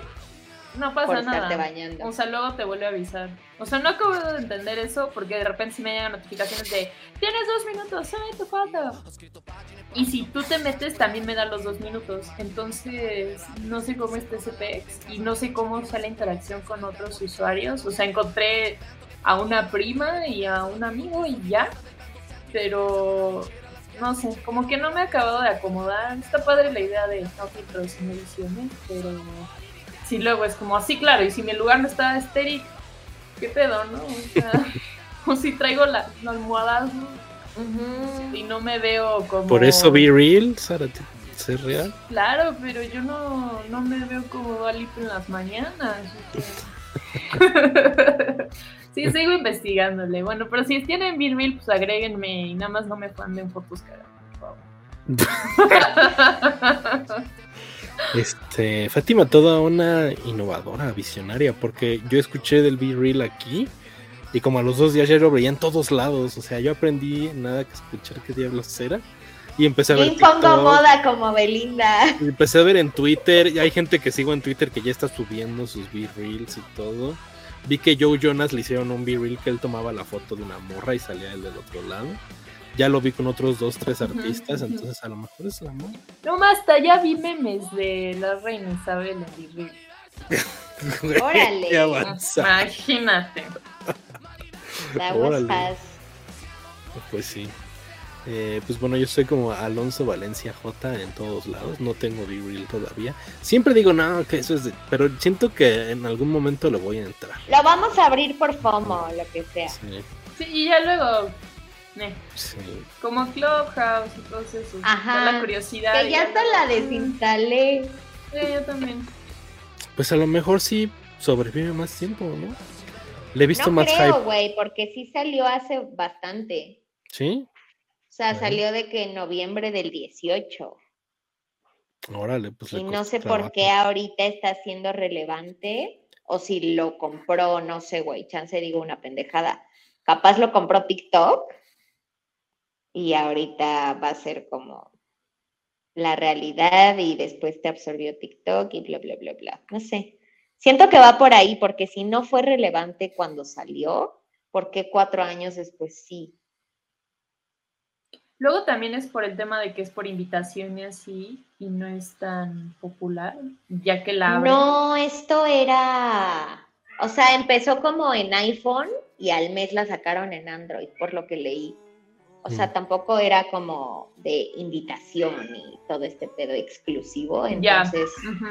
B: No pasa nada.
A: bañando?
B: O sea, luego te vuelve a avisar. O sea, no acabo de entender eso porque de repente sí me llegan notificaciones de tienes dos minutos, sube tu foto. Y si tú te metes, también me da los dos minutos. Entonces, no sé cómo está ese PEX y no sé cómo está la interacción con otros usuarios. O sea, encontré a una prima y a un amigo y ya. Pero no sé, como que no me he acabado de acomodar. Está padre la idea de no filtros sin ediciones, pero sí luego es como así, claro, y si mi lugar no está estéril, ¿qué pedo, no? O sea, o si traigo la, la almohada
A: Ujú.
B: y no me veo como...
C: Por eso Be Real, Sara, ¿te- ¿es real?
B: Claro, pero yo no, no me veo como Dualip en las mañanas. sí, sigo investigándole. Bueno, pero si tienen Be Real, pues agréguenme y nada más no me manden fotos cagadas, por favor.
C: Este, Fátima, toda una innovadora, visionaria, porque yo escuché del Be Real aquí y como a los dos días ya lo veía en todos lados. O sea, yo aprendí nada que escuchar qué diablos era y empecé a ver.
A: impongo
C: TikTok,
A: moda como Belinda.
C: y Empecé a ver en Twitter, y hay gente que sigo en Twitter que ya está subiendo sus Be Reels y todo. Vi que Joe Jonas le hicieron un Be Reel que él tomaba la foto de una morra y salía él del otro lado. Ya lo vi con otros dos, tres artistas, entonces a lo mejor es la morra.
B: No, hasta ya vi memes de la reina Isabel en Be Real.
A: Órale.
B: Imagínate.
A: That was
C: Órale. Pues sí. Eh, pues bueno, yo soy como Alonso Valencia J en todos lados. No tengo Be Real todavía. Siempre digo, no, que eso es de... Pero siento que en algún momento le voy a entrar.
A: Lo vamos a abrir por FOMO, lo que sea.
C: Sí,
B: Sí, y ya luego, eh,
C: sí.
B: como Clubhouse y todo eso.
A: Ajá.
B: La curiosidad.
A: Que
B: y
A: ya hasta la desinstalé.
B: Sí, yo también.
C: Pues a lo mejor sí sobrevive más tiempo, ¿no? Le he visto
A: No
C: más
A: creo,
C: hype.
A: güey, porque sí salió hace bastante.
C: ¿Sí?
A: O sea,
C: Bueno.
A: salió de que en noviembre del 18.
C: Órale, pues
A: Y no sé por qué ahorita está siendo relevante. O si lo compró, no sé, güey. Chance digo una pendejada. Capaz lo compró TikTok. Y ahorita va a ser como la realidad y después te absorbió TikTok y bla, bla, bla, bla. No sé. Siento que va por ahí, porque si no fue relevante cuando salió, ¿por qué cuatro años después sí?
B: Luego también es por el tema de que es por invitación y así, y no es tan popular, ya que la...
A: No, esto era, o sea, empezó como en iPhone y al mes la sacaron en Android, por lo que leí. O sea,
C: Mm.
A: tampoco era como de invitación y todo este pedo exclusivo,
B: Ya.
A: entonces,
B: Ujú.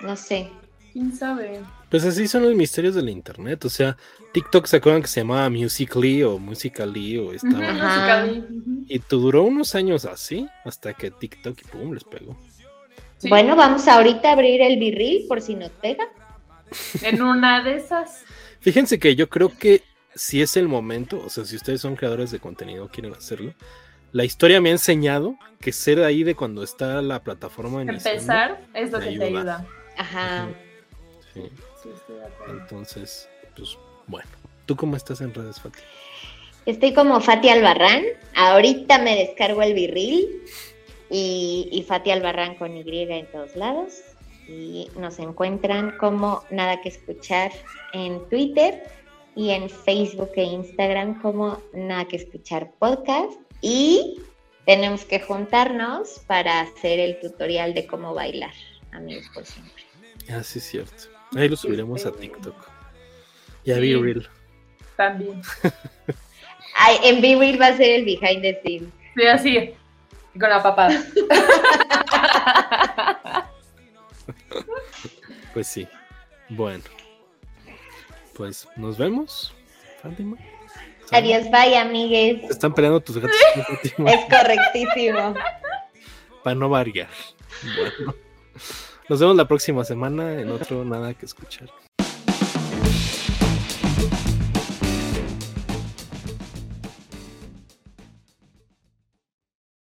A: no sé.
B: ¿Quién sabe?
C: Pues así son los misterios del internet. O sea, TikTok se acuerdan que se llamaba Musically o Musically o estaba.
A: Ajá.
C: Y tu duró unos años así, hasta que TikTok y pum, les pegó.
B: Sí,
A: Bueno, vamos ahorita a abrir el birril por si nos pega.
B: En una de esas.
C: Fíjense que yo creo que si es el momento, o sea, si ustedes son creadores de contenido, quieren hacerlo, la historia me ha enseñado que ser ahí de cuando está la plataforma iniciando,
B: Empezar es lo que te
C: ayuda.
B: ayuda.
A: Ajá.
C: sí.
B: Sí, estoy de acuerdo.
C: Entonces, pues bueno. ¿Tú cómo estás en redes, Fati?
A: Estoy como Fati Albarrán. Ahorita me descargo el birril y, y Fati Albarrán con Y en todos lados. Y nos encuentran como Nada que Escuchar en Twitter y en Facebook e Instagram como Nada que Escuchar Podcast. Y tenemos que juntarnos para hacer el tutorial de cómo bailar, amigos por siempre.
C: Ah, sí, es cierto. Ahí lo subiremos a TikTok. Y a
B: Sí.
C: Be Real.
B: También.
A: Ay, en B-Reel va a ser el behind the scenes.
B: Sí, así. Con la papada.
C: Pues sí. Bueno. Pues nos vemos, Fátima.
A: Adiós, bye, amigues.
C: Se están peleando tus gatos,
A: Es correctísimo.
C: para no variar. Bueno. Nos vemos la próxima semana en otro Nada que escuchar.